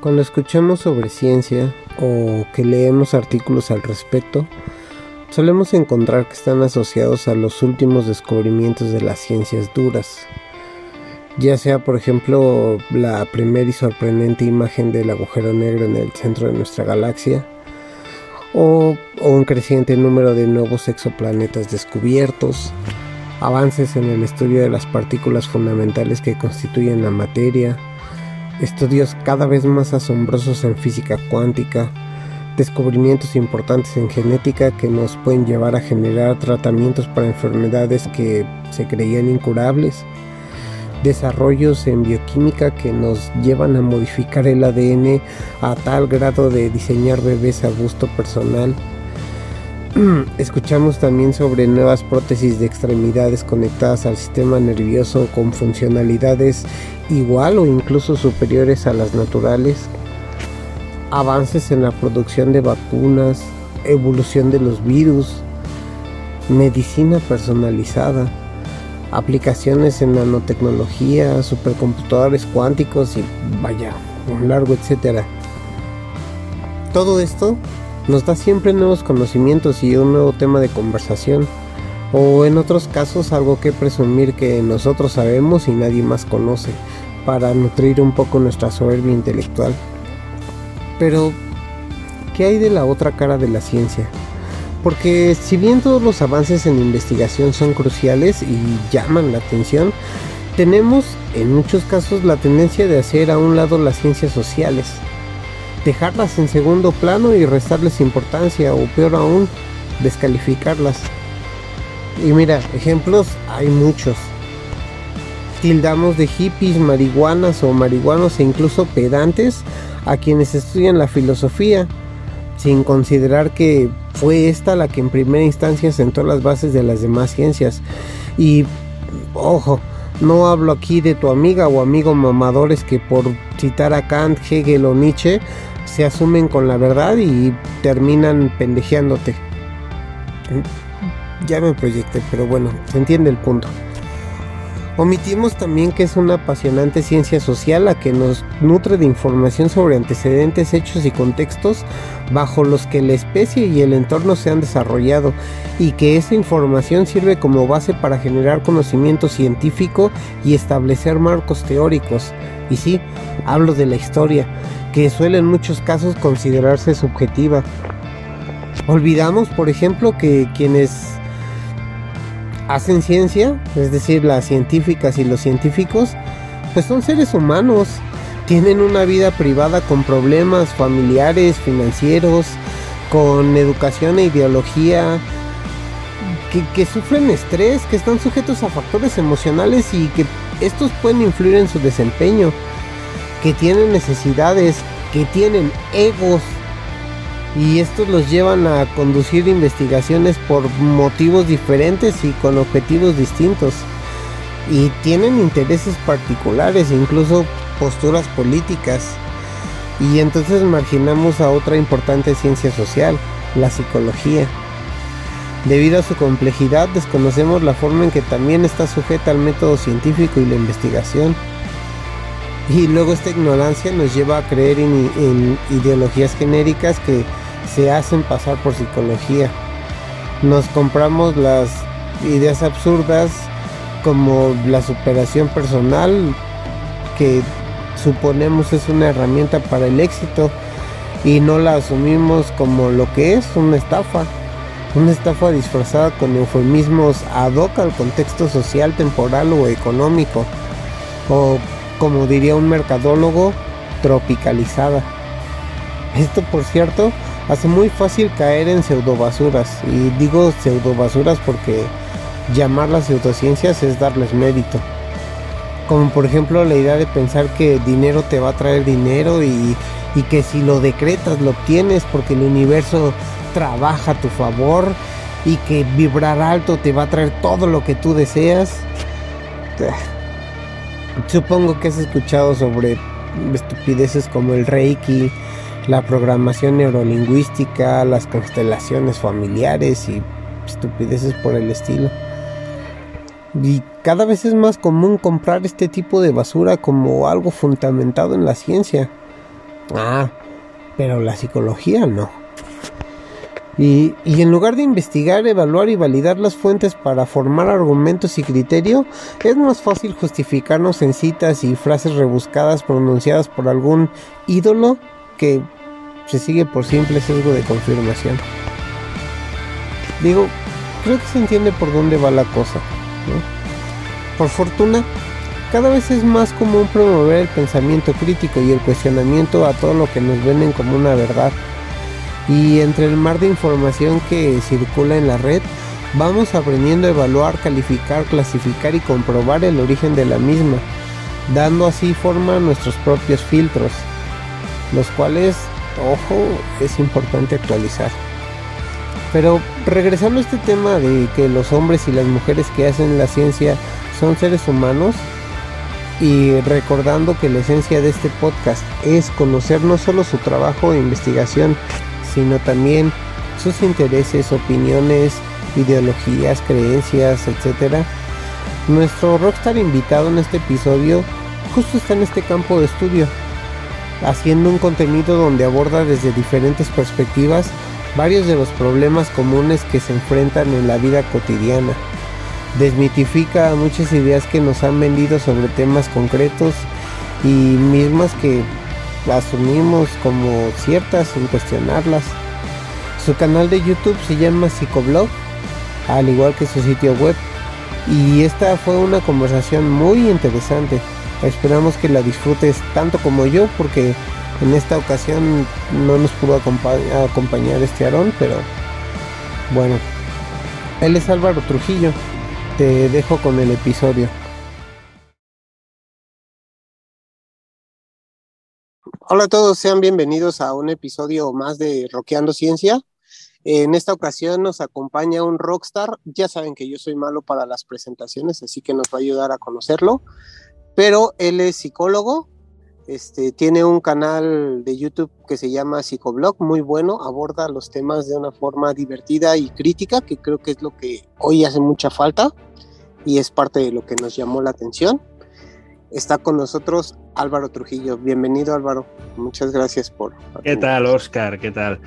Cuando escuchamos sobre ciencia o que leemos artículos al respecto, solemos encontrar que están asociados a los últimos descubrimientos de las ciencias duras, ya sea por ejemplo la primera y sorprendente imagen del agujero negro en el centro de nuestra galaxia, o, un creciente número de nuevos exoplanetas descubiertos, avances en el estudio de las partículas fundamentales que constituyen la materia, estudios cada vez más asombrosos en física cuántica, descubrimientos importantes en genética que nos pueden llevar a generar tratamientos para enfermedades que se creían incurables, desarrollos en bioquímica que nos llevan a modificar el ADN a tal grado de diseñar bebés a gusto personal, Escuchamos también sobre nuevas prótesis de extremidades conectadas al sistema nervioso con funcionalidades igual o incluso superiores a las naturales, avances en la producción de vacunas, evolución de los virus, medicina personalizada, aplicaciones en nanotecnología, supercomputadores cuánticos y vaya, un largo etcétera. Todo esto nos da siempre nuevos conocimientos y un nuevo tema de conversación, o en otros casos algo que presumir que nosotros sabemos y nadie más conoce, para nutrir un poco nuestra soberbia intelectual. Pero, ¿qué hay de la otra cara de la ciencia? Porque si bien todos los avances en investigación son cruciales y llaman la atención, tenemos en muchos casos la tendencia de hacer a un lado las ciencias sociales, dejarlas en segundo plano y restarles importancia o peor aún, descalificarlas. Y mira, ejemplos hay muchos. Tildamos de hippies, marihuanas o marihuanos e incluso pedantes a quienes estudian la filosofía, sin considerar que fue esta la que en primera instancia sentó las bases de las demás ciencias. Y ojo, no hablo aquí de tu amiga o amigo mamadores que por citar a Kant, Hegel o Nietzsche se asumen con la verdad y terminan pendejeándote. Ya me proyecté, pero bueno, se entiende el punto. Omitimos también que es una apasionante ciencia social la que nos nutre de información sobre antecedentes, hechos y contextos bajo los que la especie y el entorno se han desarrollado y que esa información sirve como base para generar conocimiento científico y establecer marcos teóricos. Y sí, hablo de la historia, que suele en muchos casos considerarse subjetiva. Olvidamos, por ejemplo, que quienes hacen ciencia, es decir, las científicas y los científicos, pues son seres humanos, tienen una vida privada con problemas familiares, financieros, con educación e ideología, que, que, sufren estrés, que están sujetos a factores emocionales y que estos pueden influir en su desempeño que tienen necesidades, que tienen egos y estos los llevan a conducir investigaciones por motivos diferentes y con objetivos distintos y tienen intereses particulares, incluso posturas políticas. Y entonces marginamos a otra importante ciencia social, la psicología. Debido a su complejidad, desconocemos la forma en que también está sujeta al método científico y la investigación. Y luego esta ignorancia nos lleva a creer en, ideologías genéricas que se hacen pasar por psicología. Nos compramos las ideas absurdas como la superación personal que suponemos es una herramienta para el éxito y no la asumimos como lo que es una estafa. Una estafa disfrazada con eufemismos ad hoc al contexto social, temporal o económico. O como diría un mercadólogo, tropicalizada. Esto, por cierto, hace muy fácil caer en pseudobasuras. Y digo pseudobasuras porque llamarlas pseudociencias es darles mérito. Como por ejemplo la idea de pensar que dinero te va a traer dinero y, y que si lo decretas lo obtienes porque el universo trabaja a tu favor y que vibrar alto te va a traer todo lo que tú deseas. Supongo que has escuchado sobre estupideces como el Reiki, la programación neurolingüística, las constelaciones familiares y estupideces por el estilo. Y cada vez es más común comprar este tipo de basura como algo fundamentado en la ciencia. Ah, pero la psicología no. Y, en lugar de investigar, evaluar y validar las fuentes para formar argumentos y criterio, es más fácil justificarnos en citas y frases rebuscadas pronunciadas por algún ídolo que se sigue por simple sesgo de confirmación. Digo, creo que se entiende por dónde va la cosa. Por fortuna, cada vez es más común promover el pensamiento crítico y el cuestionamiento a todo lo que nos venden como una verdad y entre el mar de información que circula en la red, vamos aprendiendo a evaluar, calificar, clasificar y comprobar el origen de la misma, dando así forma a nuestros propios filtros, los cuales, ojo, es importante actualizar. Pero regresando a este tema de que los hombres y las mujeres que hacen la ciencia son seres humanos, y recordando que la esencia de este podcast es conocer no solo su trabajo e investigación, sino también sus intereses, opiniones, ideologías, creencias, etc. Nuestro rockstar invitado en este episodio justo está en este campo de estudio, haciendo un contenido donde aborda desde diferentes perspectivas varios de los problemas comunes que se enfrentan en la vida cotidiana. Desmitifica muchas ideas que nos han vendido sobre temas concretos y mismas que asumimos como ciertas sin cuestionarlas. Su canal de YouTube se llama Psicoblog, al igual que su sitio web. Y esta fue una conversación muy interesante. Esperamos que la disfrutes tanto como yo, porque en esta ocasión no nos pudo acompañar este Aarón, pero bueno. Él es Álvaro Trujillo. Te dejo con el episodio. Hola a todos, sean bienvenidos a un episodio más de Roqueando Ciencia. En esta ocasión nos acompaña un rockstar. Ya saben que yo soy malo para las presentaciones, así que nos va a ayudar a conocerlo. Pero él es psicólogo, este, tiene un canal de YouTube que se llama Psicoblog, muy bueno, aborda los temas de una forma divertida y crítica, que creo que es lo que hoy hace mucha falta y es parte de lo que nos llamó la atención. Está con nosotros Álvaro Trujillo. Bienvenido Álvaro. Muchas gracias por... ¿Qué tal Oscar? ¿Qué tal?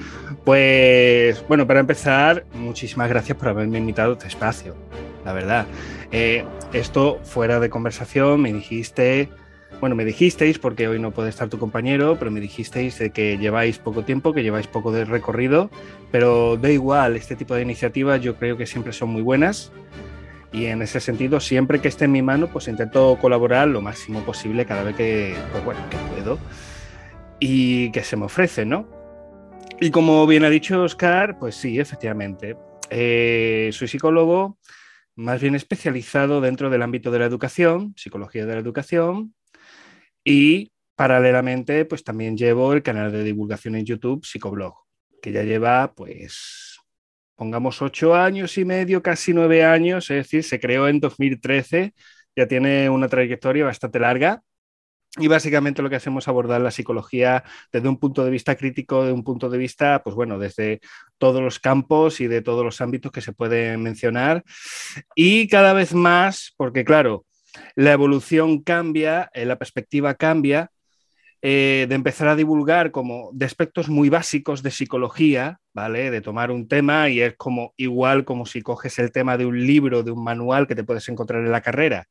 Pues bueno, para empezar, muchísimas gracias por haberme invitado a este espacio. La verdad. Eh, esto fuera de conversación me dijiste... Bueno, me dijisteis, porque hoy no puede estar tu compañero, pero me dijisteis de que lleváis poco tiempo, que lleváis poco de recorrido, pero da igual, este tipo de iniciativas yo creo que siempre son muy buenas y en ese sentido, siempre que esté en mi mano, pues intento colaborar lo máximo posible cada vez que, pues bueno, que puedo y que se me ofrece, ¿no? Y como bien ha dicho Oscar, pues sí, efectivamente. Eh, soy psicólogo más bien especializado dentro del ámbito de la educación, psicología de la educación, y paralelamente, pues también llevo el canal de divulgación en YouTube, Psicoblog, que ya lleva pues pongamos ocho años y medio, casi nueve años, es decir, se creó en 2013, ya tiene una trayectoria bastante larga. Y básicamente lo que hacemos es abordar la psicología desde un punto de vista crítico, de un punto de vista, pues bueno, desde todos los campos y de todos los ámbitos que se pueden mencionar. Y cada vez más, porque claro, la evolución cambia, eh, la perspectiva cambia, eh, de empezar a divulgar como de aspectos muy básicos de psicología, ¿vale? De tomar un tema y es como igual como si coges el tema de un libro, de un manual que te puedes encontrar en la carrera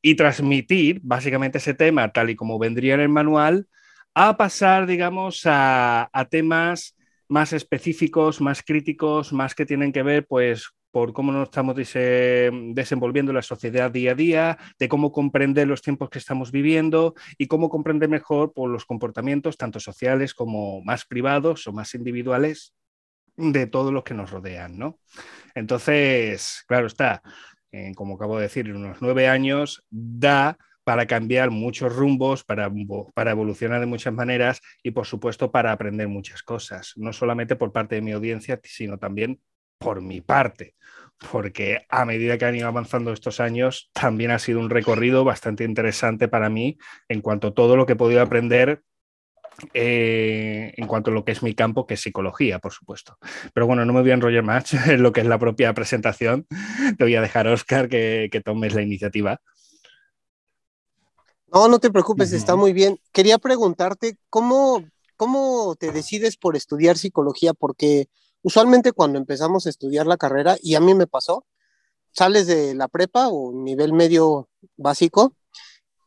y transmitir básicamente ese tema tal y como vendría en el manual a pasar, digamos, a, a temas más específicos, más críticos, más que tienen que ver pues por cómo nos estamos desenvolviendo en la sociedad día a día, de cómo comprender los tiempos que estamos viviendo y cómo comprender mejor por los comportamientos, tanto sociales como más privados o más individuales, de todos los que nos rodean. ¿no? Entonces, claro está, como acabo de decir, en unos nueve años da para cambiar muchos rumbos, para, para, evolucionar de muchas maneras y, por supuesto, para aprender muchas cosas, no solamente por parte de mi audiencia, sino también por mi parte, porque a medida que han ido avanzando estos años, también ha sido un recorrido bastante interesante para mí en cuanto a todo lo que he podido aprender eh, en cuanto a lo que es mi campo, que es psicología, por supuesto. Pero bueno, no me voy a enrollar más en lo que es la propia presentación. Te voy a dejar, Oscar, que, tomes la iniciativa. No, no te preocupes, está muy bien. Quería preguntarte, ¿cómo, ¿cómo te decides por estudiar psicología? Porque usualmente cuando empezamos a estudiar la carrera, y a mí me pasó, sales de la prepa o nivel medio básico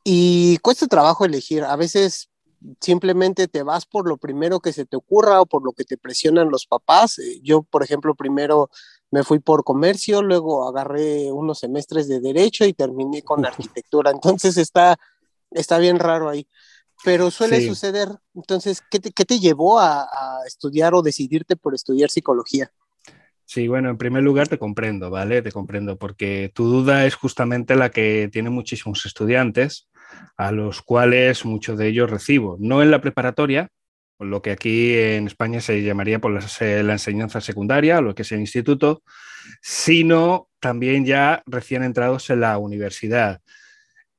y cuesta trabajo elegir. A veces simplemente te vas por lo primero que se te ocurra o por lo que te presionan los papás. Eh, yo, por ejemplo, primero me fui por comercio, luego agarré unos semestres de derecho y terminé con arquitectura. Entonces está, está bien raro ahí, pero suele suceder. Entonces, ¿qué te, qué te llevó a, a, estudiar o decidirte por estudiar psicología? Sí, bueno, en primer lugar te comprendo, ¿vale? Te comprendo, porque tu duda es justamente la que tienen muchísimos estudiantes a los cuales muchos de ellos recibo, no en la preparatoria, lo que aquí en España se llamaría por la, enseñanza secundaria, lo que es el instituto, sino también ya recién entrados en la universidad.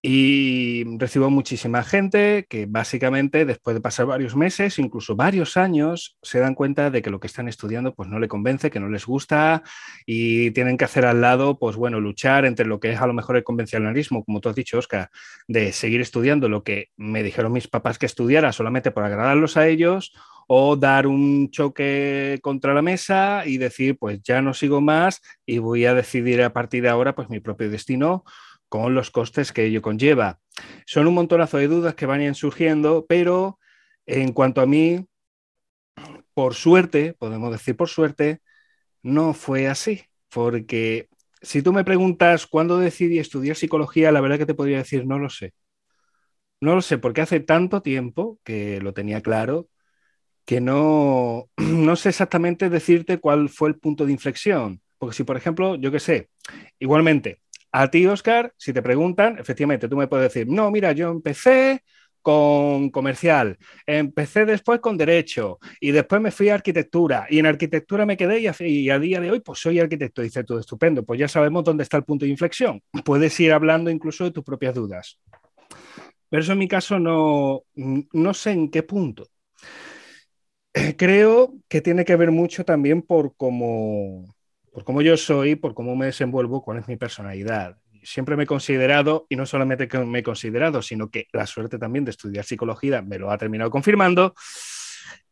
Y recibo muchísima gente que básicamente después de pasar varios meses, incluso varios años, se dan cuenta de que lo que están estudiando pues no le convence, que no les gusta y tienen que hacer al lado, pues bueno, luchar entre lo que es a lo mejor el convencionalismo, como tú has dicho, Oscar, de seguir estudiando lo que me dijeron mis papás que estudiara solamente por agradarlos a ellos o dar un choque contra la mesa y decir, pues ya no sigo más y voy a decidir a partir de ahora pues mi propio destino con los costes que ello conlleva. Son un montonazo de dudas que van surgiendo, pero en cuanto a mí, por suerte, podemos decir por suerte, no fue así, porque si tú me preguntas cuándo decidí estudiar psicología, la verdad que te podría decir no lo sé. No lo sé, porque hace tanto tiempo que lo tenía claro que no, no sé exactamente decirte cuál fue el punto de inflexión. Porque si, por ejemplo, yo qué sé, igualmente, a ti, Oscar, si te preguntan, efectivamente, tú me puedes decir, no, mira, yo empecé con comercial, empecé después con derecho y después me fui a arquitectura y en arquitectura me quedé y a, día de hoy pues soy arquitecto. Dice tú, estupendo, pues ya sabemos dónde está el punto de inflexión. Puedes ir hablando incluso de tus propias dudas. Pero eso en mi caso no, no sé en qué punto. Creo que tiene que ver mucho también por cómo, por cómo yo soy, por cómo me desenvuelvo, cuál es mi personalidad. Siempre me he considerado, y no solamente que me he considerado, sino que la suerte también de estudiar psicología me lo ha terminado confirmando,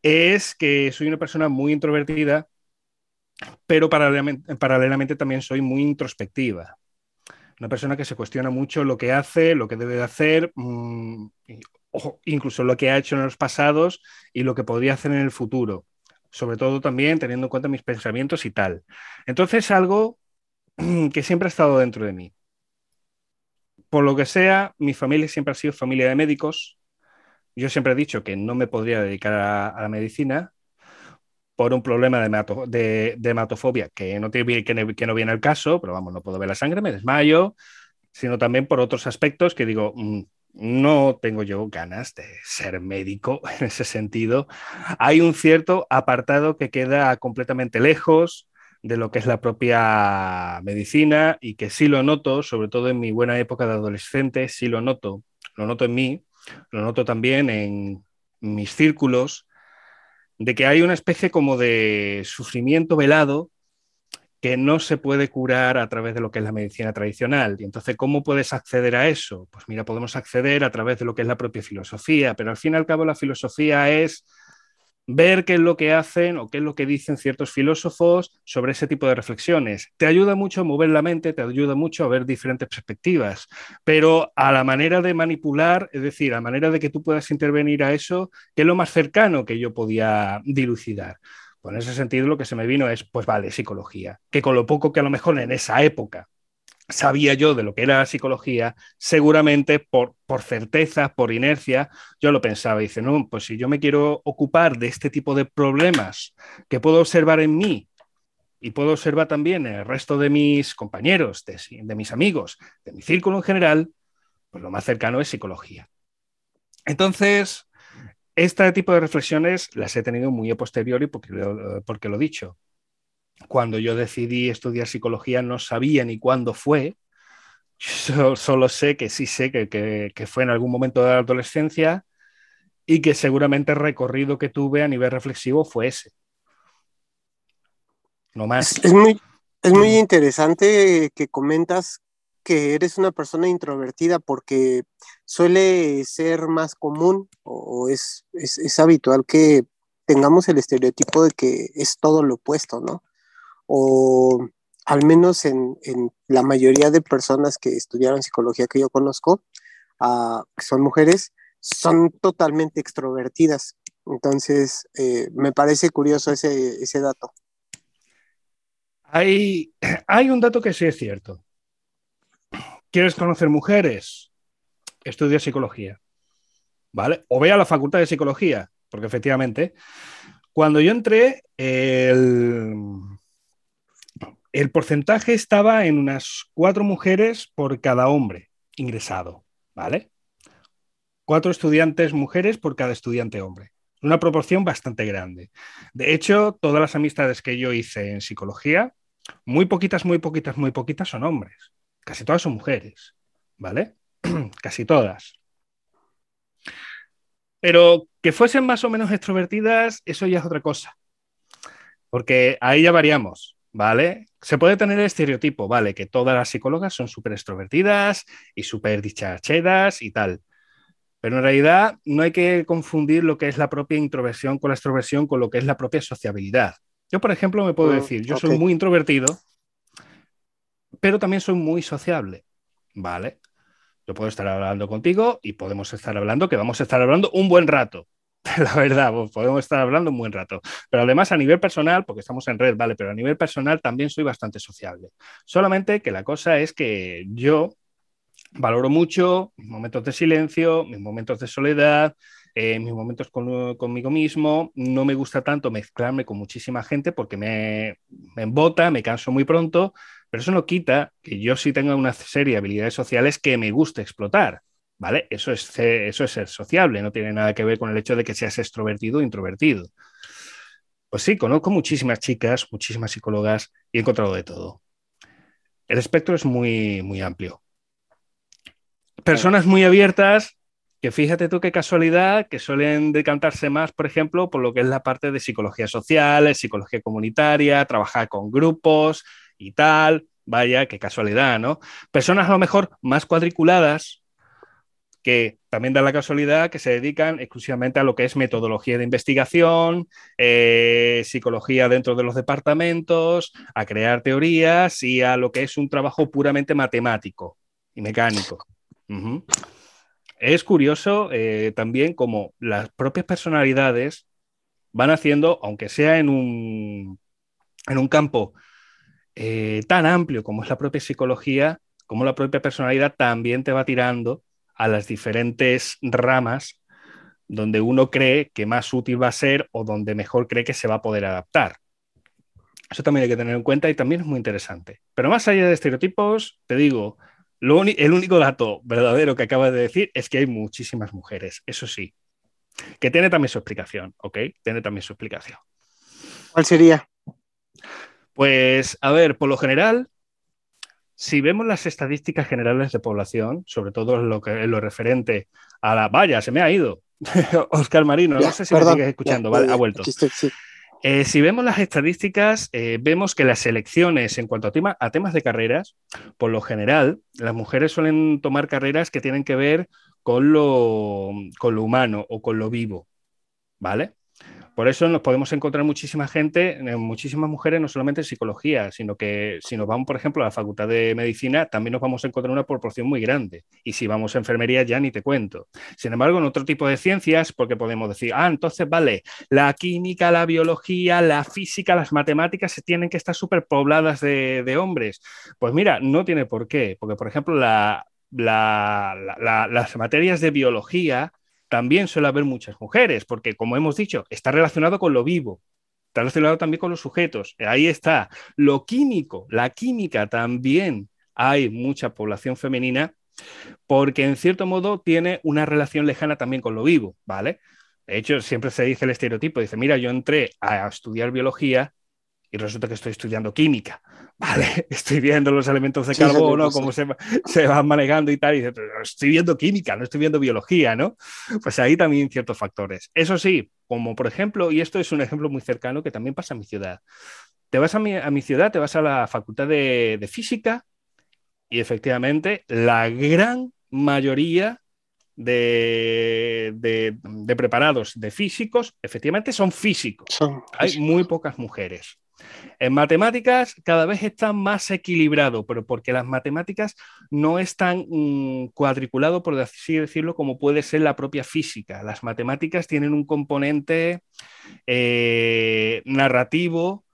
es que soy una persona muy introvertida, pero paralelamente, también soy muy introspectiva. Una persona que se cuestiona mucho lo que hace, lo que debe de hacer, mmm, incluso lo que ha hecho en los pasados y lo que podría hacer en el futuro sobre todo también teniendo en cuenta mis pensamientos y tal. Entonces, algo que siempre ha estado dentro de mí. Por lo que sea, mi familia siempre ha sido familia de médicos. Yo siempre he dicho que no me podría dedicar a, la medicina por un problema de, hematofobia que no, tiene, que, que no viene al caso, pero vamos, no puedo ver la sangre, me desmayo, sino también por otros aspectos que digo, mm, no tengo yo ganas de ser médico en ese sentido. Hay un cierto apartado que queda completamente lejos de lo que es la propia medicina y que sí lo noto, sobre todo en mi buena época de adolescente, sí lo noto, lo noto en mí, lo noto también en mis círculos, de que hay una especie como de sufrimiento velado que no se puede curar a través de lo que es la medicina tradicional. Y entonces, ¿cómo puedes acceder a eso? Pues mira, podemos acceder a través de lo que es la propia filosofía, pero al fin y al cabo la filosofía es ver qué es lo que hacen o qué es lo que dicen ciertos filósofos sobre ese tipo de reflexiones. Te ayuda mucho a mover la mente, te ayuda mucho a ver diferentes perspectivas, pero a la manera de manipular, es decir, a la manera de que tú puedas intervenir a eso, que es lo más cercano que yo podía dilucidar. Pues en ese sentido lo que se me vino es, pues vale, psicología, que con lo poco que a lo mejor en esa época sabía yo de lo que era psicología, seguramente por, por certeza, por inercia, yo lo pensaba y dice, no, pues si yo me quiero ocupar de este tipo de problemas que puedo observar en mí y puedo observar también en el resto de mis compañeros, de, de mis amigos, de mi círculo en general, pues lo más cercano es psicología. Entonces, este tipo de reflexiones las he tenido muy a posteriori porque lo, porque lo he dicho. Cuando yo decidí estudiar psicología no sabía ni cuándo fue, solo sé que sí sé que, que, fue en algún momento de la adolescencia y que seguramente el recorrido que tuve a nivel reflexivo fue ese. No más. Es, muy, es muy interesante que comentas que eres una persona introvertida porque suele ser más común o, es, es, habitual que tengamos el estereotipo de que es todo lo opuesto, ¿no? O al menos en, la mayoría de personas que estudiaron psicología que yo conozco, uh, que son mujeres, son totalmente extrovertidas. Entonces, eh, me parece curioso ese, ese dato. Hay, hay un dato que sí es cierto. ¿Quieres conocer mujeres? Estudia psicología. ¿Vale? O ve a la facultad de psicología, porque efectivamente, cuando yo entré, el, el porcentaje estaba en unas cuatro mujeres por cada hombre ingresado, ¿vale? Cuatro estudiantes mujeres por cada estudiante hombre. Una proporción bastante grande. De hecho, todas las amistades que yo hice en psicología, muy poquitas, muy poquitas, muy poquitas son hombres. Casi todas son mujeres, ¿vale? Casi todas. Pero que fuesen más o menos extrovertidas, eso ya es otra cosa. Porque ahí ya variamos, ¿vale? Se puede tener el estereotipo, ¿vale? Que todas las psicólogas son súper extrovertidas y súper dichachedas y tal. Pero en realidad no hay que confundir lo que es la propia introversión con la extroversión con lo que es la propia sociabilidad. Yo, por ejemplo, me puedo mm, decir, yo soy muy introvertido, pero también soy muy sociable, ¿vale? Yo puedo estar hablando contigo y podemos estar hablando, que vamos a estar hablando un buen rato. La verdad, podemos estar hablando un buen rato. Pero además a nivel personal, porque estamos en red, ¿vale? Pero a nivel personal también soy bastante sociable. Solamente que la cosa es que yo valoro mucho mis momentos de silencio, mis momentos de soledad, eh, mis momentos conmigo mismo. No me gusta tanto mezclarme con muchísima gente porque me, me embota, me canso muy pronto, pero eso no quita que yo sí tenga una serie de habilidades sociales que me guste explotar. ¿Vale? Eso es, eso es ser sociable, no tiene nada que ver con el hecho de que seas extrovertido o introvertido. Pues sí, conozco muchísimas chicas, muchísimas psicólogas y he encontrado de todo. El espectro es muy, muy amplio. Personas muy abiertas que fíjate tú qué casualidad que suelen decantarse más, por ejemplo, por lo que es la parte de psicología social, psicología comunitaria, trabajar con grupos y tal. Vaya, qué casualidad, ¿no? Personas a lo mejor más cuadriculadas, que también da la casualidad que se dedican exclusivamente a lo que es metodología de investigación, eh, psicología dentro de los departamentos, a crear teorías y a lo que es un trabajo puramente matemático y mecánico. Es curioso eh, también como las propias personalidades van haciendo, aunque sea en un, en un campo eh, tan amplio como es la propia psicología, como la propia personalidad también te va tirando a las diferentes ramas donde uno cree que más útil va a ser o donde mejor cree que se va a poder adaptar. Eso también hay que tener en cuenta y también es muy interesante. Pero más allá de estereotipos, te digo, el único dato verdadero que acabas de decir es que hay muchísimas mujeres, eso sí, que tiene también su explicación, ¿ok? Tiene también su explicación. ¿Cuál sería? Pues, a ver, por lo general, si vemos las estadísticas generales de población, sobre todo en lo, que, lo referente a la... Vaya, se me ha ido. Oscar Marino, no sé si me sigues escuchando, vale, ha vuelto. Eh, si vemos las estadísticas, eh, vemos que las elecciones en cuanto a, a temas de carreras, por lo general, las mujeres suelen tomar carreras que tienen que ver con lo, con lo humano o con lo vivo, ¿vale? Por eso nos podemos encontrar muchísima gente, eh, muchísimas mujeres, no solamente en psicología, sino que si nos vamos, por ejemplo, a la Facultad de Medicina, también nos vamos a encontrar una proporción muy grande. Y si vamos a enfermería, ya ni te cuento. Sin embargo, en otro tipo de ciencias, porque podemos decir, ah, entonces, vale, la química, la biología, la física, las matemáticas se tienen que estar súper pobladas de, de, hombres. Pues mira, no tiene por qué, porque, por ejemplo, la, las materias de biología también suele haber muchas mujeres, porque como hemos dicho, está relacionado con lo vivo, está relacionado también con los sujetos. Ahí está. Lo químico, la química también hay mucha población femenina porque en cierto modo tiene una relación lejana también con lo vivo, ¿vale? De hecho, siempre se dice el estereotipo, dice, mira, yo entré a estudiar biología y resulta que estoy estudiando química. Vale, estoy viendo los elementos de carbono, cómo se, se, van manejando y tal, y pero estoy viendo química, no estoy viendo biología, ¿no? Pues ahí también ciertos factores. Eso sí, como por ejemplo, y esto es un ejemplo muy cercano que también pasa en mi ciudad. Te vas a mi, a mi ciudad, te vas a la facultad de, de física Y efectivamente, la gran mayoría de, de, preparados de físicos, efectivamente son físicos. Hay muy pocas mujeres. En matemáticas cada vez está más equilibrado, pero porque las matemáticas no están mm, cuadriculado, por así decirlo, como puede ser la propia física. Las matemáticas tienen un componente eh, narrativo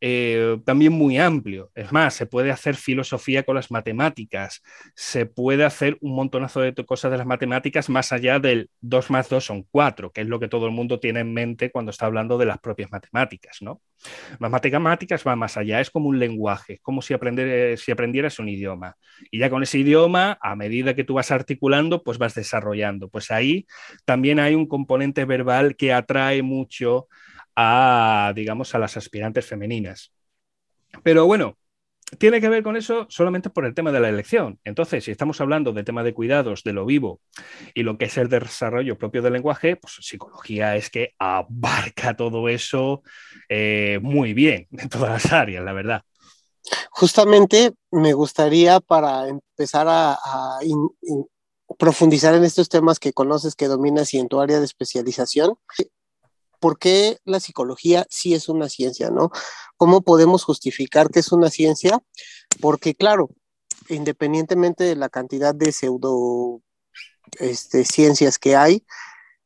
eh, también muy amplio. Es más, se puede hacer filosofía con las matemáticas, se puede hacer un montonazo de cosas de las matemáticas más allá del 2 más 2 son 4, que es lo que todo el mundo tiene en mente cuando está hablando de las propias matemáticas, ¿no? Las matemáticas van más allá, es como un lenguaje, es como si, aprender, si aprendieras un idioma. Y ya con ese idioma, a medida que tú vas articulando, pues vas desarrollando. Pues ahí también hay un componente verbal que atrae mucho a, digamos, a las aspirantes femeninas. Pero bueno, tiene que ver con eso solamente por el tema de la elección. Entonces, si estamos hablando del tema de cuidados, de lo vivo y lo que es el desarrollo propio del lenguaje, pues psicología es que abarca todo eso eh, muy bien en todas las áreas, la verdad. Justamente me gustaría para empezar a, profundizar en estos temas que conoces, que dominas y en tu área de especialización, por qué la psicología sí es una ciencia, ¿no? ¿Cómo podemos justificar que es una ciencia? Porque claro, independientemente de la cantidad de pseudo este, ciencias que hay,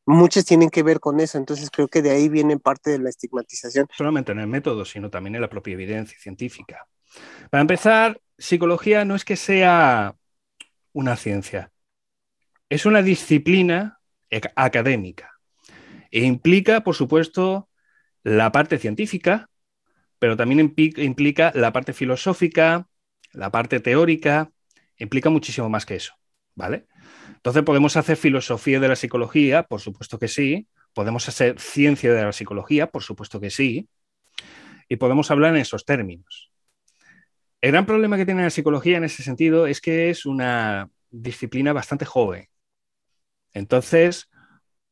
muchas tienen que ver con eso, entonces creo que de ahí viene parte de la estigmatización. Solamente en el método, sino también en la propia evidencia científica. Para empezar, psicología no es que sea una ciencia, es una disciplina académica. E implica, por supuesto, la parte científica, pero también implica la parte filosófica, la parte teórica, implica muchísimo más que eso, ¿vale? Entonces, ¿podemos hacer filosofía de la psicología? Por supuesto que sí. ¿Podemos hacer ciencia de la psicología? Por supuesto que sí. Y podemos hablar en esos términos. El gran problema que tiene la psicología en ese sentido es que es una disciplina bastante joven. Entonces,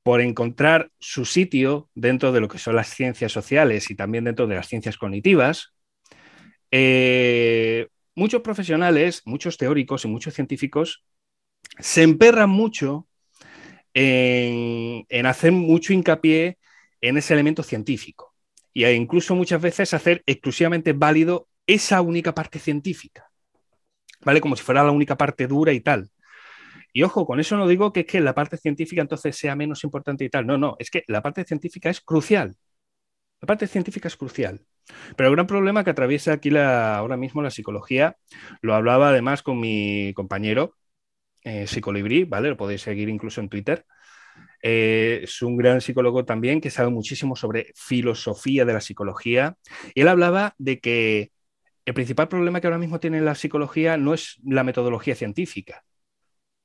por encontrar su sitio dentro de lo que son las ciencias sociales y también dentro de las ciencias cognitivas, eh, muchos profesionales, muchos teóricos y muchos científicos se emperran mucho en, hacer mucho hincapié en ese elemento científico e incluso muchas veces hacer exclusivamente válido esa única parte científica, ¿vale? Como si fuera la única parte dura y tal. Y ojo, con eso no digo que que la parte científica entonces sea menos importante y tal. No, no, es que la parte científica es crucial. La parte científica es crucial. Pero el gran problema que atraviesa aquí la, ahora mismo la psicología, lo hablaba además con mi compañero eh, Psicolibrí, ¿vale? Lo podéis seguir incluso en Twitter. Eh, es un gran psicólogo también que sabe muchísimo sobre filosofía de la psicología. Y él hablaba de que el principal problema que ahora mismo tiene la psicología no es la metodología científica,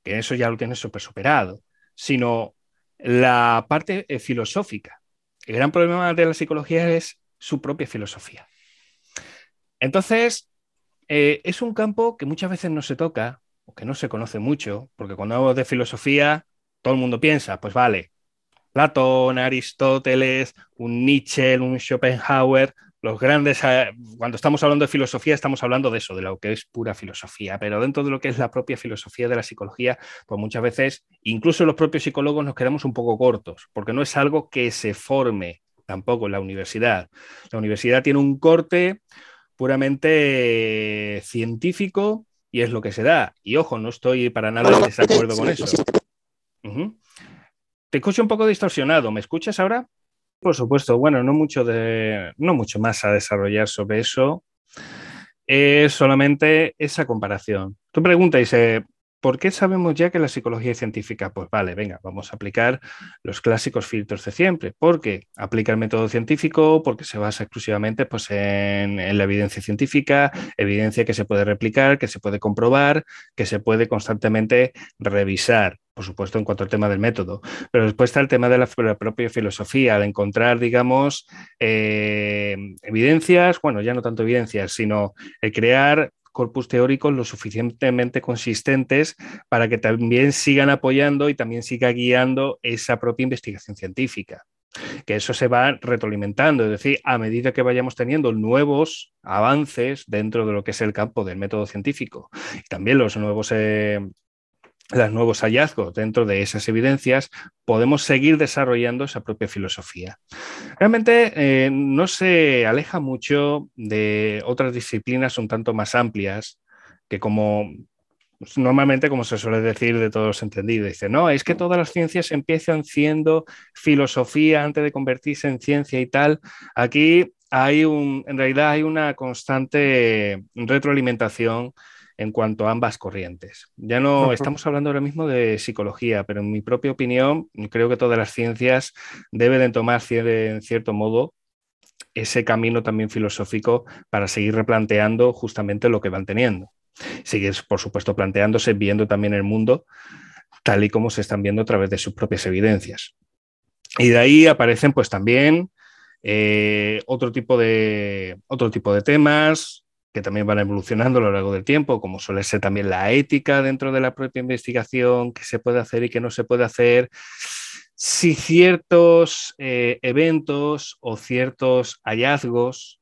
que eso ya lo tienes súper superado, sino la parte eh, filosófica. El gran problema de la psicología es su propia filosofía. Entonces, eh, es un campo que muchas veces no se toca o que no se conoce mucho, porque cuando hablamos de filosofía, todo el mundo piensa, pues vale, Platón, Aristóteles, un Nietzsche, un Schopenhauer, los grandes, eh, cuando estamos hablando de filosofía, estamos hablando de eso, de lo que es pura filosofía, pero dentro de lo que es la propia filosofía de la psicología, pues muchas veces, incluso los propios psicólogos nos quedamos un poco cortos, porque no es algo que se forme tampoco en la universidad. La universidad tiene un corte puramente científico y es lo que se da. Y ojo, no estoy para nada en desacuerdo con eso. Te escucho un poco distorsionado, ¿me escuchas ahora? Por supuesto, bueno, no mucho, de, no mucho más a desarrollar sobre eso. Es solamente esa comparación. Tú preguntas, dice, ¿Por qué sabemos ya que la psicología es científica? Pues vale, venga, vamos a aplicar los clásicos filtros de siempre. ¿Por qué? Aplica el método científico porque se basa exclusivamente pues, en, la evidencia científica, evidencia que se puede replicar, que se puede comprobar, que se puede constantemente revisar por supuesto, en cuanto al tema del método, pero después está el tema de la, propia filosofía, de encontrar, digamos, eh, evidencias, bueno, ya no tanto evidencias, sino el crear corpus teóricos lo suficientemente consistentes para que también sigan apoyando y también siga guiando esa propia investigación científica. que eso se va retroalimentando, es decir, a medida que vayamos teniendo nuevos avances dentro de lo que es el campo del método científico y también los nuevos eh, los nuevos hallazgos dentro de esas evidencias, podemos seguir desarrollando esa propia filosofía. Realmente eh, no se aleja mucho de otras disciplinas un tanto más amplias, que como pues, normalmente, como se suele decir de todos los entendidos, dice, no, es que todas las ciencias empiezan siendo filosofía antes de convertirse en ciencia y tal. Aquí hay un, en realidad hay una constante retroalimentación en cuanto a ambas corrientes. Ya no estamos hablando ahora mismo de psicología, pero en mi propia opinión, creo que todas las ciencias deben tomar en cierto modo ese camino también filosófico para seguir replanteando justamente lo que van teniendo. Sigue, por supuesto, planteándose, viendo también el mundo tal y como se están viendo a través de sus propias evidencias. Y de ahí aparecen pues también eh, otro, tipo de, otro tipo de temas, que también van evolucionando a lo largo del tiempo, como suele ser también la ética dentro de la propia investigación, qué se puede hacer y qué no se puede hacer, si ciertos eh, eventos o ciertos hallazgos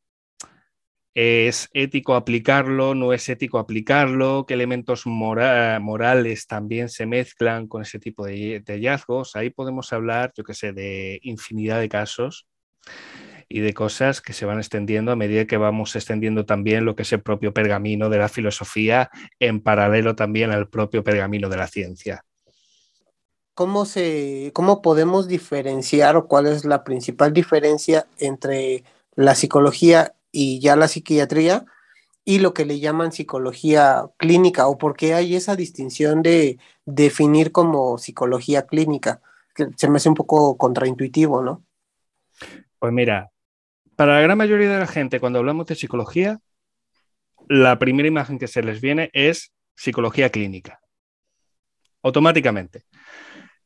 es ético aplicarlo, no es ético aplicarlo, qué elementos morales también se mezclan con ese tipo de, de hallazgos. Ahí podemos hablar, yo qué sé, de infinidad de casos y de cosas que se van extendiendo a medida que vamos extendiendo también lo que es el propio pergamino de la filosofía en paralelo también al propio pergamino de la ciencia. ¿Cómo, se, ¿Cómo podemos diferenciar o cuál es la principal diferencia entre la psicología y ya la psiquiatría y lo que le llaman psicología clínica o por qué hay esa distinción de definir como psicología clínica? Que se me hace un poco contraintuitivo, ¿no? Pues mira, para la gran mayoría de la gente, cuando hablamos de psicología, la primera imagen que se les viene es psicología clínica. Automáticamente.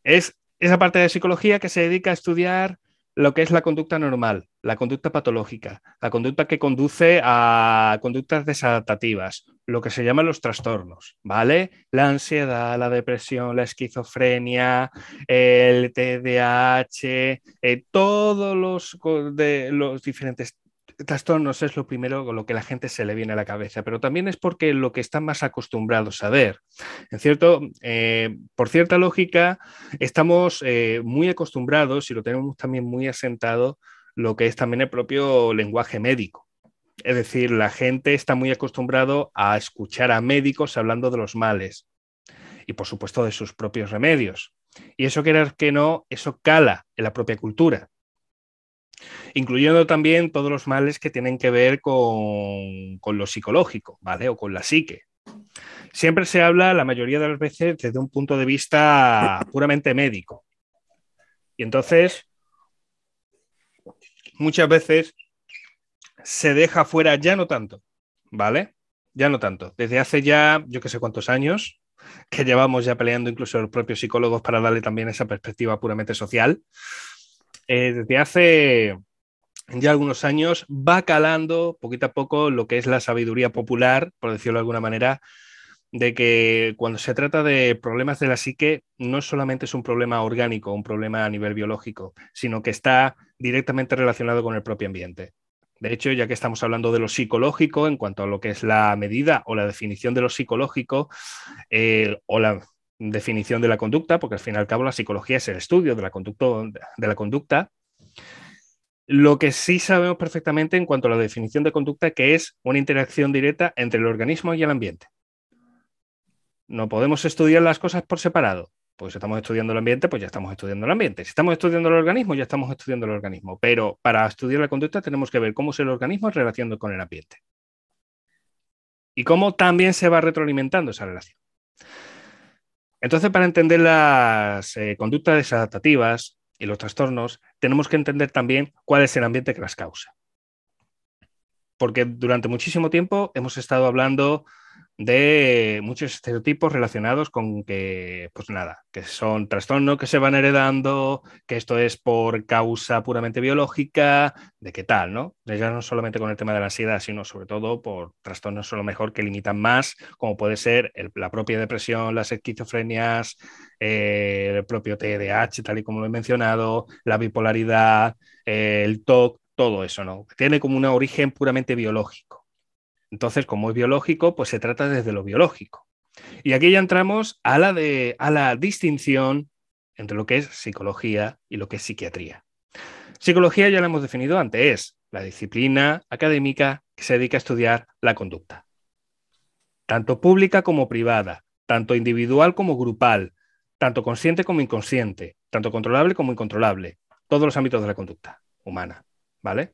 Es esa parte de psicología que se dedica a estudiar lo que es la conducta normal, la conducta patológica, la conducta que conduce a conductas desadaptativas, lo que se llaman los trastornos, ¿vale? La ansiedad, la depresión, la esquizofrenia, el TDAH, eh, todos los, de, los diferentes trastornos es lo primero con lo que la gente se le viene a la cabeza, pero también es porque lo que están más acostumbrados a ver. En cierto, eh, por cierta lógica, estamos eh, muy acostumbrados y lo tenemos también muy asentado lo que es también el propio lenguaje médico. Es decir, la gente está muy acostumbrado a escuchar a médicos hablando de los males y por supuesto de sus propios remedios. Y eso querer que no, eso cala en la propia cultura incluyendo también todos los males que tienen que ver con, lo psicológico, ¿vale? O con la psique. Siempre se habla, la mayoría de las veces, desde un punto de vista puramente médico. Y entonces, muchas veces se deja fuera, ya no tanto, ¿vale? Ya no tanto. Desde hace ya, yo que sé cuántos años, que llevamos ya peleando incluso los propios psicólogos para darle también esa perspectiva puramente social, eh, desde hace ya algunos años va calando poquito a poco lo que es la sabiduría popular, por decirlo de alguna manera, de que cuando se trata de problemas de la psique, no solamente es un problema orgánico, un problema a nivel biológico, sino que está directamente relacionado con el propio ambiente. De hecho, ya que estamos hablando de lo psicológico, en cuanto a lo que es la medida o la definición de lo psicológico, eh, o la definición de la conducta, porque al fin y al cabo la psicología es el estudio de la, conducta, de la conducta. Lo que sí sabemos perfectamente en cuanto a la definición de conducta, que es una interacción directa entre el organismo y el ambiente. No podemos estudiar las cosas por separado. Pues si estamos estudiando el ambiente, pues ya estamos estudiando el ambiente. Si estamos estudiando el organismo, ya estamos estudiando el organismo. Pero para estudiar la conducta tenemos que ver cómo es el organismo relación con el ambiente. Y cómo también se va retroalimentando esa relación. Entonces, para entender las eh, conductas desadaptativas y los trastornos, tenemos que entender también cuál es el ambiente que las causa. Porque durante muchísimo tiempo hemos estado hablando de muchos estereotipos relacionados con que, pues nada, que son trastornos que se van heredando, que esto es por causa puramente biológica, de qué tal, ¿no? Ya no solamente con el tema de la ansiedad, sino sobre todo por trastornos a lo mejor que limitan más, como puede ser la propia depresión, las esquizofrenias, eh, el propio TDAH, tal y como lo he mencionado, la bipolaridad, eh, el TOC, todo eso, ¿no? Tiene como un origen puramente biológico. Entonces, como es biológico, pues se trata desde lo biológico. Y aquí ya entramos a la, de, a la distinción entre lo que es psicología y lo que es psiquiatría. Psicología ya la hemos definido antes, es la disciplina académica que se dedica a estudiar la conducta, tanto pública como privada, tanto individual como grupal, tanto consciente como inconsciente, tanto controlable como incontrolable, todos los ámbitos de la conducta humana, ¿vale?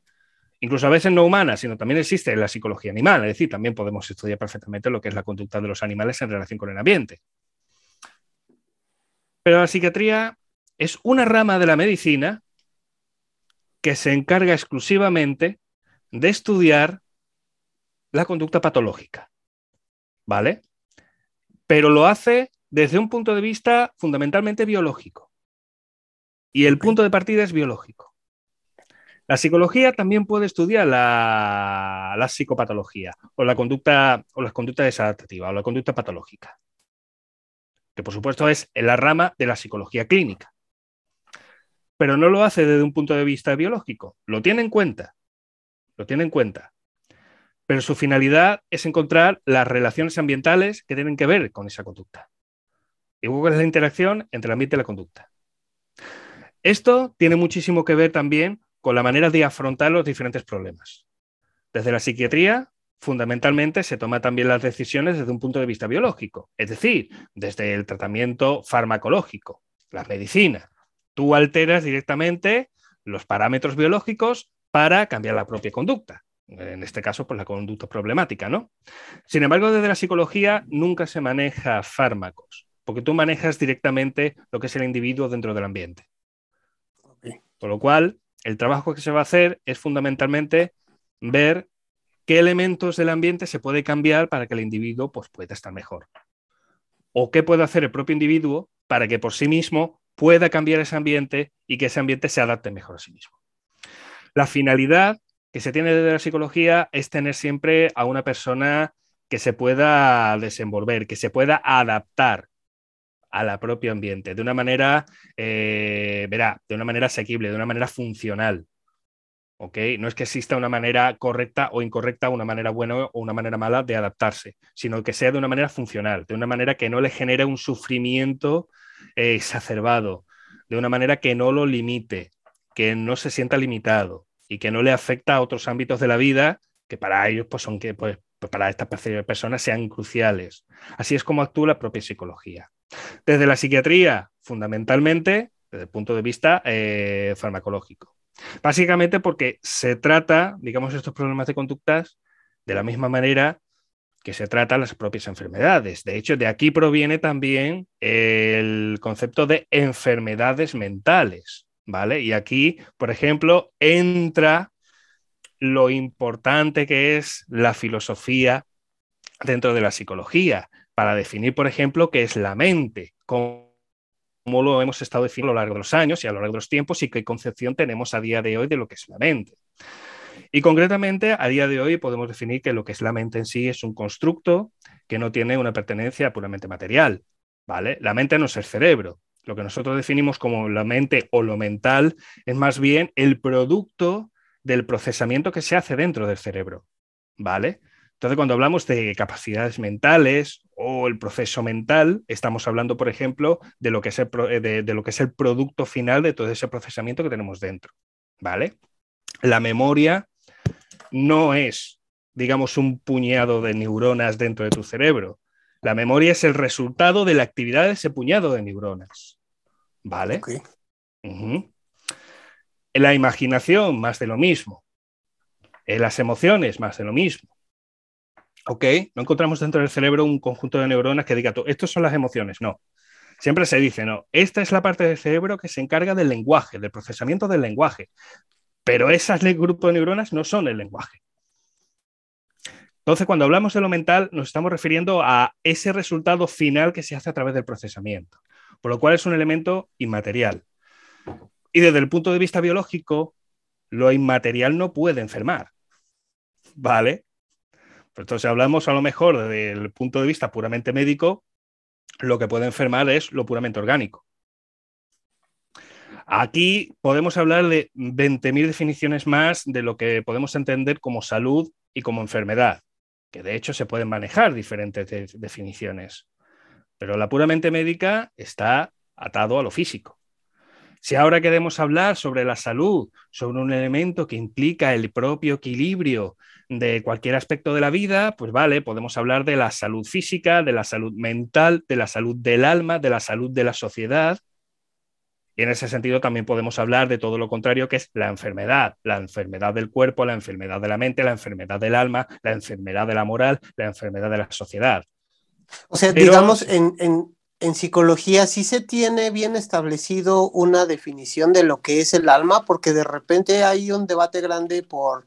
Incluso a veces no humana, sino también existe la psicología animal, es decir, también podemos estudiar perfectamente lo que es la conducta de los animales en relación con el ambiente. Pero la psiquiatría es una rama de la medicina que se encarga exclusivamente de estudiar la conducta patológica. ¿Vale? Pero lo hace desde un punto de vista fundamentalmente biológico. Y el punto de partida es biológico. La psicología también puede estudiar la, psicopatología o la conducta o las conductas desadaptativas o la conducta patológica, que por supuesto es en la rama de la psicología clínica. Pero no lo hace desde un punto de vista biológico, lo tiene en cuenta, lo tiene en cuenta. Pero su finalidad es encontrar las relaciones ambientales que tienen que ver con esa conducta. Y luego es la interacción entre el ambiente y la conducta. Esto tiene muchísimo que ver también con la manera de afrontar los diferentes problemas. Desde la psiquiatría, fundamentalmente, se toman también las decisiones desde un punto de vista biológico, es decir, desde el tratamiento farmacológico, la medicina. Tú alteras directamente los parámetros biológicos para cambiar la propia conducta. En este caso, pues la conducta problemática, ¿no? Sin embargo, desde la psicología nunca se maneja fármacos, porque tú manejas directamente lo que es el individuo dentro del ambiente. Con lo cual, el trabajo que se va a hacer es fundamentalmente ver qué elementos del ambiente se puede cambiar para que el individuo pues, pueda estar mejor. O qué puede hacer el propio individuo para que por sí mismo pueda cambiar ese ambiente y que ese ambiente se adapte mejor a sí mismo. La finalidad que se tiene desde la psicología es tener siempre a una persona que se pueda desenvolver, que se pueda adaptar a la propio ambiente, de una manera, eh, verá, de una manera asequible, de una manera funcional. ¿Ok? No es que exista una manera correcta o incorrecta, una manera buena o una manera mala de adaptarse, sino que sea de una manera funcional, de una manera que no le genere un sufrimiento eh, exacerbado, de una manera que no lo limite, que no se sienta limitado y que no le afecta a otros ámbitos de la vida que para ellos pues, son que pues, para estas personas sean cruciales. Así es como actúa la propia psicología. Desde la psiquiatría, fundamentalmente, desde el punto de vista eh, farmacológico. Básicamente porque se trata, digamos, estos problemas de conductas de la misma manera que se tratan las propias enfermedades. De hecho, de aquí proviene también el concepto de enfermedades mentales, ¿vale? Y aquí, por ejemplo, entra lo importante que es la filosofía dentro de la psicología para definir, por ejemplo, qué es la mente, cómo, lo hemos estado definiendo a lo largo de los años y a lo largo de los tiempos y qué concepción tenemos a día de hoy de lo que es la mente. Y concretamente, a día de hoy podemos definir que lo que es la mente en sí es un constructo que no tiene una pertenencia puramente material, ¿vale? La mente no es el cerebro. Lo que nosotros definimos como la mente o lo mental es más bien el producto del procesamiento que se hace dentro del cerebro, ¿vale? Entonces, cuando hablamos de capacidades mentales o el proceso mental, estamos hablando, por ejemplo, de lo que es el, eh, de, lo que es el producto final de todo ese procesamiento que tenemos dentro. ¿Vale? La memoria no es, digamos, un puñado de neuronas dentro de tu cerebro. La memoria es el resultado de la actividad de ese puñado de neuronas. ¿Vale? La imaginación, más de lo mismo. las emociones, más de lo mismo. ¿Ok? No encontramos dentro del cerebro un conjunto de neuronas que diga, estos son las emociones, no. Siempre se dice, no, esta es la parte del cerebro que se encarga del lenguaje, del procesamiento del lenguaje, pero esas grupos de neuronas no son el lenguaje. Entonces, cuando hablamos de lo mental, nos estamos refiriendo a ese resultado final que se hace a través del procesamiento, por lo cual es un elemento inmaterial. Y desde el punto de vista biológico, lo inmaterial no puede enfermar. ¿Vale? Pues entonces hablamos a lo mejor desde el punto de vista puramente médico, lo que puede enfermar es lo puramente orgánico. Aquí podemos hablar de 20.000 definiciones más de lo que podemos entender como salud y como enfermedad, que de hecho se pueden manejar diferentes definiciones. Pero la puramente médica está atado a lo físico. Si ahora queremos hablar sobre la salud, sobre un elemento que implica el propio equilibrio de cualquier aspecto de la vida, pues vale, podemos hablar de la salud física, de la salud mental, de la salud del alma, de la salud de la sociedad. Y en ese sentido también podemos hablar de todo lo contrario, que es la enfermedad, la enfermedad del cuerpo, la enfermedad de la mente, la enfermedad del alma, la enfermedad de la moral, la enfermedad de la sociedad. O sea, digamos, en, en psicología sí se tiene bien establecido una definición de lo que es el alma, porque de repente hay un debate grande por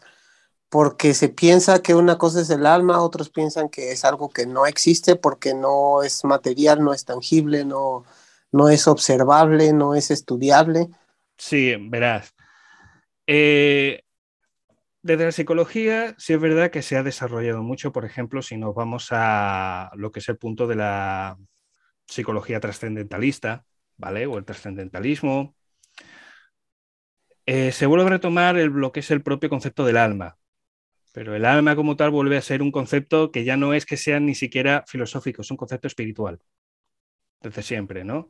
porque se piensa que una cosa es el alma, otros piensan que es algo que no existe porque no es material, no es tangible, no, no es observable, no es estudiable. Sí, verás. Eh, desde la psicología, sí es verdad que se ha desarrollado mucho, por ejemplo, si nos vamos a lo que es el punto de la psicología trascendentalista, ¿vale? O el trascendentalismo. Eh, se vuelve a retomar el, lo que es el propio concepto del alma. Pero el alma como tal vuelve a ser un concepto que ya no es que sea ni siquiera filosófico, es un concepto espiritual. Desde siempre, ¿no?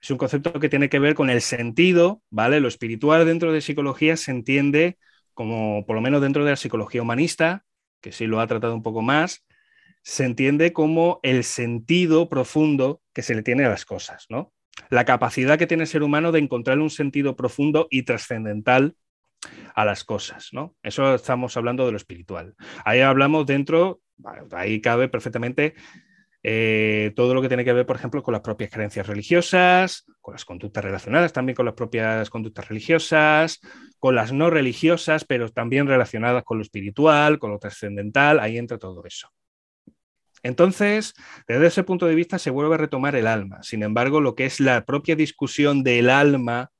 Es un concepto que tiene que ver con el sentido, ¿vale? Lo espiritual dentro de psicología se entiende como, por lo menos dentro de la psicología humanista, que sí lo ha tratado un poco más, se entiende como el sentido profundo que se le tiene a las cosas, ¿no? La capacidad que tiene el ser humano de encontrar un sentido profundo y trascendental a las cosas, ¿no? Eso estamos hablando de lo espiritual. Ahí hablamos dentro, ahí cabe perfectamente eh, todo lo que tiene que ver, por ejemplo, con las propias creencias religiosas, con las conductas relacionadas también con las propias conductas religiosas, con las no religiosas, pero también relacionadas con lo espiritual, con lo trascendental, ahí entra todo eso. Entonces, desde ese punto de vista se vuelve a retomar el alma. Sin embargo, lo que es la propia discusión del alma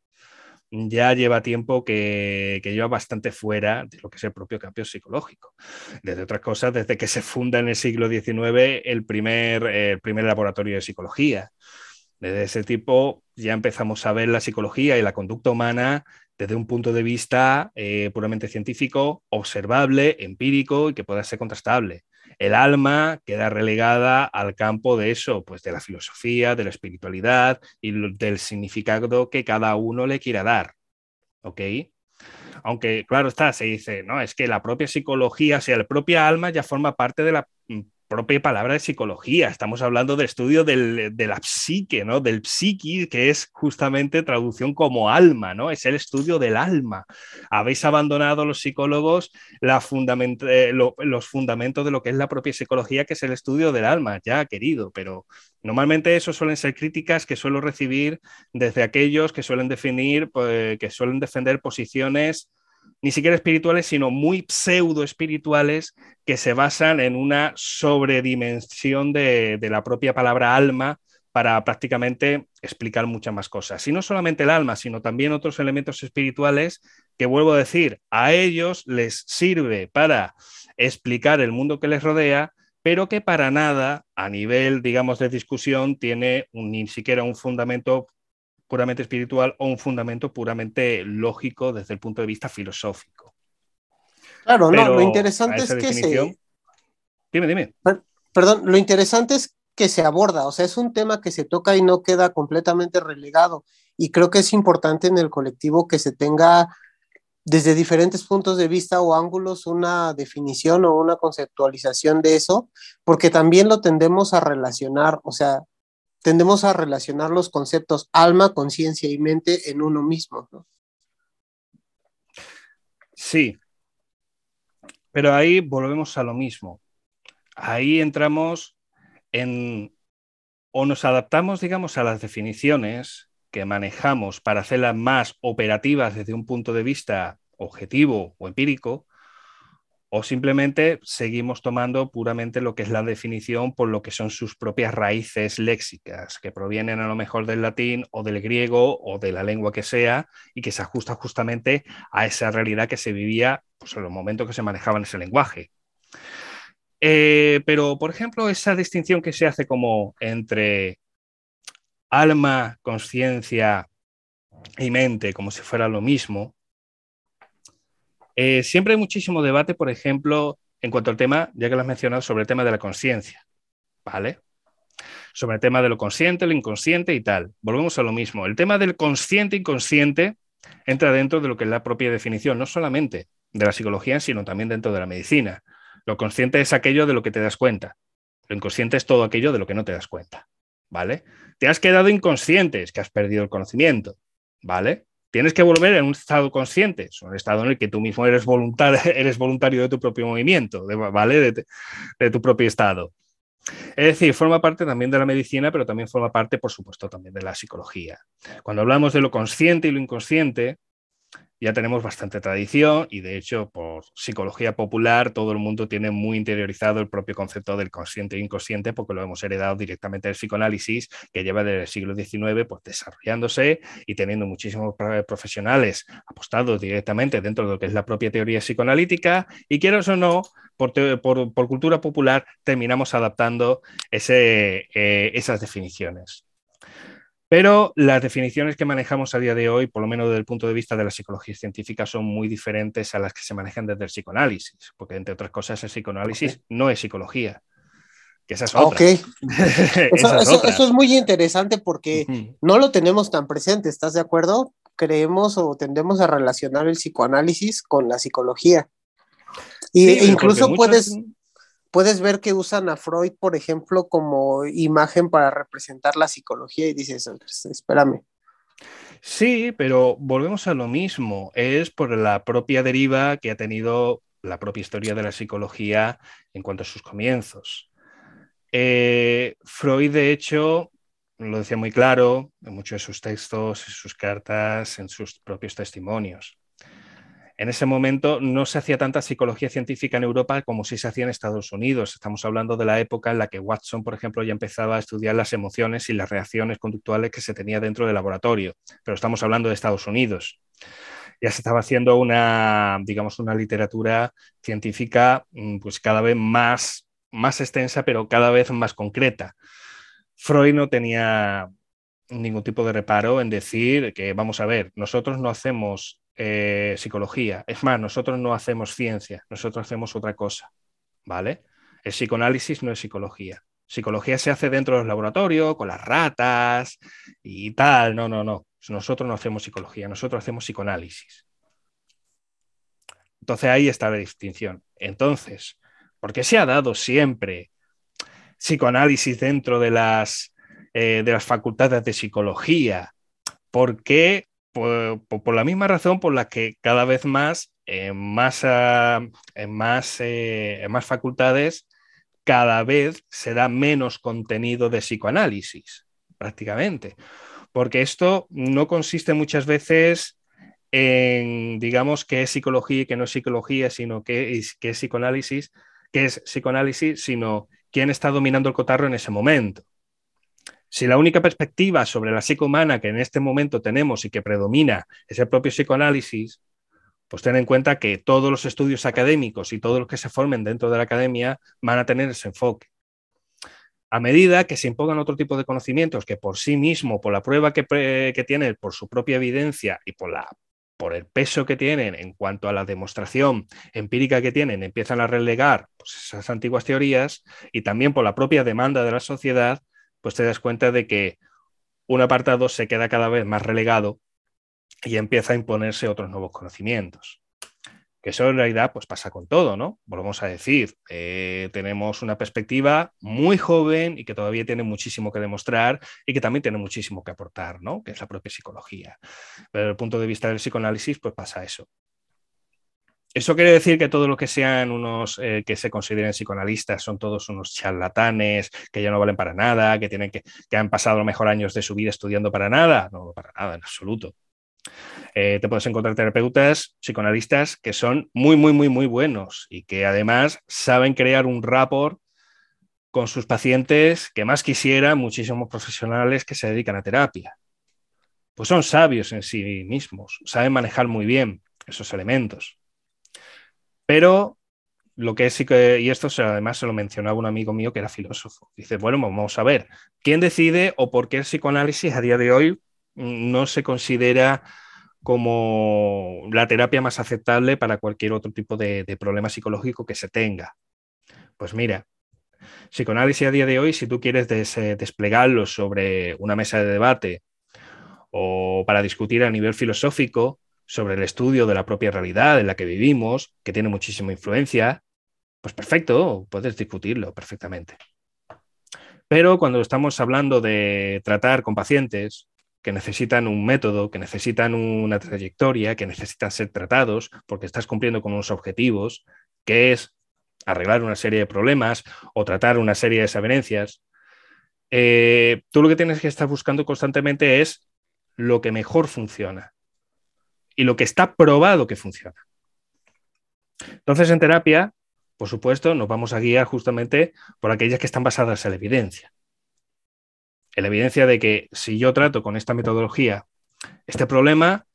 ya lleva tiempo que, lleva bastante fuera de lo que es el propio cambio psicológico. Desde otras cosas, desde que se funda en el siglo XIX el primer, el primer laboratorio de psicología. Desde ese tipo ya empezamos a ver la psicología y la conducta humana desde un punto de vista eh, puramente científico, observable, empírico y que pueda ser contrastable el alma queda relegada al campo de eso, pues de la filosofía, de la espiritualidad y del significado que cada uno le quiera dar. ¿Ok? Aunque, claro está, se dice, no, es que la propia psicología, o sea, la propia alma ya forma parte de la mm, propia palabra de psicología. Estamos hablando del estudio de la psique, ¿no? Del psiqui, que es justamente traducción como alma, ¿no? Es el estudio del alma. Habéis abandonado los psicólogos eh, los fundamentos de lo que es la propia psicología, que es el estudio del alma, ya querido, pero normalmente eso suelen ser críticas que suelo recibir desde aquellos que suelen definir, pues, que suelen defender posiciones ni siquiera espirituales, sino muy pseudo espirituales que se basan en una sobredimensión de, la propia palabra alma para prácticamente explicar muchas más cosas. Y no solamente el alma, sino también otros elementos espirituales que, vuelvo a decir, a ellos les sirve para explicar el mundo que les rodea, pero que para nada, a nivel, digamos, de discusión, tiene ni siquiera un fundamento puramente espiritual o un fundamento puramente lógico desde el punto de vista filosófico. Claro, no, lo interesante es que se... Dime, dime. perdón, lo interesante es que se aborda, o sea, es un tema que se toca y no queda completamente relegado. Y creo que es importante en el colectivo que se tenga desde diferentes puntos de vista o ángulos una definición o una conceptualización de eso, porque también lo tendemos a relacionar, o sea, tendemos a relacionar los conceptos alma, conciencia y mente en uno mismo. ¿no? Sí, pero ahí volvemos a lo mismo. Ahí entramos en o nos adaptamos, digamos, a las definiciones que manejamos para hacerlas más operativas desde un punto de vista objetivo o empírico, o simplemente seguimos tomando puramente lo que es la definición por lo que son sus propias raíces léxicas, que provienen a lo mejor del latín o del griego o de la lengua que sea y que se ajusta justamente a esa realidad que se vivía pues, en los momentos que se manejaba en ese lenguaje. Eh, pero, por ejemplo, esa distinción que se hace como entre alma, conciencia y mente, como si fuera lo mismo, eh, siempre hay muchísimo debate, por ejemplo, en cuanto al tema, ya que lo has mencionado, sobre el tema de la conciencia, ¿vale? Sobre el tema de lo consciente, lo inconsciente y tal. Volvemos a lo mismo. El tema del consciente inconsciente entra dentro de lo que es la propia definición, no solamente de la psicología, sino también dentro de la medicina. Lo consciente es aquello de lo que te das cuenta. Lo inconsciente es todo aquello de lo que no te das cuenta, ¿vale? Te has quedado inconsciente, es que has perdido el conocimiento, ¿vale? Tienes que volver en un estado consciente, un estado en el que tú mismo eres voluntario, eres voluntario de tu propio movimiento, ¿vale? De, tu propio estado. Es decir, forma parte también de la medicina, pero también forma parte, por supuesto, también de la psicología. Cuando hablamos de lo consciente y lo inconsciente, ya tenemos bastante tradición y de hecho por psicología popular todo el mundo tiene muy interiorizado el propio concepto del consciente e inconsciente porque lo hemos heredado directamente del psicoanálisis que lleva desde el siglo XIX pues, desarrollándose y teniendo muchísimos profesionales apostados directamente dentro de lo que es la propia teoría psicoanalítica y quieras o no, por, por, cultura popular terminamos adaptando ese, eh, esas definiciones. Pero las definiciones que manejamos a día de hoy, por lo menos desde el punto de vista de la psicología científica, son muy diferentes a las que se manejan desde el psicoanálisis, porque entre otras cosas el psicoanálisis no es psicología. Que esa es otra. eso, es muy interesante porque no lo tenemos tan presente, ¿estás de acuerdo? Creemos o tendemos a relacionar el psicoanálisis con la psicología. Y, e incluso puedes, puedes ver que usan a Freud, por ejemplo, como imagen para representar la psicología y dices, espérame. Sí, pero volvemos a lo mismo. Es por la propia deriva que ha tenido la propia historia de la psicología en cuanto a sus comienzos. Eh, Freud, de hecho, lo decía muy claro en muchos de sus textos, en sus cartas, en sus propios testimonios en ese momento no se hacía tanta psicología científica en Europa como si se hacía en Estados Unidos. Estamos hablando de la época en la que Watson, por ejemplo, ya empezaba a estudiar las emociones y las reacciones conductuales que se tenía dentro del laboratorio, pero estamos hablando de Estados Unidos. Ya se estaba haciendo una, digamos, una literatura científica mm, pues cada vez más, más extensa, pero cada vez más concreta. Freud no tenía ningún tipo de reparo en decir que, vamos a ver, nosotros no hacemos eh, psicología. Es más, nosotros no hacemos ciencia, nosotros hacemos otra cosa, ¿vale? El psicoanálisis no es psicología. Psicología se hace dentro del laboratorio, con las ratas y tal. No, no, no. Nosotros no hacemos psicología, nosotros hacemos psicoanálisis. Entonces ahí está la distinción. Entonces, ¿por qué se ha dado siempre psicoanálisis dentro de las, eh, de las facultades de psicología? ¿Por qué por, la misma razón por la que cada vez más, en más, en más, eh, en más facultades, cada vez se da menos contenido de psicoanálisis, prácticamente. Porque esto no consiste muchas veces en, digamos, qué es psicología y qué no es psicología, sino qué es, es psicoanálisis, qué es psicoanálisis, sino quién está dominando el cotarro en ese momento. Si la única perspectiva sobre la psique humana que en este momento tenemos y que predomina es el propio psicoanálisis, pues ten en cuenta que todos los estudios académicos y todos los que se formen dentro de la academia van a tener ese enfoque. A medida que se impongan otro tipo de conocimientos que por sí mismo, por la prueba que, tienen, por su propia evidencia y por, la, por el peso que tienen en cuanto a la demostración empírica que tienen, empiezan a relegar pues, esas antiguas teorías y también por la propia demanda de la sociedad, pues te das cuenta de que un apartado se queda cada vez más relegado y empieza a imponerse otros nuevos conocimientos. Que eso en realidad pues pasa con todo, ¿no? Volvemos a decir, eh, tenemos una perspectiva muy joven y que todavía tiene muchísimo que demostrar y que también tiene muchísimo que aportar, ¿no? Que es la propia psicología. Pero desde el punto de vista del psicoanálisis, pues pasa eso. ¿Eso quiere decir que todos los que sean unos eh, que se consideren psicoanalistas son todos unos charlatanes, que ya no valen para nada, que, tienen que, que han pasado los mejor años de su vida estudiando para nada? No, para nada, en absoluto. Eh, te puedes encontrar terapeutas, psicoanalistas que son muy, muy, muy, muy buenos y que además saben crear un rapport con sus pacientes que más quisiera muchísimos profesionales que se dedican a terapia. Pues son sabios en sí mismos, saben manejar muy bien esos elementos. Pero lo que sí que, y esto además se lo mencionaba un amigo mío que era filósofo, dice, bueno, vamos a ver, ¿quién decide o por qué el psicoanálisis a día de hoy no se considera como la terapia más aceptable para cualquier otro tipo de, problema psicológico que se tenga. Pues mira, psicoanálisis a día de hoy, si tú quieres desplegarlo sobre una mesa de debate o para discutir a nivel filosófico sobre el estudio de la propia realidad en la que vivimos, que tiene muchísima influencia, pues perfecto, puedes discutirlo perfectamente. Pero cuando estamos hablando de tratar con pacientes que necesitan un método, que necesitan una trayectoria, que necesitan ser tratados porque estás cumpliendo con unos objetivos, que es arreglar una serie de problemas o tratar una serie de desavenencias, eh, tú lo que tienes que estar buscando constantemente es lo que mejor funciona y lo que está probado que funciona. Entonces, en terapia, por supuesto, nos vamos a guiar justamente por aquellas que están basadas en la evidencia la evidencia de que si yo trato con esta metodología este problema,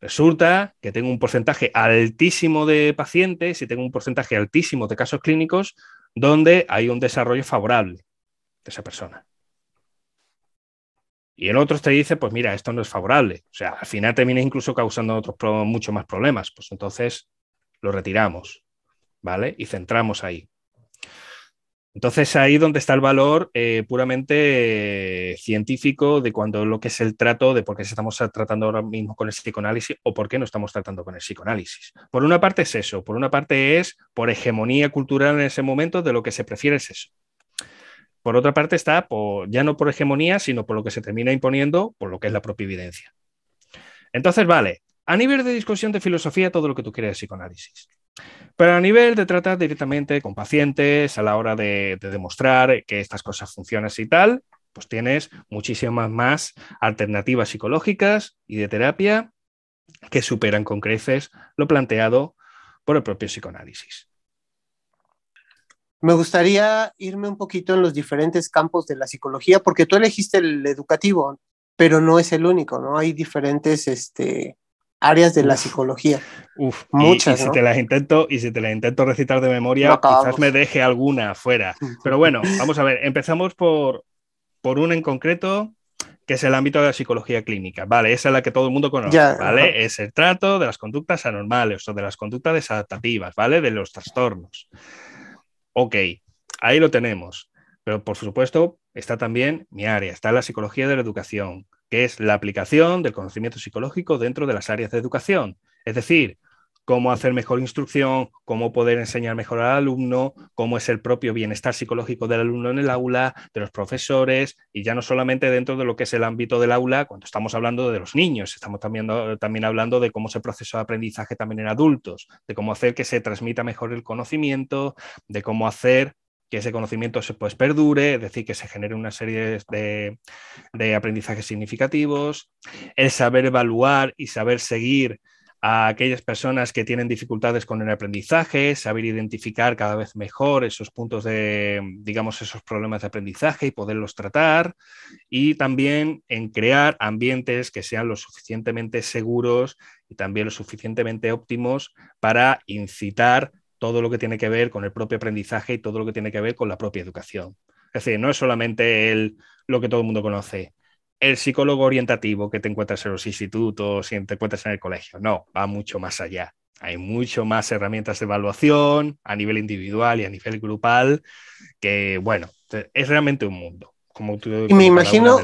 resulta que tengo un porcentaje altísimo de pacientes y tengo un porcentaje altísimo de casos clínicos donde hay un desarrollo favorable de esa persona. Y el otro te dice, pues mira, esto no es favorable. O sea, al final termina incluso causando otros muchos más problemas. Pues entonces lo retiramos, ¿vale? Y centramos ahí. Entonces ahí donde está el valor eh, puramente científico de cuando lo que es el trato, de por qué estamos tratando ahora mismo con el psicoanálisis o por qué no estamos tratando con el psicoanálisis. Por una parte es eso, por una parte es por hegemonía cultural en ese momento de lo que se prefiere es eso. Por otra parte está ya no por hegemonía, sino por lo que se termina imponiendo, por lo que es la propia evidencia. Entonces, vale, a nivel de discusión de filosofía, todo lo que tú quieres de psicoanálisis. Pero a nivel de tratar directamente con pacientes, a la hora de, demostrar que estas cosas funcionan y tal, pues tienes muchísimas más alternativas psicológicas y de terapia que superan con creces lo planteado por el propio psicoanálisis. Me gustaría irme un poquito en los diferentes campos de la psicología, porque tú elegiste el educativo, pero no es el único, ¿no? Hay diferentes este, áreas de la psicología. Uf, muchas. Y, si te las intento, y si te las intento recitar de memoria, quizás me deje alguna fuera. Pero bueno, vamos a ver, empezamos por, por una en concreto, que es el ámbito de la psicología clínica. Vale, esa es la que todo el mundo conoce, ¿vale? Es el trato de las conductas anormales o de las conductas desadaptativas, ¿vale? De los trastornos. Ok, ahí lo tenemos. Pero por supuesto, está también mi área, está la psicología de la educación, que es la aplicación del conocimiento psicológico dentro de las áreas de educación. Es decir, cómo hacer mejor instrucción, cómo poder enseñar mejor al alumno, cómo es el propio bienestar psicológico del alumno en el aula, de los profesores, y ya no solamente dentro de lo que es el ámbito del aula, cuando estamos hablando de los niños, estamos también, también hablando de cómo se procesa de aprendizaje también en adultos, de cómo hacer que se transmita mejor el conocimiento, de cómo hacer que ese conocimiento se pues, perdure, es decir, que se genere una serie de, de aprendizajes significativos, el saber evaluar y saber seguir a aquellas personas que tienen dificultades con el aprendizaje, saber identificar cada vez mejor esos puntos de, digamos, esos problemas de aprendizaje y poderlos tratar, y también en crear ambientes que sean lo suficientemente seguros y también lo suficientemente óptimos para incitar todo lo que tiene que ver con el propio aprendizaje y todo lo que tiene que ver con la propia educación. Es decir, no es solamente el, lo que todo el mundo conoce, el psicólogo orientativo que te encuentras en los institutos y te encuentras en el colegio. No, va mucho más allá. Hay mucho más herramientas de evaluación a nivel individual y a nivel grupal que, bueno, es realmente un mundo. Como tú, me imagino,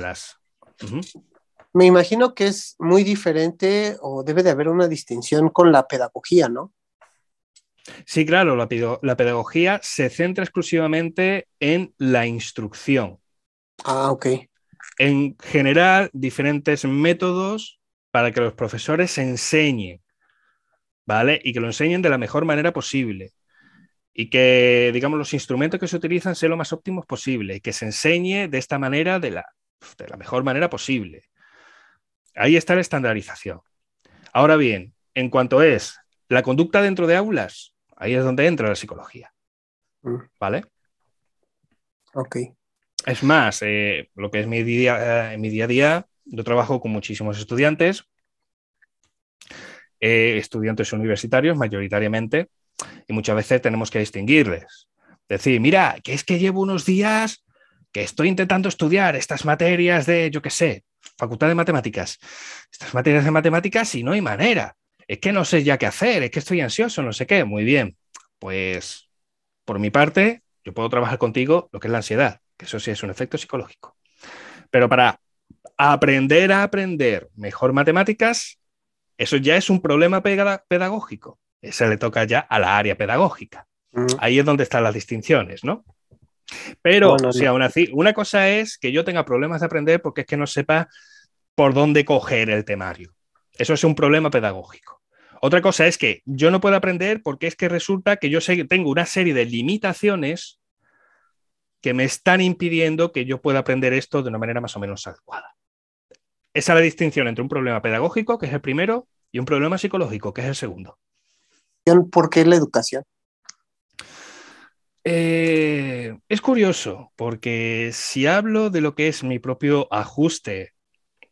me imagino que es muy diferente o debe de haber una distinción con la pedagogía, ¿no? Sí, claro, la, pedagogía se centra exclusivamente en la instrucción. Ah, ok. En general, diferentes métodos para que los profesores enseñen, ¿vale? Y que lo enseñen de la mejor manera posible. Y que, digamos, los instrumentos que se utilizan sean lo más óptimos posible. Y que se enseñe de esta manera, de la, de la mejor manera posible. ahí está la estandarización. Ahora bien, en cuanto es la conducta dentro de aulas, ahí es donde entra la psicología. Mm. ¿Vale? Ok. Es más, eh, lo que es mi día, eh, mi día a día, yo trabajo con muchísimos estudiantes, eh, estudiantes universitarios mayoritariamente, y muchas veces tenemos que distinguirles. Decir, mira, que es que llevo unos días que estoy intentando estudiar estas materias de, yo qué sé, facultad de matemáticas, estas materias de matemáticas y no hay manera. Es que no sé ya qué hacer, es que estoy ansioso, no sé qué. Muy bien, pues por mi parte, yo puedo trabajar contigo lo que es la ansiedad, que eso sí es un efecto psicológico. Pero para aprender a aprender mejor matemáticas, eso ya es un problema pedagógico. Ese le toca ya a la área pedagógica. Mm. Ahí es donde están las distinciones, ¿no? Pero, si aún así, una cosa es que yo tenga problemas de aprender porque es que no sepa por dónde coger el temario. Eso es un problema pedagógico. Otra cosa es que yo no puedo aprender porque es que resulta que yo tengo una serie de limitaciones que me están impidiendo que yo pueda aprender esto de una manera más o menos adecuada. Esa es la distinción entre un problema pedagógico, que es el primero, y un problema psicológico, que es el segundo. ¿Por qué la educación? Eh, es curioso, porque si hablo de lo que es mi propio ajuste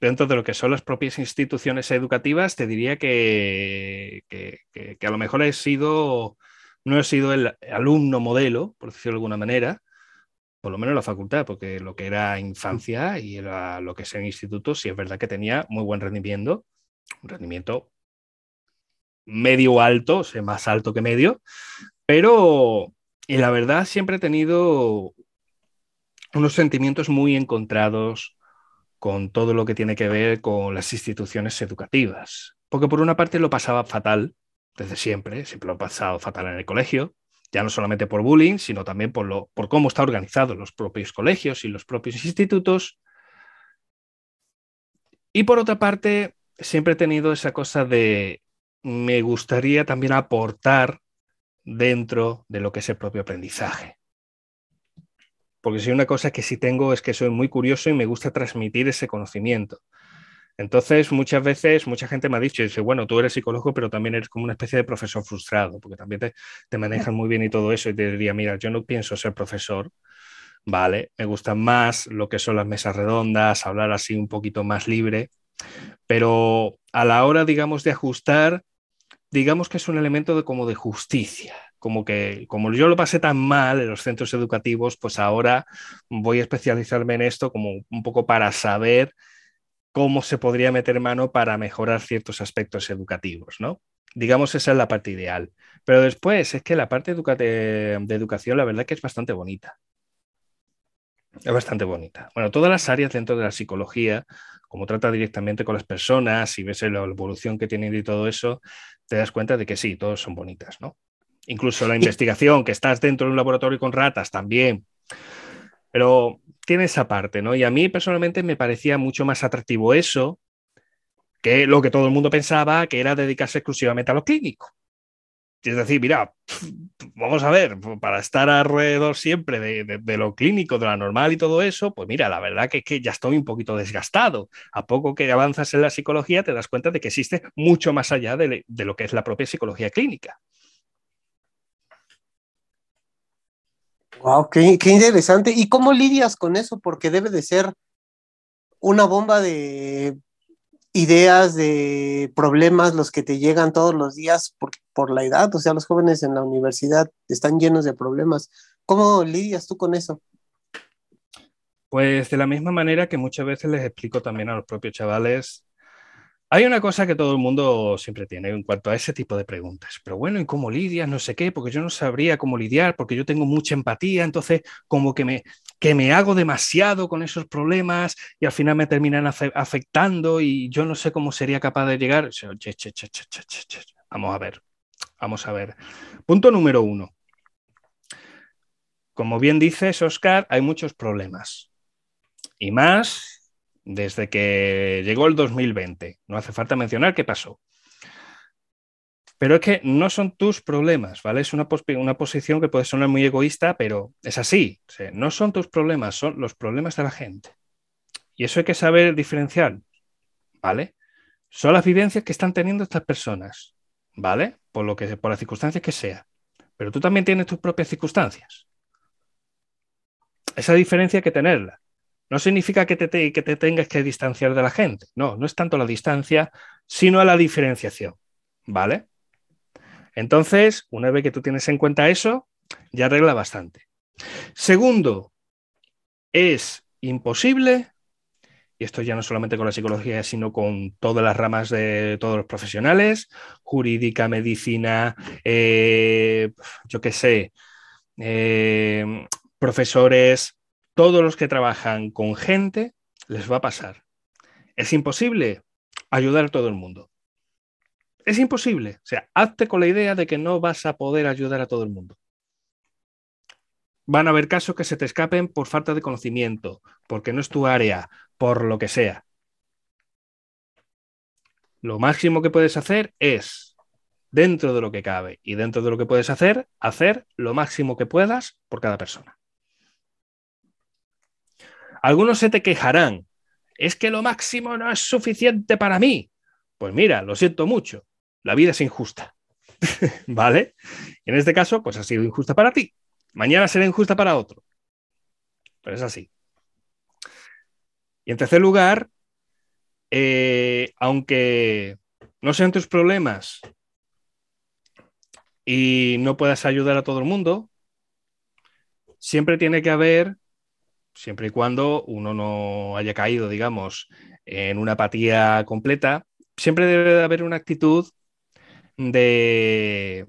dentro de lo que son las propias instituciones educativas, te diría que, que, a lo mejor he sido, no he sido el alumno modelo, por decirlo de alguna manera, por lo menos en la facultad, porque lo que era infancia y lo que es en instituto, sí es verdad que tenía muy buen rendimiento, un rendimiento medio alto, o sea, más alto que medio, pero, y la verdad, siempre he tenido unos sentimientos muy encontrados con todo lo que tiene que ver con las instituciones educativas, porque por una parte lo pasaba fatal desde siempre, siempre lo he pasado fatal en el colegio, ya no solamente por bullying, sino también por, lo, por cómo está organizado los propios colegios y los propios institutos. Y por otra parte, siempre he tenido esa cosa de me gustaría también aportar dentro de lo que es el propio aprendizaje. Porque si una cosa que sí tengo es que soy muy curioso y me gusta transmitir ese conocimiento. Entonces, muchas veces, mucha gente me ha dicho, dice, bueno, tú eres psicólogo, pero también eres como una especie de profesor frustrado, porque también te, te manejan muy bien y todo eso, y te diría, mira, yo no pienso ser profesor, ¿vale? Me gustan más lo que son las mesas redondas, hablar así un poquito más libre, pero a la hora, digamos, de ajustar, digamos que es un elemento de como de justicia, como que como yo lo pasé tan mal en los centros educativos, pues ahora voy a especializarme en esto como un poco para saber cómo se podría meter mano para mejorar ciertos aspectos educativos, ¿no? Digamos, esa es la parte ideal. Pero después es que la parte de educación, la verdad que es bastante bonita. Es bastante bonita. Bueno, todas las áreas dentro de la psicología, como trata directamente con las personas y ves la evolución que tienen y todo eso, te das cuenta de que sí, todos son bonitas, ¿no? Incluso la investigación, que estás dentro de un laboratorio con ratas también. Pero tiene esa parte, ¿no? Y a mí personalmente me parecía mucho más atractivo eso que lo que todo el mundo pensaba, que era dedicarse exclusivamente a lo clínico. Es decir, mira, vamos a ver, para estar alrededor siempre de, lo clínico, de lo normal y todo eso, pues mira, la verdad que, que ya estoy un poquito desgastado. A poco que avanzas en la psicología te das cuenta de que existe mucho más allá de lo que es la propia psicología clínica. Wow, qué, interesante. ¿Y cómo lidias con eso? Porque debe de ser una bomba de ideas, de problemas, los que te llegan todos los días por, por la edad. O sea, los jóvenes en la universidad están llenos de problemas. ¿Cómo lidias tú con eso? Pues de la misma manera que muchas veces les explico también a los propios chavales hay una cosa que todo el mundo siempre tiene en cuanto a ese tipo de preguntas. Pero bueno, ¿y cómo lidias? No sé qué, porque yo no sabría cómo lidiar, porque yo tengo mucha empatía, entonces como que me, que me hago demasiado con esos problemas y al final me terminan afectando y yo no sé cómo sería capaz de llegar. Vamos a ver, vamos a ver. Punto número uno. Como bien dices, Oscar, hay muchos problemas. Y más desde que llegó el 2020. No hace falta mencionar qué pasó. Pero es que no son tus problemas, ¿vale? Es una, una posición que puede sonar muy egoísta, pero es así. no son tus problemas, son los problemas de la gente. Y eso hay que saber diferenciar, ¿vale? Son las vivencias que están teniendo estas personas, ¿vale? Por, lo que, por las circunstancias que sea. Pero tú también tienes tus propias circunstancias. Esa diferencia hay que tenerla. No significa que te, que te tengas que distanciar de la gente. No, no es tanto la distancia, sino la diferenciación. ¿Vale? Entonces, una vez que tú tienes en cuenta eso, ya arregla bastante. Segundo, es imposible, y esto ya no solamente con la psicología, sino con todas las ramas de todos los profesionales, jurídica, medicina, eh, yo qué sé, eh, profesores, todos los que trabajan con gente, les va a pasar. Es imposible ayudar a todo el mundo. Es imposible. O sea, hazte con la idea de que no vas a poder ayudar a todo el mundo. Van a haber casos que se te escapen por falta de conocimiento, porque no es tu área, por lo que sea. Lo máximo que puedes hacer es, dentro de lo que cabe y dentro de lo que puedes hacer, hacer lo máximo que puedas por cada persona. Algunos se te quejarán. Es que lo máximo no es suficiente para mí. Pues mira, lo siento mucho. La vida es injusta. ¿Vale? En este caso, pues ha sido injusta para ti. Mañana será injusta para otro. Pero es así. Y en tercer lugar, eh, aunque no sean tus problemas y no puedas ayudar a todo el mundo, siempre tiene que haber siempre y cuando uno no haya caído, digamos, en una apatía completa, siempre debe haber una actitud de,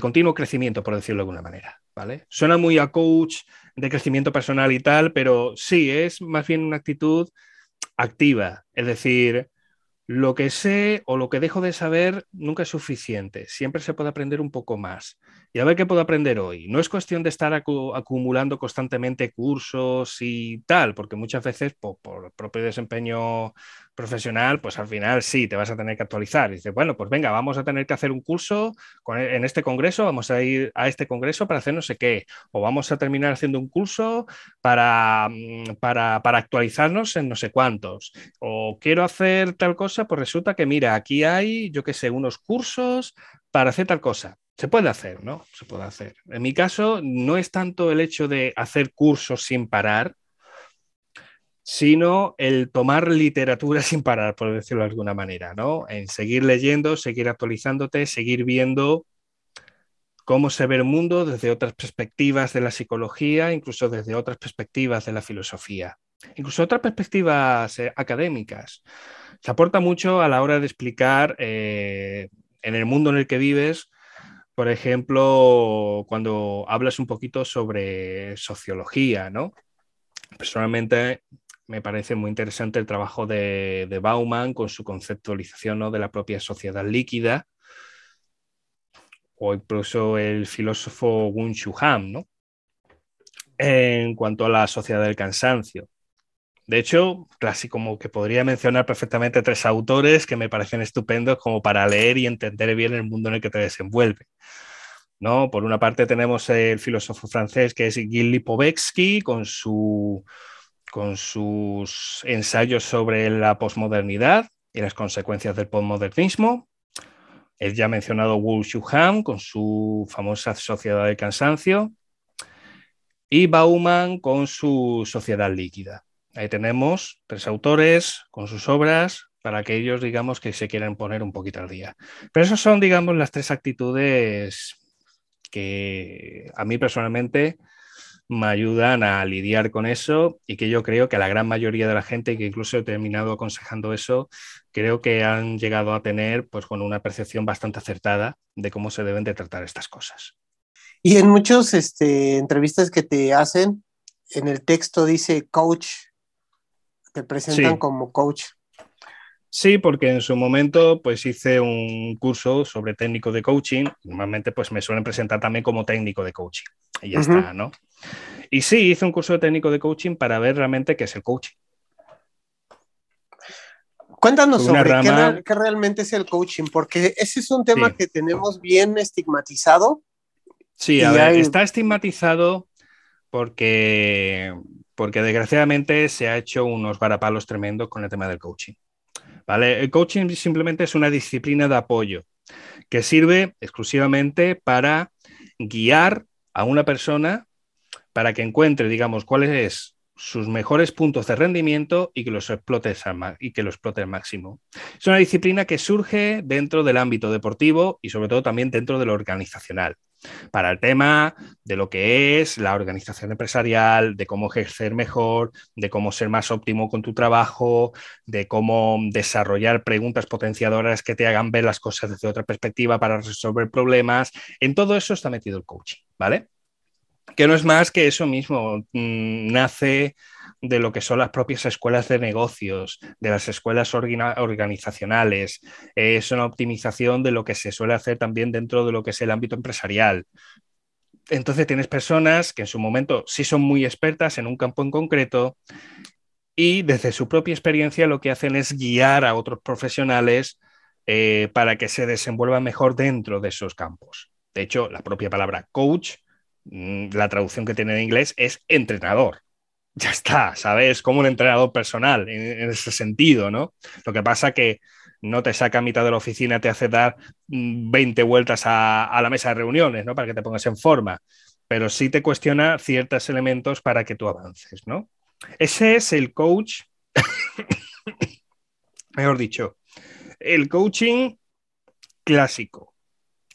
continuo crecimiento, por decirlo de alguna manera. ¿vale? Suena muy a coach de crecimiento personal y tal, pero sí, es más bien una actitud activa, es decir, lo que sé o lo que dejo de saber nunca es suficiente, siempre se puede aprender un poco más y a ver qué puedo aprender hoy. No es cuestión de estar acumulando constantemente cursos y tal, porque muchas veces por, propio desempeño profesional, pues al final sí, te vas a tener que actualizar. Dices, bueno, pues venga, vamos a tener que hacer un curso e, en este congreso, vamos a ir a este congreso para hacer no sé qué, o vamos a terminar haciendo un curso para, mm, para, para actualizarnos en no sé cuántos, o quiero hacer tal cosa, pues resulta que mira, aquí hay, yo qué sé, unos cursos para hacer tal cosa. Se puede hacer, ¿no? Se puede hacer. En mi caso, no es tanto el hecho de hacer cursos sin parar, sino el tomar literatura sin parar, por decirlo de alguna manera, ¿no? En seguir leyendo, seguir actualizándote, seguir viendo cómo se ve el mundo desde otras perspectivas de la psicología, incluso desde otras perspectivas de la filosofía, incluso otras perspectivas eh, académicas. Se aporta mucho a la hora de explicar eh, en el mundo en el que vives por ejemplo, cuando hablas un poquito sobre sociología, ¿no? Personalmente me parece muy interesante el trabajo de, Bauman con su conceptualización ¿no? de la propia sociedad líquida, o incluso el filósofo Wun Shu Han, ¿no? En cuanto a la sociedad del cansancio. De hecho, casi como que podría mencionar perfectamente tres autores que me parecen estupendos como para leer y entender bien el mundo en el que te desenvuelve. ¿No? Por una parte tenemos el filósofo francés que es Gilles Lipovetsky con, con sus ensayos sobre la posmodernidad y las consecuencias del posmodernismo. El ya mencionado Wu Han con su famosa Sociedad del Cansancio. Y Bauman con su Sociedad Líquida. Ahí tenemos tres autores con sus obras para aquellos, digamos, que se quieran poner un poquito al día. Pero esas son, digamos, las tres actitudes que a mí personalmente me ayudan a lidiar con eso y que yo creo que la gran mayoría de la gente, que incluso he terminado aconsejando eso, creo que han llegado a tener pues, con una percepción bastante acertada de cómo se deben de tratar estas cosas. Y en muchas este, entrevistas que te hacen, en el texto dice coach te presentan como coach. Sí, porque en su momento pues hice un curso sobre técnico de coaching. Normalmente pues me suelen presentar también como técnico de coaching. Y ya está, ¿no? Y sí, hice un curso de técnico de coaching para ver realmente qué es el coaching. Cuéntanos sobre qué, realmente es el coaching, porque ese es un tema que tenemos bien estigmatizado. Sí, a ver, está estigmatizado porque porque desgraciadamente se ha hecho unos varapalos tremendos con el tema del coaching. ¿vale? El coaching simplemente es una disciplina de apoyo que sirve exclusivamente para guiar a una persona para que encuentre, digamos, cuáles sus mejores puntos de rendimiento y que los explote, y que lo explote al máximo. Es una disciplina que surge dentro del ámbito deportivo y sobre todo también dentro de lo organizacional para el tema de lo que es la organización empresarial, de cómo ejercer mejor, de cómo ser más óptimo con tu trabajo, de cómo desarrollar preguntas potenciadoras que te hagan ver las cosas desde otra perspectiva para resolver problemas. En todo eso está metido el coaching, ¿vale? Que no es más que eso mismo, mm, nace de lo que son las propias escuelas de negocios, de las escuelas organizacionales. es una optimización de lo que se suele hacer también dentro de lo que es el ámbito empresarial. Entonces tienes personas que en su momento sí son muy expertas en un campo en concreto y desde su propia experiencia lo que hacen es guiar a otros profesionales eh, para que se desenvuelvan mejor dentro de esos campos. De hecho, la propia palabra coach, mm, la traducción que tiene en inglés es entrenador ya está, ¿sabes? Como un entrenador personal en, ese sentido, ¿no? Lo que pasa que no te saca a mitad de la oficina, te hace dar 20 mm, vueltas a, la mesa de reuniones, ¿no? Para que te pongas en forma, pero sí te cuestiona ciertos elementos para que tú avances, ¿no? Ese es el coach, mejor dicho, el coaching clásico,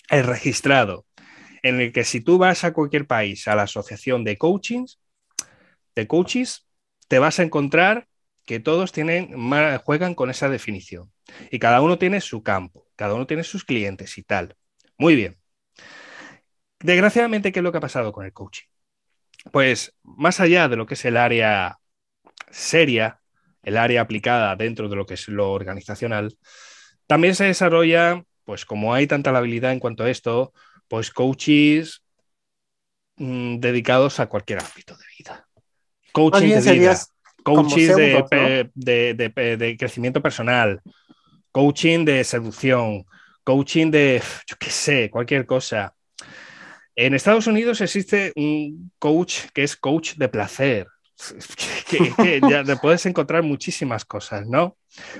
el registrado, en el que si tú vas a cualquier país, a la asociación de coachings, de coaches, te vas a encontrar que todos tienen, juegan con esa definición. Y cada uno tiene su campo, cada uno tiene sus clientes y tal. Muy bien. Desgraciadamente, ¿qué es lo que ha pasado con el coaching? Pues más allá de lo que es el área seria, el área aplicada dentro de lo que es lo organizacional, también se desarrolla, pues como hay tanta habilidad en cuanto a esto, pues coaches mm, dedicados a cualquier ámbito de vida coaching de vida, coaching de, crecimiento personal, coaching de seducción, coaching de, yo qué sé, cualquier cosa. En Estados Unidos existe un coach que es coach de placer. Que, ya te puedes encontrar muchísimas cosas, ¿no?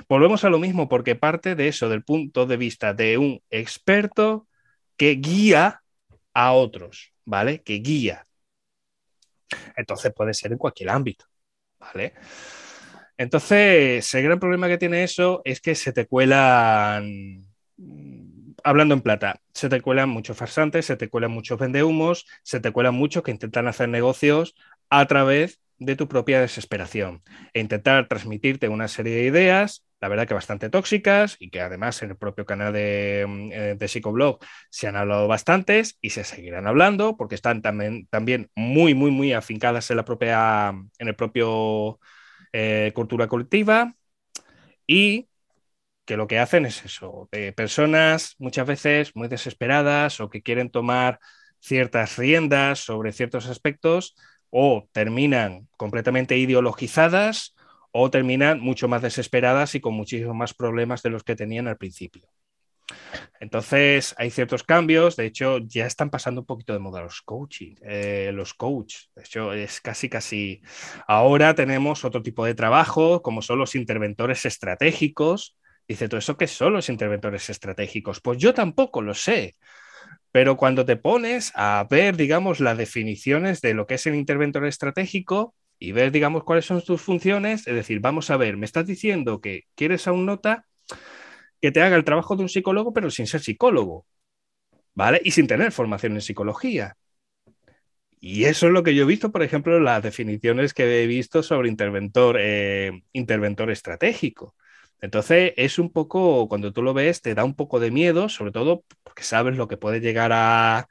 Volvemos a lo mismo porque parte de eso, del punto de vista de un experto que guía a otros, ¿vale? Que guía. Entonces puede ser en cualquier ámbito, ¿vale? Entonces, el gran problema que tiene eso es que se te cuelan, hablando en plata, se te cuelan muchos farsantes, se te cuelan muchos vendehumos, se te cuelan muchos que intentan hacer negocios a través de tu propia desesperación. E intentar transmitirte una serie de ideas la verdad que bastante tóxicas y que además en el propio canal de, mm, de Psicoblog se han hablado bastantes y se seguirán hablando porque están también, también muy, muy, muy afincadas en la propia, en el propio eh, cultura colectiva. Y que lo que hacen es eso, de personas muchas veces muy desesperadas o que quieren tomar ciertas riendas sobre ciertos aspectos o terminan completamente ideologizadas o terminan mucho más desesperadas y con muchísimos más problemas de los que tenían al principio. Entonces, hay ciertos cambios. De hecho, ya están pasando un poquito de moda los coaching, eh, los coaches. De hecho, es casi, casi. Ahora tenemos otro tipo de trabajo, como son los interventores estratégicos. Dice, ¿todo eso qué son los interventores estratégicos? Pues yo tampoco lo sé. Pero cuando te pones a ver, digamos, las definiciones de lo que es el interventor estratégico, y ver, digamos, cuáles son tus funciones. Es decir, vamos a ver, me estás diciendo que quieres a un nota que te haga el trabajo de un psicólogo, pero sin ser psicólogo, ¿vale? Y sin tener formación en psicología. Y eso es lo que yo he visto, por ejemplo, las definiciones que he visto sobre interventor, eh, interventor estratégico. Entonces, es un poco, cuando tú lo ves, te da un poco de miedo, sobre todo porque sabes lo que puede llegar a,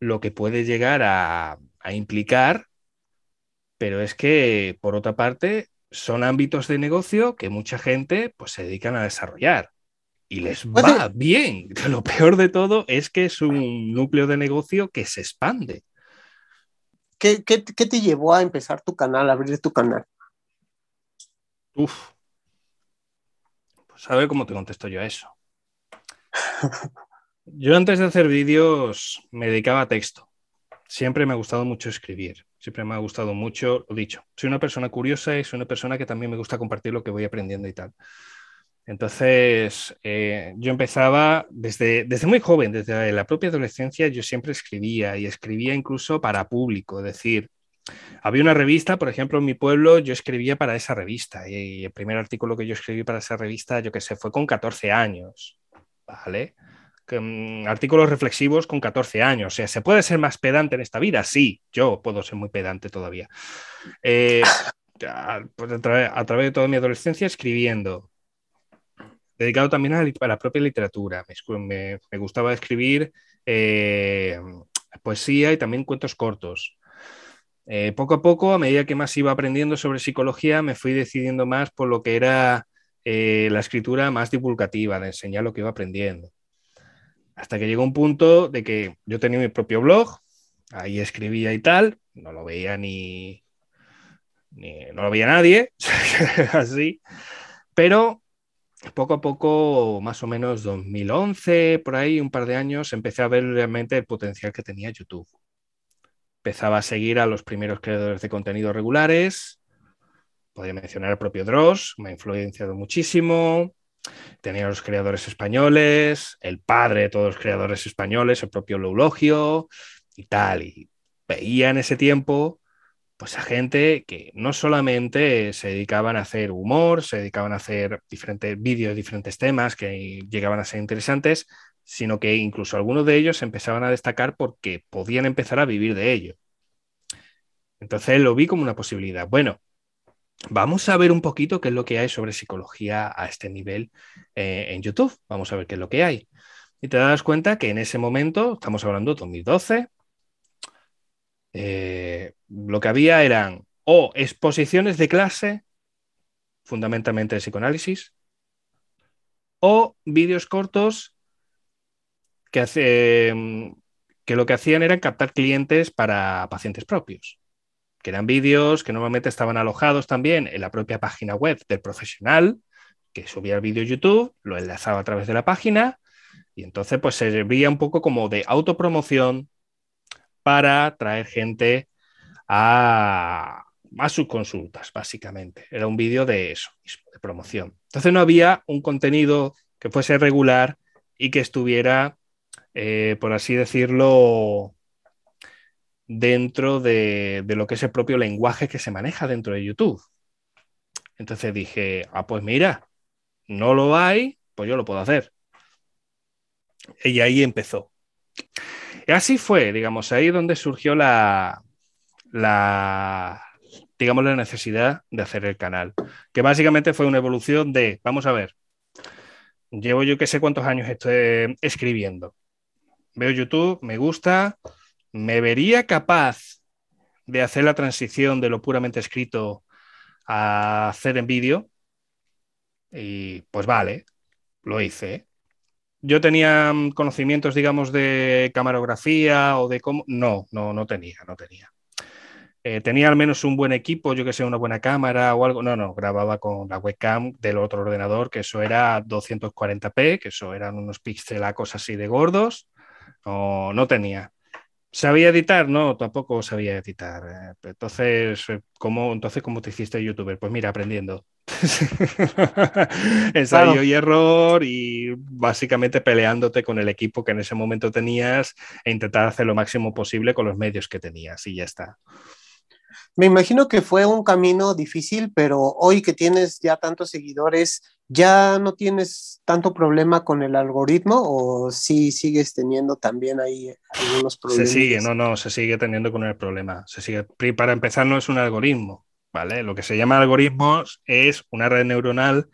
lo que puede llegar a, a implicar pero es que, por otra parte, son ámbitos de negocio que mucha gente pues, se dedican a desarrollar y les va bien. Lo peor de todo es que es un núcleo de negocio que se expande. ¿Qué, te llevó a empezar tu canal, a abrir tu canal? Uf. A ver cómo te contesto yo a eso. Yo antes de hacer vídeos me dedicaba a texto. Siempre me ha gustado mucho escribir. Siempre me ha gustado mucho, lo dicho. Soy una persona curiosa y soy una persona que también me gusta compartir lo que voy aprendiendo y tal. Entonces, eh, yo empezaba desde, desde muy joven, desde la propia adolescencia, yo siempre escribía y escribía incluso para público, es decir, había una revista, por ejemplo, en mi pueblo, yo escribía para esa revista y el primer artículo que yo escribí para esa revista, yo qué sé, fue con 14 años, ¿vale? Mm, artículos reflexivos con 14 años. O sea, ¿se puede ser más pedante en esta vida? Sí, yo puedo ser muy pedante todavía. Eh, pues a, través de toda mi adolescencia escribiendo. Dedicado también a la, propia literatura. Me, gustaba escribir eh, poesía y también cuentos cortos. Eh, poco a poco, a medida que más iba aprendiendo sobre psicología, me fui decidiendo más por lo que era la escritura más divulgativa, de enseñar lo que iba aprendiendo. Hasta que llegó un punto de que yo tenía mi propio blog, ahí escribía y tal, no lo veía ni, no lo veía nadie, así, pero poco a poco, más o menos 2011, por ahí, un par de años, empecé a ver realmente el potencial que tenía YouTube. Empezaba a seguir a los primeros creadores de contenido regulares, podría mencionar el propio Dross, me ha influenciado muchísimo, Tenía los creadores españoles, el padre de todos los creadores españoles, el propio Loulogio y tal. Y veía en ese tiempo pues a gente que no solamente se dedicaban a hacer humor, se dedicaban a hacer diferentes vídeos, diferentes temas que llegaban a ser interesantes, sino que incluso algunos de ellos empezaban a destacar porque podían empezar a vivir de ello. Entonces lo vi como una posibilidad. Bueno, Vamos a ver un poquito qué es lo que hay sobre psicología a este nivel eh, en YouTube. Vamos a ver qué es lo que hay. Y te das cuenta que en ese momento, estamos hablando de 2012, eh, lo que había eran o exposiciones de clase, fundamentalmente de psicoanálisis, o vídeos cortos que, hace, que lo que hacían era captar clientes para pacientes propios que eran vídeos que normalmente estaban alojados también en la propia página web del profesional, que subía el vídeo YouTube, lo enlazaba a través de la página y entonces pues servía un poco como de autopromoción para traer gente a, a sus consultas, básicamente. Era un vídeo de eso de promoción. Entonces no había un contenido que fuese regular y que estuviera, eh, por así decirlo, dentro de, lo que es el propio lenguaje que se maneja dentro de YouTube. Entonces dije, ah, pues mira, no lo hay, pues yo lo puedo hacer. Y ahí empezó. Así fue, digamos, ahí donde surgió la, la, digamos, la necesidad de hacer el canal, que básicamente fue una evolución de, vamos a ver, llevo yo que sé cuántos años estoy escribiendo. Veo YouTube, me gusta, ¿me vería capaz de hacer la transición de lo puramente escrito a hacer en vídeo? Y pues vale, lo hice. Yo tenía mm, conocimientos, digamos, de camarografía o de cómo... No, no, no tenía, no tenía. Eh, tenía al menos un buen equipo, yo que sé, una buena cámara o algo. No, no, grababa con la webcam del otro ordenador, que eso era 240p, que eso eran unos pixelacos así de gordos. No, no tenía. ¿Sabía editar? No, tampoco sabía editar. Entonces, eh, ¿cómo, entonces, ¿cómo te hiciste youtuber? Pues mira, aprendiendo. Ensayo y error y básicamente peleándote con el equipo que en ese momento tenías e intentar hacer lo máximo posible con los medios que tenías y ya está. Me imagino que fue un camino difícil, pero hoy que tienes ya tantos seguidores, ¿ya no tienes tanto problema con el algoritmo o sí sigues teniendo también ahí algunos problemas? Se sigue, no, no, se sigue teniendo con el problema. Se sigue. Para empezar, no es un algoritmo, ¿vale? Lo que se llama algoritmos es una red neuronal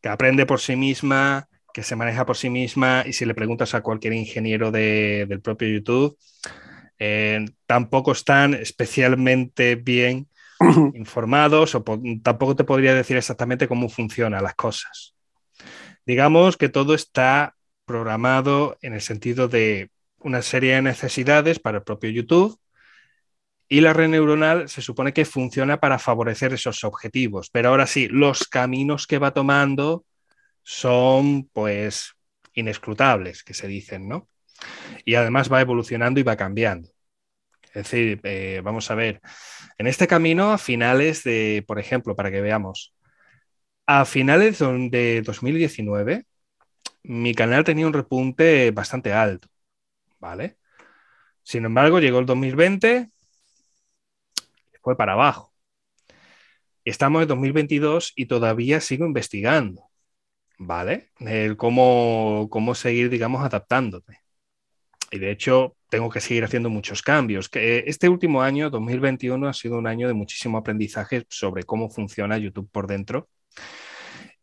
que aprende por sí misma, que se maneja por sí misma y si le preguntas a cualquier ingeniero del propio YouTube, eh, tampoco están especialmente bien informados o tampoco te podría decir exactamente cómo funcionan las cosas. Digamos que todo está programado en el sentido de una serie de necesidades para el propio YouTube y la red neuronal se supone que funciona para favorecer esos objetivos, pero ahora sí, los caminos que va tomando son pues inescrutables, que se dicen, ¿no? Y además va evolucionando y va cambiando. Es decir, eh, vamos a ver, en este camino, a finales de, por ejemplo, para que veamos, A finales de 2019, mi canal tenía un repunte bastante alto, ¿vale? Sin embargo, llegó el 2020 y fue para abajo. Estamos en 2022 y todavía sigo investigando, ¿vale? El cómo, cómo seguir, digamos, adaptándote. Y de hecho, tengo que seguir haciendo muchos cambios. Que este último año, 2021, ha sido un año de muchísimo aprendizaje sobre cómo funciona YouTube por dentro.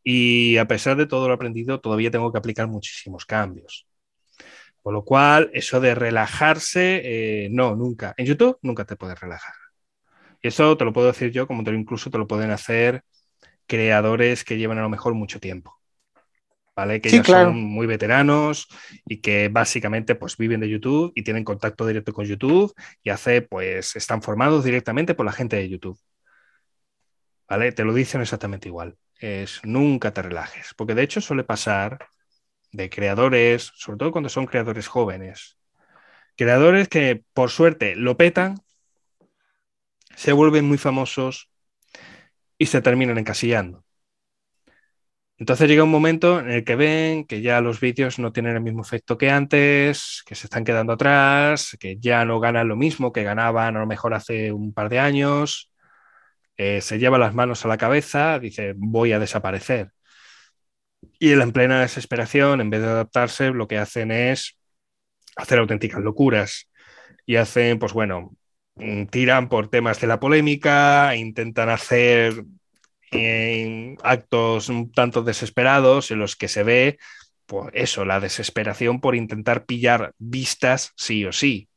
Y a pesar de todo lo aprendido, todavía tengo que aplicar muchísimos cambios. Por lo cual, eso de relajarse, eh, no, nunca. En YouTube nunca te puedes relajar. Y eso te lo puedo decir yo, como te incluso te lo pueden hacer creadores que llevan a lo mejor mucho tiempo. ¿Vale? Que ya son muy veteranos y que básicamente pues viven de YouTube y tienen contacto directo con YouTube y hace pues están formados directamente por la gente de YouTube. ¿Vale? Te lo dicen exactamente igual. Es nunca te relajes, porque de hecho suele pasar de creadores, sobre todo cuando son creadores jóvenes. Creadores que por suerte lo petan, se vuelven muy famosos y se terminan encasillando. Entonces llega un momento en el que ven que ya los vídeos no tienen el mismo efecto que antes, que se están quedando atrás, que ya no ganan lo mismo que ganaban a lo mejor hace un par de años, eh, se lleva las manos a la cabeza, dice voy a desaparecer. Y en plena desesperación, en vez de adaptarse, lo que hacen es hacer auténticas locuras. Y hacen, pues bueno, mm, tiran por temas de la polémica, intentan hacer eh, actos un tanto desesperados en los que se ve, pues eso, la desesperación por intentar pillar vistas sí o sí.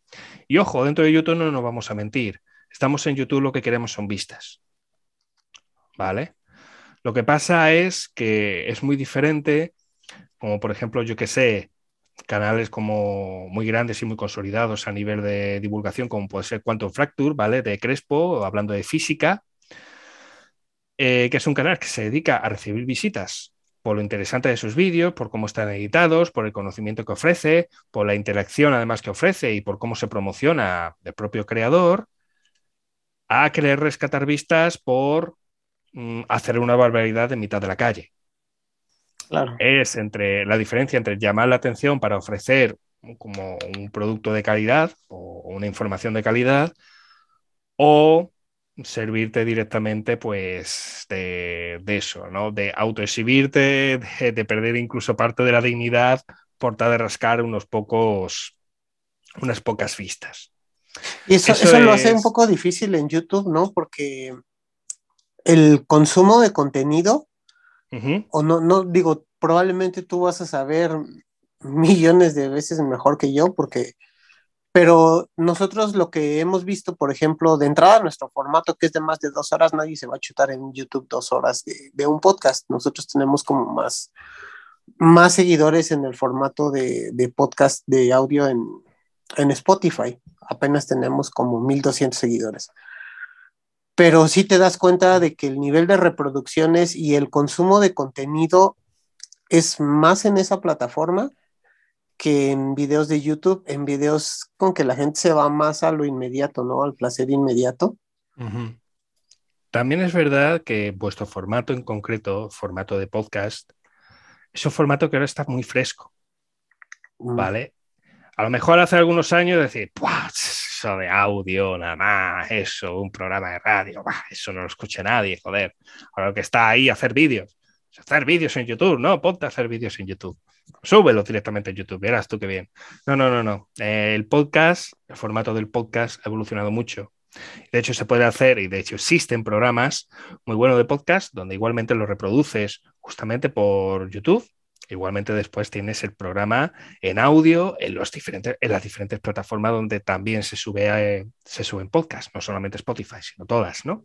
Y ojo, dentro de YouTube no nos vamos a mentir. Estamos en YouTube, lo que queremos son vistas. ¿Vale? Lo que pasa es que es muy diferente, como por ejemplo, yo que sé, canales como muy grandes y muy consolidados a nivel de divulgación, como puede ser Quantum Fracture, ¿vale? De Crespo, hablando de física, eh, que es un canal que se dedica a recibir visitas por lo interesante de sus vídeos, por cómo están editados, por el conocimiento que ofrece, por la interacción además que ofrece y por cómo se promociona el propio creador, a querer rescatar vistas por Mm, hacer una barbaridad en mitad de la calle. Claro. Es entre la diferencia entre llamar la atención para ofrecer como un producto de calidad o una información de calidad o servirte directamente pues de, eso, ¿no? De autoexhibirte, de, de, perder incluso parte de la dignidad por tal de rascar unos pocos, unas pocas vistas. Y eso, eso, lo hace un poco difícil en YouTube, ¿no? Porque el consumo de contenido, o no, no digo, probablemente tú vas a saber millones de veces mejor que yo, porque, pero nosotros lo que hemos visto, por ejemplo, de entrada nuestro formato, que es de más de dos horas, nadie se va a chutar en YouTube dos horas de, un podcast. Nosotros tenemos como más, más seguidores en el formato de, de podcast de audio en, en Spotify. Apenas tenemos como 1200 seguidores pero sí te das cuenta de que el nivel de reproducciones y el consumo de contenido es más en esa plataforma que en videos de YouTube, en videos con que la gente se va más a lo inmediato, ¿no? Al placer inmediato. También es verdad que vuestro formato en concreto, formato de podcast, es un formato que ahora está muy fresco, mm. ¿vale? A lo mejor hace algunos años decir, eso de audio, nada más, eso, un programa de radio, eso no lo escucha nadie, joder. Ahora lo que está ahí, hacer vídeos. Hacer vídeos en YouTube, ¿no? Ponte a hacer vídeos en YouTube. Súbelo directamente en YouTube, verás tú qué bien. No, no, no, no. Eh, el podcast, el formato del podcast ha evolucionado mucho. De hecho, se puede hacer, y de hecho existen programas muy buenos de podcast donde igualmente lo reproduces justamente por YouTube Igualmente después tienes el programa en audio en, los diferentes, en las diferentes plataformas donde también se sube eh, se suben podcasts, no solamente Spotify, sino todas, ¿no?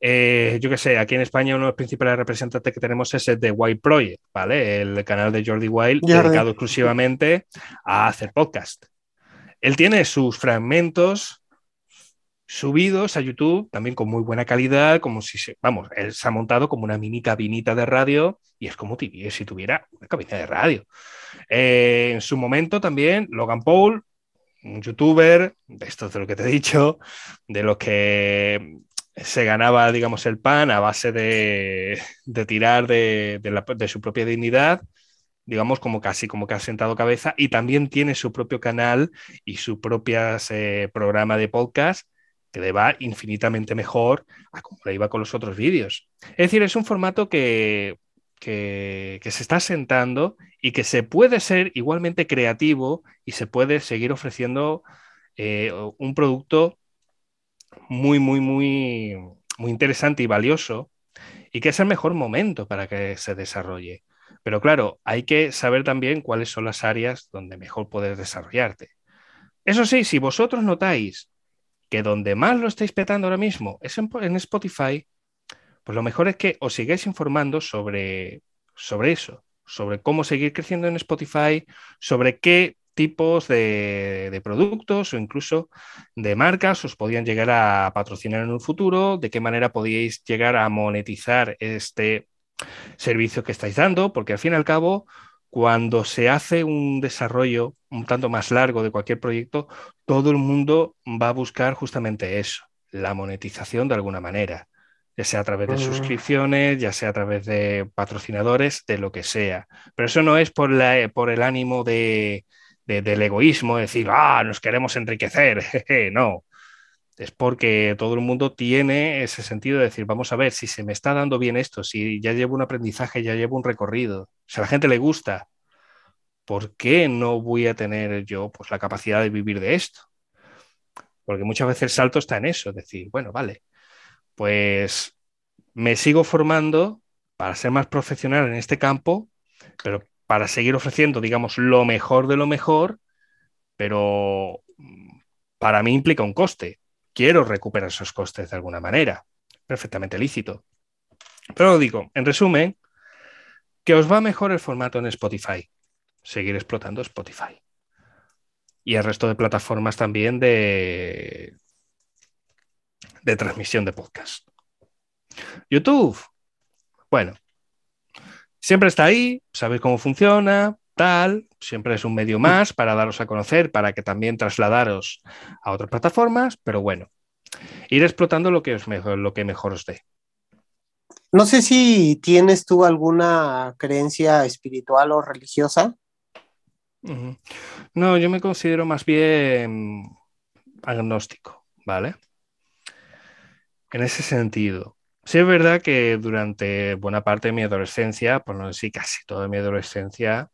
Eh, yo qué sé, aquí en España uno de los principales representantes que tenemos es el de Wild Project, ¿vale? El canal de Jordi Wild dedicado exclusivamente a hacer podcast. Él tiene sus fragmentos subidos a YouTube, también con muy buena calidad, como si se, vamos, él se ha montado como una mini cabinita de radio y es como si tuviera una cabina de radio. Eh, en su momento también Logan Paul, un youtuber, de esto de lo que te he dicho, de los que se ganaba, digamos, el pan a base de, tirar de, su propia dignidad, digamos, como casi como que ha sentado cabeza, y también tiene su propio canal y su propio eh, programa de podcast que le va infinitamente mejor a como le iba con los otros vídeos. Es decir, es un formato que, que, se está sentando y que se puede ser igualmente creativo y se puede seguir ofreciendo eh, un producto muy, muy, muy, muy interesante y valioso y que es el mejor momento para que se desarrolle. Pero claro, hay que saber también cuáles son las áreas donde mejor puedes desarrollarte. Eso sí, si vosotros notáis que donde más lo estáis petando ahora mismo es en, Spotify, pues lo mejor es que os sigáis informando sobre, sobre eso, sobre cómo seguir creciendo en Spotify, sobre qué tipos de, productos o incluso de marcas os podían llegar a patrocinar en un futuro, de qué manera podíais llegar a monetizar este servicio que estáis dando, porque al fin y al cabo, cuando se hace un desarrollo un tanto más largo de cualquier proyecto, todo el mundo va a buscar justamente eso, la monetización de alguna manera, ya sea a través de suscripciones, ya sea a través de patrocinadores, de lo que sea. Pero eso no es por, la, por el ánimo de, del egoísmo, decir, ah, nos queremos enriquecer, no. Es porque todo el mundo tiene ese sentido de decir, vamos a ver, si se me está dando bien esto, si ya llevo un aprendizaje, ya llevo un recorrido, si a la gente le gusta, ¿por qué no voy a tener yo pues, la capacidad de vivir de esto? Porque muchas veces el salto está en eso, decir, bueno, vale, pues me sigo formando para ser más profesional en este campo, pero para seguir ofreciendo, digamos, lo mejor de lo mejor, pero mm, para mí implica un coste. Quiero recuperar esos costes de alguna manera. Perfectamente lícito. Pero digo, en resumen, que os va mejor el formato en Spotify. Seguir explotando Spotify. Y el resto de plataformas también de, de transmisión de podcast. YouTube. Bueno, Siempre está ahí, sabéis cómo funciona, tal, siempre es un medio más para daros a conocer, para que también trasladaros a otras plataformas, pero bueno, ir explotando lo que, os mejor, lo que mejor os dé. No sé si tienes tú alguna creencia espiritual o religiosa. No, yo me considero más bien agnóstico, ¿vale? En ese sentido, Sí, es verdad que durante buena parte de mi adolescencia, por no decir casi toda mi adolescencia,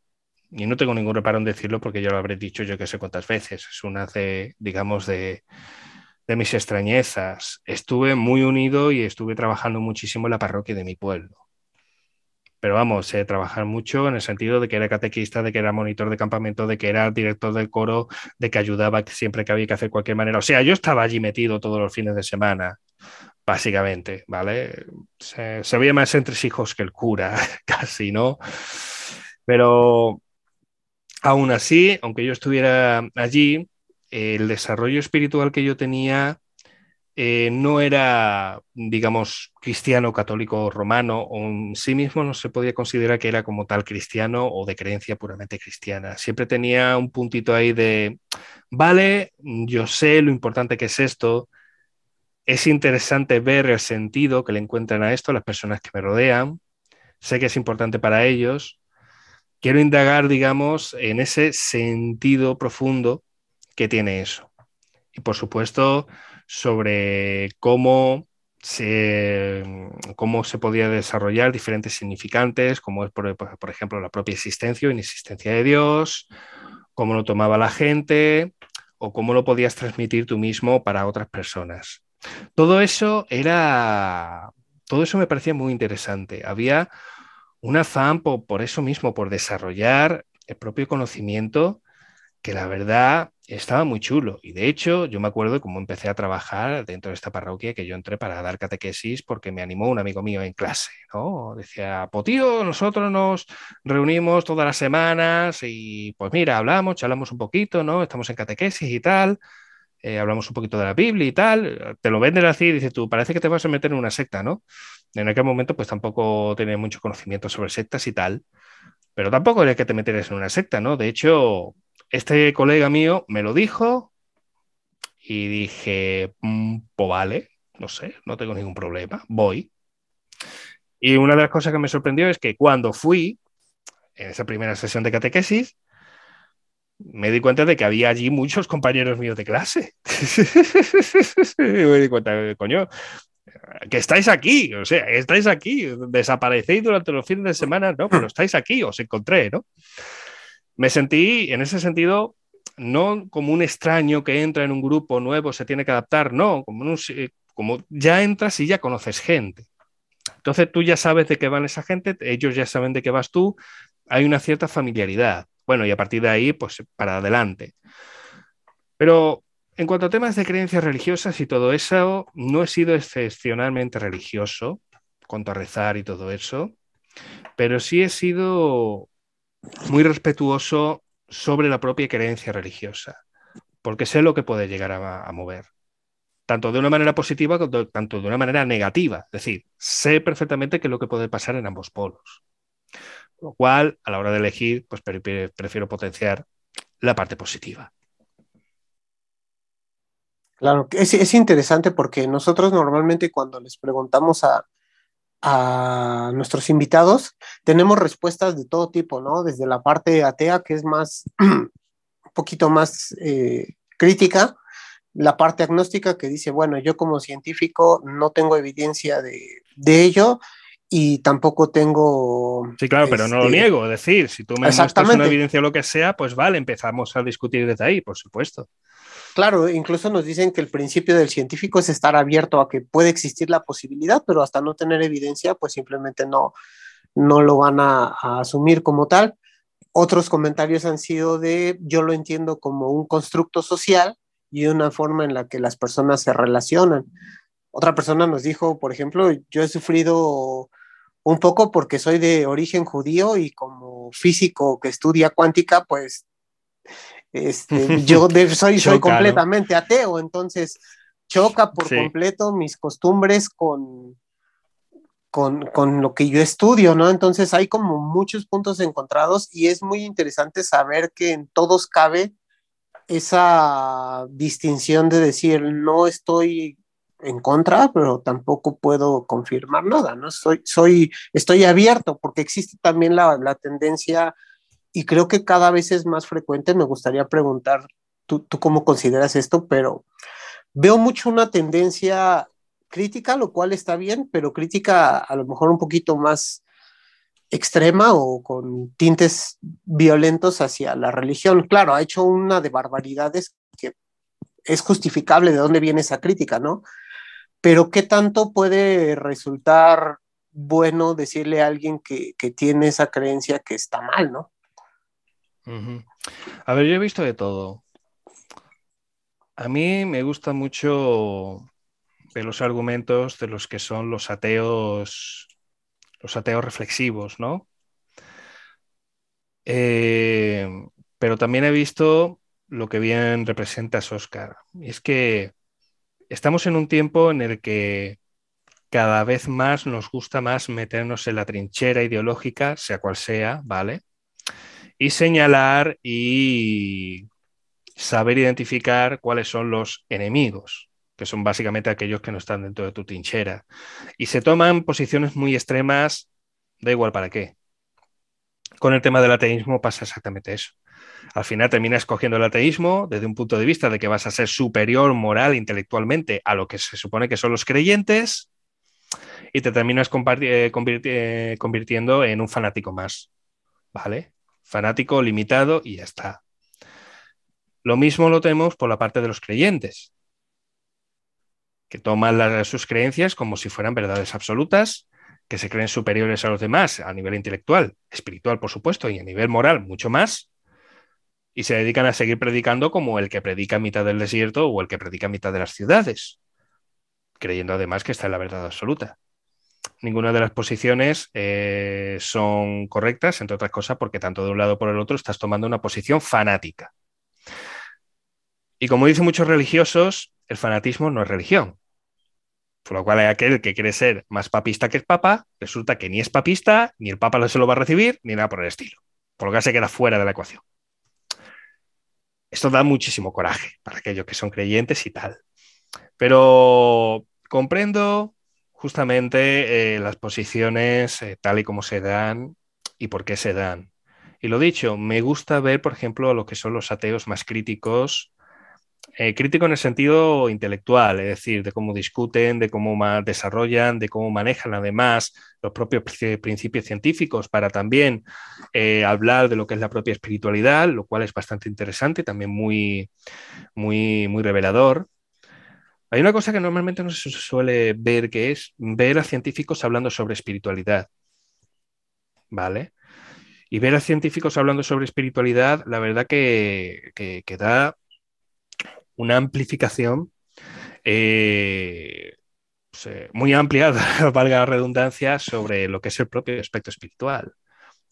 y no tengo ningún reparo en decirlo porque yo lo habré dicho yo que sé cuántas veces, es una de, digamos, de, de mis extrañezas. Estuve muy unido y estuve trabajando muchísimo en la parroquia de mi pueblo. Pero vamos, eh, trabajar mucho en el sentido de que era catequista, de que era monitor de campamento, de que era director del coro, de que ayudaba siempre que había que hacer cualquier manera. O sea, yo estaba allí metido todos los fines de semana básicamente, ¿vale? Se, veía más entre hijos que el cura, casi, ¿no? Pero aún así, aunque yo estuviera allí, el desarrollo espiritual que yo tenía eh, no era, digamos, cristiano, católico, romano, o en sí mismo no se podía considerar que era como tal cristiano o de creencia puramente cristiana. Siempre tenía un puntito ahí de, vale, yo sé lo importante que es esto, es interesante ver el sentido que le encuentran a esto las personas que me rodean. Sé que es importante para ellos. Quiero indagar, digamos, en ese sentido profundo que tiene eso. Y por supuesto, sobre cómo se, cómo se podía desarrollar diferentes significantes, como es, por, por ejemplo, la propia existencia o inexistencia de Dios, cómo lo tomaba la gente o cómo lo podías transmitir tú mismo para otras personas. Todo eso era, todo eso me parecía muy interesante. Había un afán por, eso mismo, por desarrollar el propio conocimiento, que la verdad estaba muy chulo. Y de hecho, yo me acuerdo cómo empecé a trabajar dentro de esta parroquia, que yo entré para dar catequesis porque me animó un amigo mío en clase, ¿no? Decía, pues tío, nosotros nos reunimos todas las semanas y pues mira, hablamos, charlamos un poquito, ¿no? Estamos en catequesis y tal. Eh, hablamos un poquito de la Biblia y tal, te lo venden así y dices tú, parece que te vas a meter en una secta, ¿no? En aquel momento pues tampoco tenía mucho conocimiento sobre sectas y tal, pero tampoco había que te meteres en una secta, ¿no? De hecho, este colega mío me lo dijo y dije, mm, pues vale, no sé, no tengo ningún problema, voy. Y una de las cosas que me sorprendió es que cuando fui, en esa primera sesión de catequesis, me di cuenta de que había allí muchos compañeros míos de clase. me di cuenta, coño, que estáis aquí, o sea, estáis aquí, desaparecéis durante los fines de semana, no, pero estáis aquí, os encontré, ¿no? Me sentí, en ese sentido, no como un extraño que entra en un grupo nuevo, se tiene que adaptar, no, como, como ya entras y ya conoces gente. Entonces tú ya sabes de qué van esa gente, ellos ya saben de qué vas tú, hay una cierta familiaridad. Bueno, y a partir de ahí, pues para adelante. Pero en cuanto a temas de creencias religiosas y todo eso, no he sido excepcionalmente religioso, cuanto a rezar y todo eso, pero sí he sido muy respetuoso sobre la propia creencia religiosa, porque sé lo que puede llegar a, mover, tanto de una manera positiva como tanto de una manera negativa. Es decir, sé perfectamente qué es lo que puede pasar en ambos polos. Lo cual, a la hora de elegir, pues prefiero potenciar la parte positiva. Claro, es, es interesante porque nosotros normalmente cuando les preguntamos a, a nuestros invitados, tenemos respuestas de todo tipo, ¿no? Desde la parte atea, que es más, un poquito más eh, crítica, la parte agnóstica que dice, bueno, yo como científico no tengo evidencia de, de ello y tampoco tengo... Sí, claro, pero no lo este, niego, es decir, si tú me muestras una evidencia o lo que sea, pues vale, empezamos a discutir desde ahí, por supuesto. Claro, incluso nos dicen que el principio del científico es estar abierto a que puede existir la posibilidad, pero hasta no tener evidencia, pues simplemente no, no lo van a, asumir como tal. Otros comentarios han sido de, yo lo entiendo como un constructo social y una forma en la que las personas se relacionan. Otra persona nos dijo, por ejemplo, yo he sufrido un poco porque soy de origen judío y como físico que estudia cuántica, pues este, yo soy, soy completamente ateo, entonces choca por completo mis costumbres con, con, lo que yo estudio, ¿no? Entonces hay como muchos puntos encontrados y es muy interesante saber que en todos cabe esa distinción de decir, no estoy en contra, pero tampoco puedo confirmar nada, ¿no? Soy, soy, estoy abierto porque existe también la, la tendencia y creo que cada vez es más frecuente. Me gustaría preguntar, ¿tú, tú cómo consideras esto? Pero veo mucho una tendencia crítica, lo cual está bien, pero crítica a lo mejor un poquito más extrema o con tintes violentos hacia la religión. Claro, ha hecho una de barbaridades que es justificable de dónde viene esa crítica, ¿no? Pero ¿qué tanto puede resultar bueno decirle a alguien que, tiene esa creencia que está mal, ¿no? A ver, yo he visto de todo. A mí me gusta mucho de los argumentos de los que son los ateos, los ateos reflexivos, ¿no? Eh, pero también he visto lo que bien representa Oscar. Y es que estamos en un tiempo en el que cada vez más nos gusta más meternos en la trinchera ideológica, sea cual sea, ¿vale? y señalar y saber identificar cuáles son los enemigos, que son básicamente aquellos que no están dentro de tu trinchera. Y se toman posiciones muy extremas, da igual para qué. Con el tema del ateísmo pasa exactamente eso. Al final terminas escogiendo el ateísmo desde un punto de vista de que vas a ser superior moral, intelectualmente, a lo que se supone que son los creyentes, y te terminas eh, eh, convirtiendo en un fanático más. ¿Vale? fanático limitado y ya está. Lo mismo lo tenemos por la parte de los creyentes, que toman sus creencias como si fueran verdades absolutas, que se creen superiores a los demás a nivel intelectual, espiritual, por supuesto, y a nivel moral, mucho más, y se dedican a seguir predicando como el que predica mitad del desierto o el que predica mitad de las ciudades, creyendo además que está en la verdad absoluta ninguna de las posiciones eh, son correctas, entre otras cosas, porque tanto de un lado por el otro estás tomando una posición fanática. Y como dicen muchos religiosos, el fanatismo no es religión. Por lo cual hay aquel que quiere ser más papista que el papa, resulta que ni es papista, ni el papa no se lo va a recibir, ni nada por el estilo. Por lo que se queda fuera de la ecuación. Esto da muchísimo coraje para aquellos que son creyentes y tal. Pero comprendo justamente eh, las posiciones eh, tal y como se dan y por qué se dan. Y lo dicho, me gusta ver, por ejemplo, lo que son los ateos más críticos eh, crítico en el sentido intelectual, es decir, de cómo discuten, de cómo desarrollan, de cómo manejan además los propios principios científicos para también eh, hablar de lo que es la propia espiritualidad, lo cual es bastante interesante, también muy, muy, muy revelador. Hay una cosa que normalmente no se suele ver, que es ver a científicos hablando sobre espiritualidad. ¿Vale? Y ver a científicos hablando sobre espiritualidad, la verdad que, que da una amplificación eh, pues, eh, muy amplia, valga la redundancia, sobre lo que es el propio aspecto espiritual.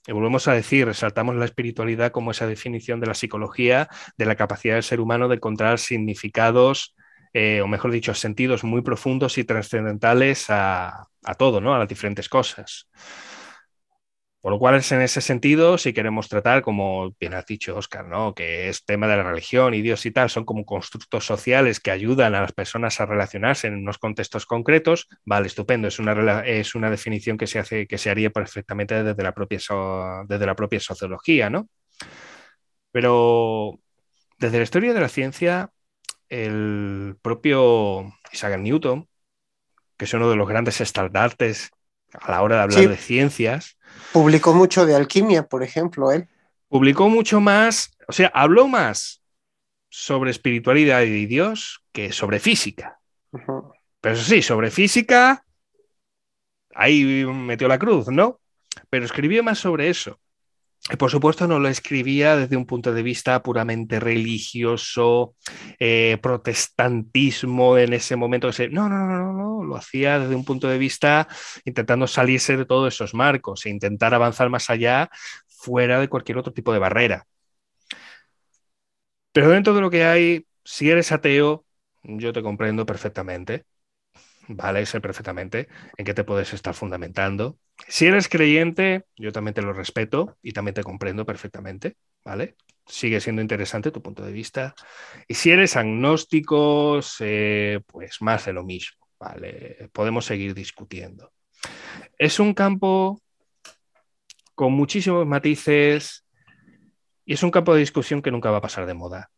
Y volvemos a decir, resaltamos la espiritualidad como esa definición de la psicología, de la capacidad del ser humano de encontrar significados, eh, o mejor dicho, sentidos muy profundos y trascendentales a, a todo, ¿no? a las diferentes cosas. Por lo cual es en ese sentido, si queremos tratar, como bien has dicho, Oscar, ¿no? que es tema de la religión y Dios y tal, son como constructos sociales que ayudan a las personas a relacionarse en unos contextos concretos, vale, estupendo, es una, es una definición que se, hace, que se haría perfectamente desde la propia, desde la propia sociología, ¿no? Pero desde la historia de la ciencia, el propio Isaac Newton, que es uno de los grandes estandartes a la hora de hablar de ciencias, Publicó mucho de alquimia, por ejemplo, él. Publicó mucho más, o sea, habló más sobre espiritualidad y Dios que sobre física. Pero sí, sobre física, ahí metió la cruz, ¿no? Pero escribió más sobre eso. Por supuesto no lo escribía desde un punto de vista puramente religioso, eh, protestantismo en ese momento. No, no, no, no, no, lo hacía desde un punto de vista intentando salirse de todos esos marcos e intentar avanzar más allá fuera de cualquier otro tipo de barrera. Pero dentro de lo que hay, si eres ateo, yo te comprendo perfectamente. Vale, sé perfectamente en qué te puedes estar fundamentando. Si eres creyente, yo también te lo respeto y también te comprendo perfectamente, ¿vale? Sigue siendo interesante tu punto de vista. Y si eres agnóstico, pues más de lo mismo, ¿vale? Podemos seguir discutiendo. Es un campo con muchísimos matices y es un campo de discusión que nunca va a pasar de moda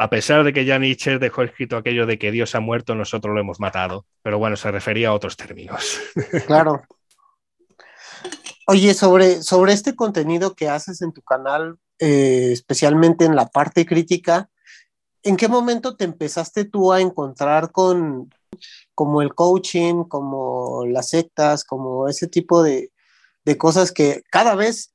a pesar de que ya Nietzsche dejó escrito aquello de que Dios ha muerto, nosotros lo hemos matado. Pero bueno, se refería a otros términos. Claro. Oye, sobre, sobre este contenido que haces en tu canal, eh, especialmente en la parte crítica, ¿en qué momento te empezaste tú a encontrar con como el coaching, como las sectas, como ese tipo de, de cosas que cada vez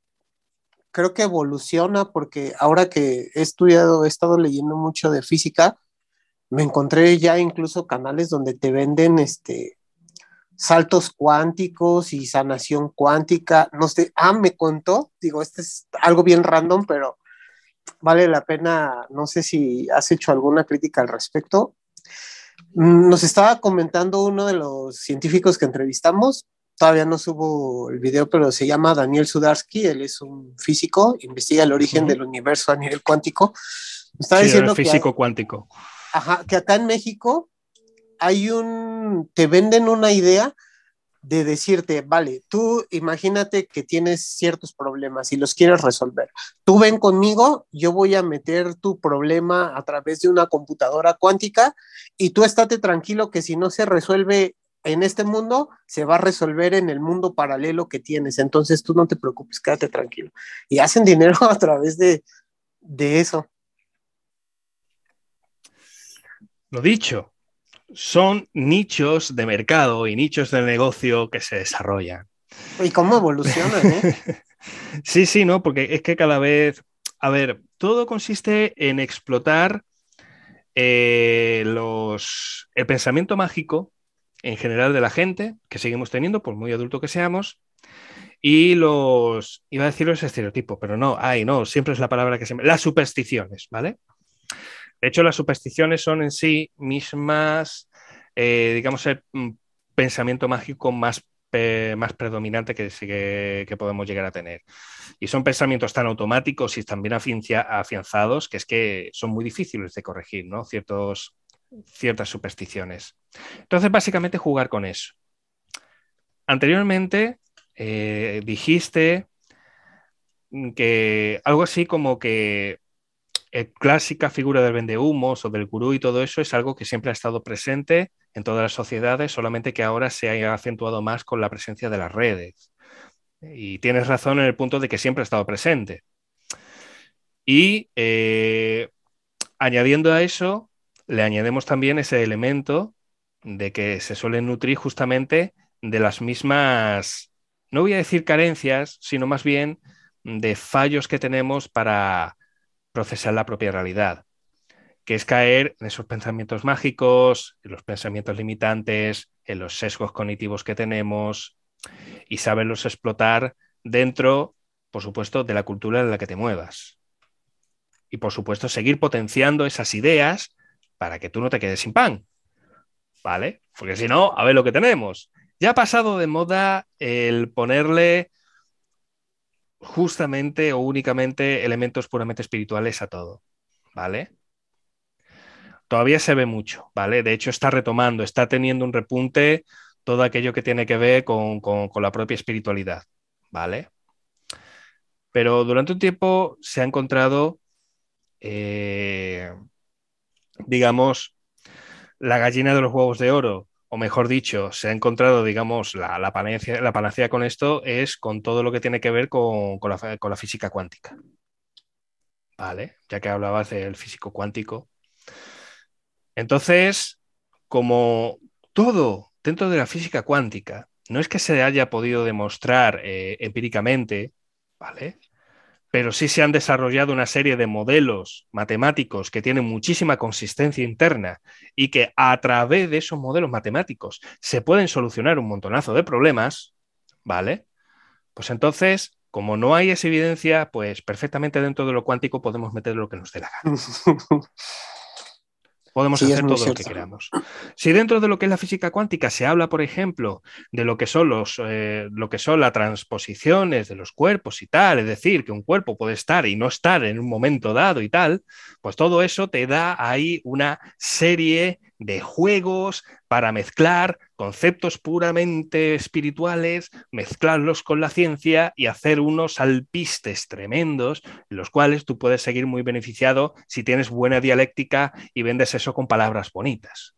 creo que evoluciona porque ahora que he estudiado, he estado leyendo mucho de física, me encontré ya incluso canales donde te venden este saltos cuánticos y sanación cuántica. No sé, ah, me contó, digo, este es algo bien random, pero vale la pena, no sé si has hecho alguna crítica al respecto. Mm, nos estaba comentando uno de los científicos que entrevistamos, todavía no subo el video, pero se llama Daniel Sudarsky, él es un físico, investiga el origen del universo a nivel cuántico. está diciendo físico cuántico. Ajá, que acá en México hay un, te venden una idea de decirte, vale, tú imagínate que tienes ciertos problemas y los quieres resolver. Tú ven conmigo, yo voy a meter tu problema a través de una computadora cuántica y tú estate tranquilo que si no se resuelve en este mundo se va a resolver en el mundo paralelo que tienes. Entonces tú no te preocupes, quédate tranquilo. Y hacen dinero a través de, eso. Lo dicho, son nichos de mercado y nichos de negocio que se desarrollan. ¿Y cómo evolucionan? Eh? sí, sí, ¿no? Porque es que cada vez, a ver, todo consiste en explotar eh, los, el pensamiento mágico en general de la gente que seguimos teniendo, por muy adulto que seamos, y los, iba a decir los estereotipos, pero no, ay, no, siempre es la palabra que se me... Las supersticiones, ¿vale? De hecho, las supersticiones son en sí mismas, eh, digamos, el mm, pensamiento mágico más, más predominante que, que, podemos llegar a tener. Y son pensamientos tan automáticos y tan afianzados que es que son muy difíciles de corregir, ¿no? Ciertos ciertas supersticiones. Entonces, básicamente jugar con eso. Anteriormente eh, dijiste que algo así como que la clásica figura del vendehumos o del gurú y todo eso es algo que siempre ha estado presente en todas las sociedades, solamente que ahora se ha acentuado más con la presencia de las redes. Y tienes razón en el punto de que siempre ha estado presente. Y eh, añadiendo a eso, le añadimos también ese elemento de que se suelen nutrir justamente de las mismas, no voy a decir carencias, sino más bien de fallos que tenemos para procesar la propia realidad, que es caer en esos pensamientos mágicos, en los pensamientos limitantes, en los sesgos cognitivos que tenemos y saberlos explotar dentro, por supuesto, de la cultura en la que te muevas. Y por supuesto, seguir potenciando esas ideas para que tú no te quedes sin pan. ¿Vale? Porque si no, a ver lo que tenemos. Ya ha pasado de moda el ponerle justamente o únicamente elementos puramente espirituales a todo, ¿vale? Todavía se ve mucho, ¿vale? De hecho, está retomando, está teniendo un repunte todo aquello que tiene que ver con, la propia espiritualidad, ¿vale? Pero durante un tiempo se ha encontrado, eh, digamos, la gallina de los huevos de oro, o mejor dicho, se ha encontrado, digamos, la, la, panacea, con esto es con todo lo que tiene que ver con, la, física cuántica. ¿Vale? Ya que hablabas del físico cuántico. Entonces, como todo dentro de la física cuántica no es que se haya podido demostrar eh, empíricamente, ¿vale? Pero sí se han desarrollado una serie de modelos matemáticos que tienen muchísima consistencia interna y que a través de esos modelos matemáticos se pueden solucionar un montonazo de problemas, ¿vale? Pues entonces, como no hay esa evidencia, pues perfectamente dentro de lo cuántico podemos meter lo que nos dé la gana. Podemos hacer todo lo que queramos. Si dentro de lo que es la física cuántica se habla, por ejemplo, de lo que son los, eh, lo que son las transposiciones de los cuerpos y tal, es decir, que un cuerpo puede estar y no estar en un momento dado y tal, pues todo eso te da ahí una serie de juegos para mezclar conceptos puramente espirituales, mezclarlos con la ciencia y hacer unos alpistes tremendos, en los cuales tú puedes seguir muy beneficiado si tienes buena dialéctica y vendes eso con palabras bonitas.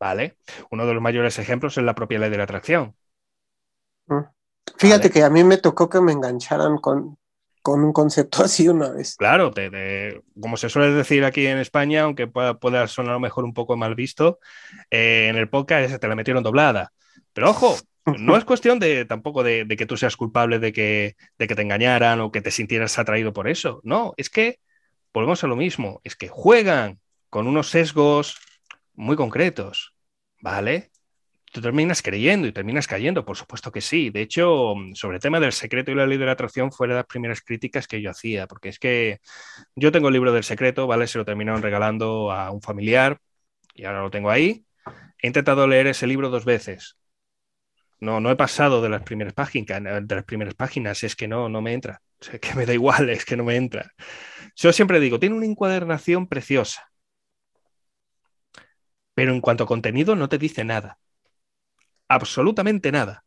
¿Vale? Uno de los mayores ejemplos es la propia ley de la atracción. Mm. Fíjate que a mí me tocó que me engancharan con, con un concepto así una vez. Claro, como se suele decir aquí en España, aunque pueda, sonar a lo mejor un poco mal visto, eh, en el podcast te la metieron doblada. Pero ojo, no es cuestión de tampoco de, que tú seas culpable de que, de que te engañaran o que te sintieras atraído por eso. No, es que volvemos a lo mismo, es que juegan con unos sesgos muy concretos, ¿vale? Tú terminas creyendo y terminas cayendo, por supuesto que sí. De hecho, sobre el tema del secreto y la ley de la atracción fue de las primeras críticas que yo hacía, porque es que yo tengo el libro del secreto, ¿vale? Se lo terminaron regalando a un familiar y ahora lo tengo ahí. He intentado leer ese libro dos veces. No, no he pasado de las primeras páginas, de las primeras páginas, es que no, no me entra. O que me da igual, es que no me entra. Yo siempre digo, tiene una encuadernación preciosa, pero en cuanto a contenido no te dice nada absolutamente nada.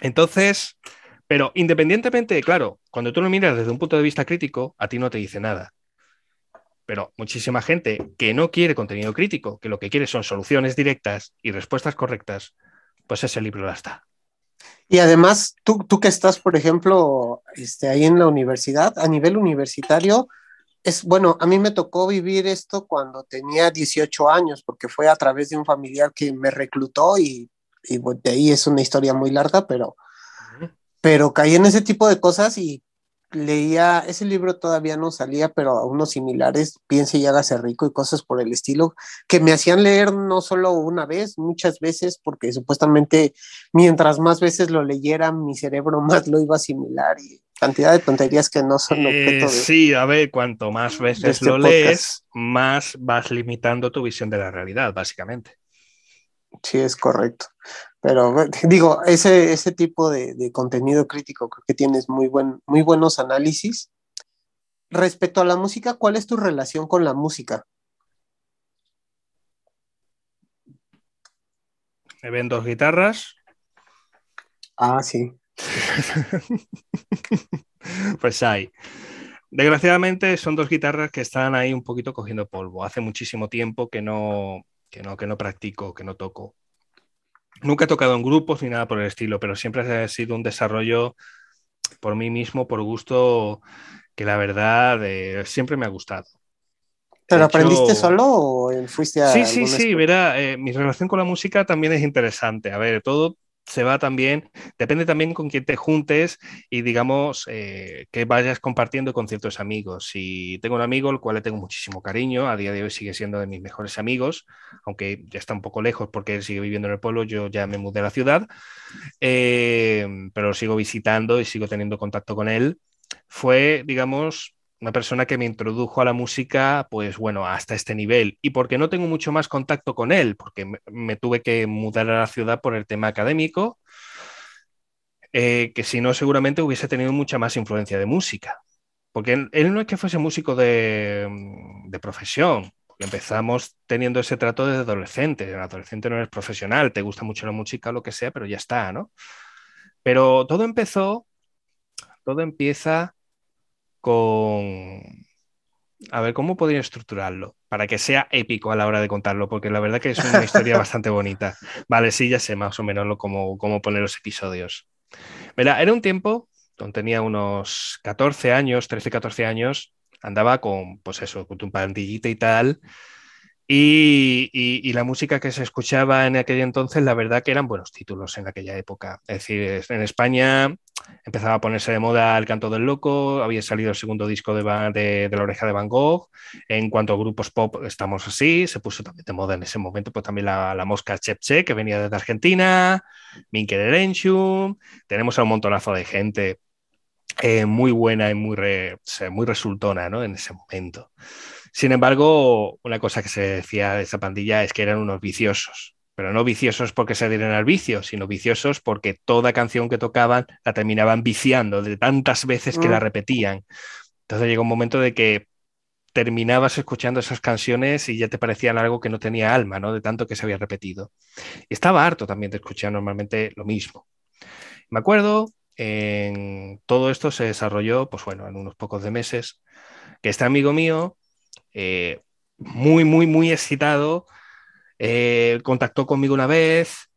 Entonces, pero independientemente, claro, cuando tú lo miras desde un punto de vista crítico, a ti no te dice nada. Pero muchísima gente que no quiere contenido crítico, que lo que quiere son soluciones directas y respuestas correctas, pues ese libro la está. Y además, tú, tú que estás, por ejemplo, este, ahí en la universidad, a nivel universitario, es bueno, a mí me tocó vivir esto cuando tenía 18 años, porque fue a través de un familiar que me reclutó y, y de ahí es una historia muy larga, pero, pero caí en ese tipo de cosas y leía, ese libro todavía no salía, pero a unos similares, Piense y hágase rico y cosas por el estilo, que me hacían leer no solo una vez, muchas veces, porque supuestamente mientras más veces lo leyera, mi cerebro más lo iba a asimilar y cantidad de tonterías que no son objeto de, Sí, a ver, cuanto más veces este lo lees, más vas limitando tu visión de la realidad, básicamente. Sí, es correcto. Pero digo, ese, ese tipo de, contenido crítico creo que tienes muy, buen, muy buenos análisis. respecto a la música, ¿cuál es tu relación con la música? Me ven dos guitarras. Ah, sí. pues hay. Desgraciadamente son dos guitarras que están ahí un poquito cogiendo polvo. Hace muchísimo tiempo que no, que no, que no practico, que no toco. Nunca he tocado en grupos ni nada por el estilo, pero siempre ha sido un desarrollo por mí mismo, por gusto, que la verdad eh, siempre me ha gustado. ¿Pero aprendiste solo o fuiste a.? Sí, sí, sí, verá, eh, mi relación con la música también es interesante. A ver, todo se va también, depende también con quién te juntes y digamos eh, que vayas compartiendo con ciertos amigos. Si tengo un amigo al cual le tengo muchísimo cariño, a día de hoy sigue siendo de mis mejores amigos, aunque ya está un poco lejos porque él sigue viviendo en el pueblo, yo ya me mudé a la ciudad, eh, pero sigo visitando y sigo teniendo contacto con él. Fue, digamos, una persona que me introdujo a la música, pues bueno, hasta este nivel. Y porque no tengo mucho más contacto con él, porque me, tuve que mudar a la ciudad por el tema académico, eh, que si no, seguramente hubiese tenido mucha más influencia de música. Porque él, no es que fuese músico de, de profesión, empezamos teniendo ese trato de adolescente. El adolescente no eres profesional, te gusta mucho la música o lo que sea, pero ya está, ¿no? Pero todo empezó, todo empieza con... A ver, ¿cómo podría estructurarlo? Para que sea épico a la hora de contarlo, porque la verdad que es una historia bastante bonita. Vale, sí, ya sé más o menos cómo, cómo poner los episodios. Era un tiempo donde tenía unos 14 años, 13, 14 años, andaba con, pues eso, con tu pandillita y tal, y, la música que se escuchaba en aquel entonces, la verdad que eran buenos títulos en aquella época. Es decir, en España empezaba a ponerse de moda El Canto del Loco, había salido el segundo disco de, La Oreja de Van Gogh. En cuanto a grupos pop, estamos así. Se puso también de moda en ese momento, pues también la, la mosca Chepche, que venía desde Argentina, Minker Erenchum. Tenemos a un montonazo de gente eh, muy buena y muy, muy resultona ¿no? en ese momento. Sin embargo, una cosa que se decía de esa pandilla es que eran unos viciosos, pero no viciosos porque se dieran al vicio, sino viciosos porque toda canción que tocaban la terminaban viciando de tantas veces que la mm. repetían. Entonces llegó un momento de que terminabas escuchando esas canciones y ya te parecían algo que no tenía alma, ¿no? De tanto que se había repetido. Y estaba harto también de escuchar normalmente lo mismo. Me acuerdo, en todo esto se desarrolló, pues bueno, en unos pocos de meses, que este amigo mío eh, muy, muy, muy excitado. Eh, contactó conmigo una vez.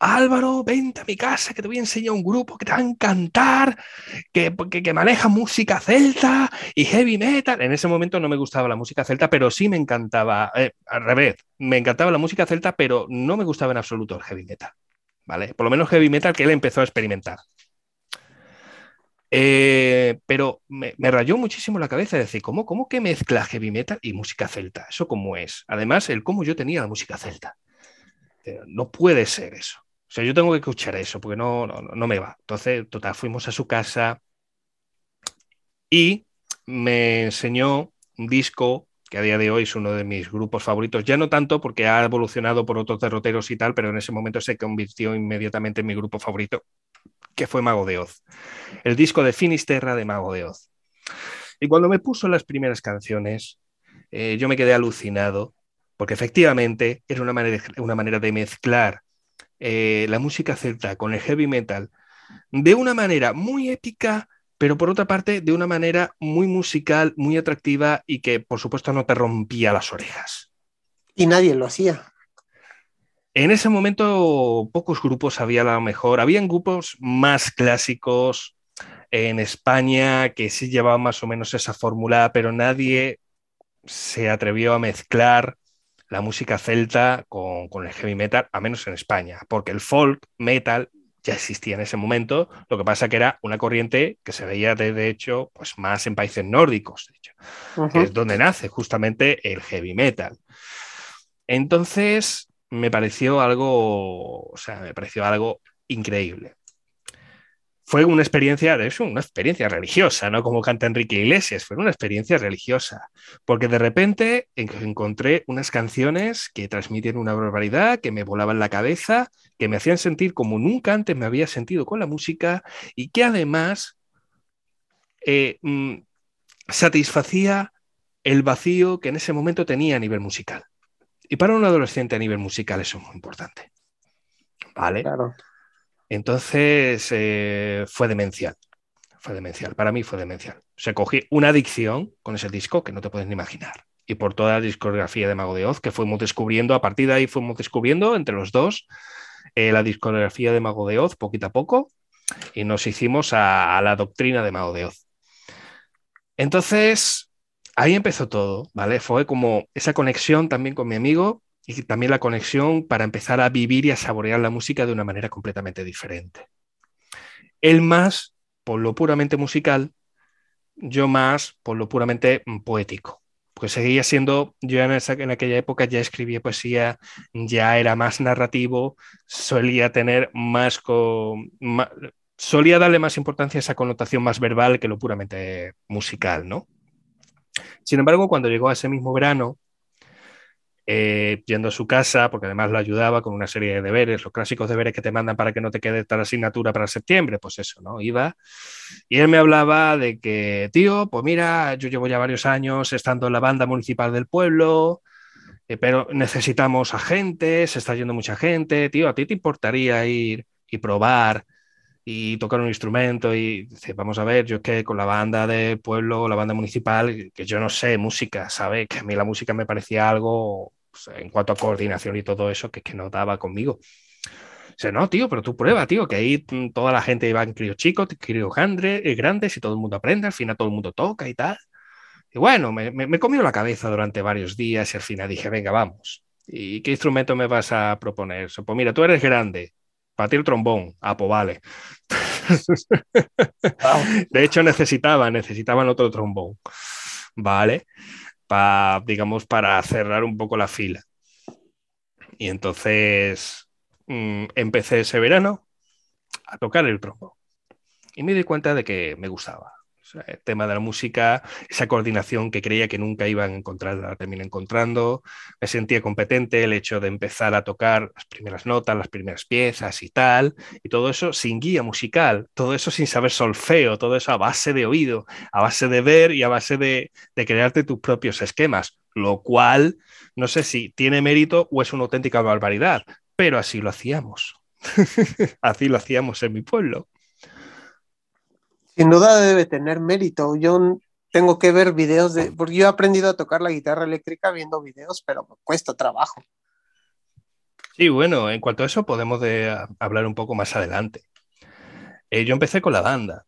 Álvaro, vente a mi casa que te voy a enseñar un grupo que te va a encantar, que, que, maneja música celta y heavy metal. En ese momento no me gustaba la música celta, pero sí me encantaba, eh, al revés, me encantaba la música celta, pero no me gustaba en absoluto el heavy metal. ¿Vale? Por lo menos heavy metal que él empezó a experimentar. Eh, pero me, rayó muchísimo la cabeza decir, ¿cómo, ¿cómo que mezcla heavy metal y música celta? ¿Eso cómo es? Además, el cómo yo tenía la música celta. Eh, no puede ser eso. O sea, yo tengo que escuchar eso porque no, no, no me va. Entonces, total, fuimos a su casa y me enseñó un disco que a día de hoy es uno de mis grupos favoritos, ya no tanto porque ha evolucionado por otros derroteros y tal, pero en ese momento se convirtió inmediatamente en mi grupo favorito, que fue Mago de Oz, el disco de Finisterra de Mago de Oz. Y cuando me puso las primeras canciones, eh, yo me quedé alucinado, porque efectivamente era una manera, una manera de mezclar eh, la música celta con el heavy metal de una manera muy épica, pero por otra parte de una manera muy musical, muy atractiva y que por supuesto no te rompía las orejas. Y nadie lo hacía. En ese momento pocos grupos había la mejor, habían grupos más clásicos en España que sí llevaban más o menos esa fórmula, pero nadie se atrevió a mezclar la música celta con, el heavy metal, a menos en España, porque el folk metal ya existía en ese momento, lo que pasa que era una corriente que se veía de, hecho pues más en países nórdicos, de hecho, que es donde nace justamente el heavy metal. Entonces, me pareció algo, o sea, me pareció algo increíble. Fue una experiencia, eso, una experiencia religiosa, no como canta Enrique Iglesias, fue una experiencia religiosa, porque de repente encontré unas canciones que transmiten una barbaridad, que me volaban la cabeza, que me hacían sentir como nunca antes me había sentido con la música y que además eh, mm, satisfacía el vacío que en ese momento tenía a nivel musical. Y para un adolescente a nivel musical eso es muy importante. ¿Vale? Claro. Entonces eh, fue demencial. Fue demencial. Para mí fue demencial. Se cogí una adicción con ese disco que no te puedes ni imaginar. Y por toda la discografía de Mago de Oz que fuimos descubriendo, a partir de ahí fuimos descubriendo entre los dos eh, la discografía de Mago de Oz poquito a poco y nos hicimos a, a la doctrina de Mago de Oz. Entonces, ahí empezó todo, ¿vale? Fue como esa conexión también con mi amigo y también la conexión para empezar a vivir y a saborear la música de una manera completamente diferente. Él más por lo puramente musical, yo más por lo puramente mm, poético. Pues seguía siendo, yo en, esa, en aquella época ya escribía poesía, ya era más narrativo, solía tener más, con, solía darle más importancia a esa connotación más verbal que lo puramente musical, ¿no? Sin embargo, cuando llegó a ese mismo verano, eh, yendo a su casa, porque además lo ayudaba con una serie de deberes, los clásicos deberes que te mandan para que no te quede tal asignatura para septiembre, pues eso, ¿no? Iba y él me hablaba de que, tío, pues mira, yo llevo ya varios años estando en la banda municipal del pueblo, eh, pero necesitamos a gente, se está yendo mucha gente, tío, ¿a ti te importaría ir y probar? Y tocar un instrumento y dice, vamos a ver, yo es con la banda del pueblo, la banda municipal, que yo no sé música, ¿sabes? Que a mí la música me parecía algo pues, en cuanto a coordinación y todo eso, que es que no daba conmigo. Dice, no, tío, pero tú prueba, tío, que ahí mm, toda la gente va en críos chicos, críos eh, grandes y todo el mundo aprende, al final todo el mundo toca y tal. Y bueno, me, me, me comió la cabeza durante varios días y al final dije, venga, vamos. ¿Y qué instrumento me vas a proponer? Pues mira, tú eres grande, para ti el trombón. Ah, pues vale. De hecho, necesitaba, necesitaban otro trombón. Vale para, digamos, para cerrar un poco la fila. Y entonces mmm, empecé ese verano a tocar el trombo. Y me di cuenta de que me gustaba el tema de la música, esa coordinación que creía que nunca iban a encontrar, la terminé encontrando. Me sentía competente, el hecho de empezar a tocar las primeras notas, las primeras piezas y tal, y todo eso sin guía musical, todo eso sin saber solfeo, todo eso a base de oído, a base de ver y a base de, de crearte tus propios esquemas, lo cual no sé si tiene mérito o es una auténtica barbaridad, pero así lo hacíamos. así lo hacíamos en mi pueblo. Sin duda debe tener mérito. Yo tengo que ver videos de, porque yo he aprendido a tocar la guitarra eléctrica viendo videos, pero me cuesta trabajo. Sí, bueno, en cuanto a eso podemos hablar un poco más adelante. Eh, yo empecé con la banda.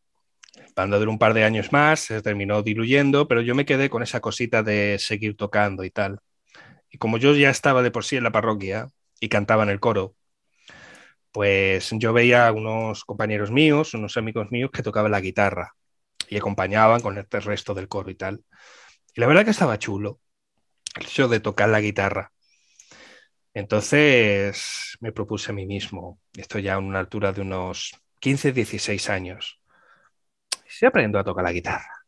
La banda duró un par de años más, se terminó diluyendo, pero yo me quedé con esa cosita de seguir tocando y tal. Y como yo ya estaba de por sí en la parroquia y cantaba en el coro, pues yo veía a unos compañeros míos, unos amigos míos que tocaban la guitarra y acompañaban con este resto del coro y tal. Y la verdad que estaba chulo el hecho de tocar la guitarra. Entonces me propuse a mí mismo, estoy ya a una altura de unos 15, 16 años, si aprendo a tocar la guitarra.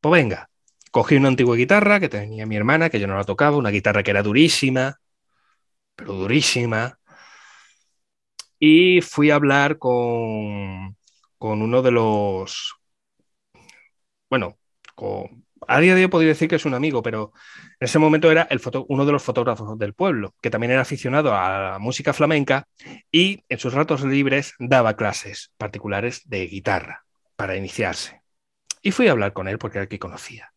Pues venga, cogí una antigua guitarra que tenía mi hermana, que yo no la tocaba, una guitarra que era durísima, pero durísima, y fui a hablar con, con uno de los, bueno, a día de hoy podría decir que es un amigo, pero en ese momento era el foto, uno de los fotógrafos del pueblo, que también era aficionado a la música flamenca y en sus ratos libres daba clases particulares de guitarra para iniciarse. Y fui a hablar con él porque era el que conocía.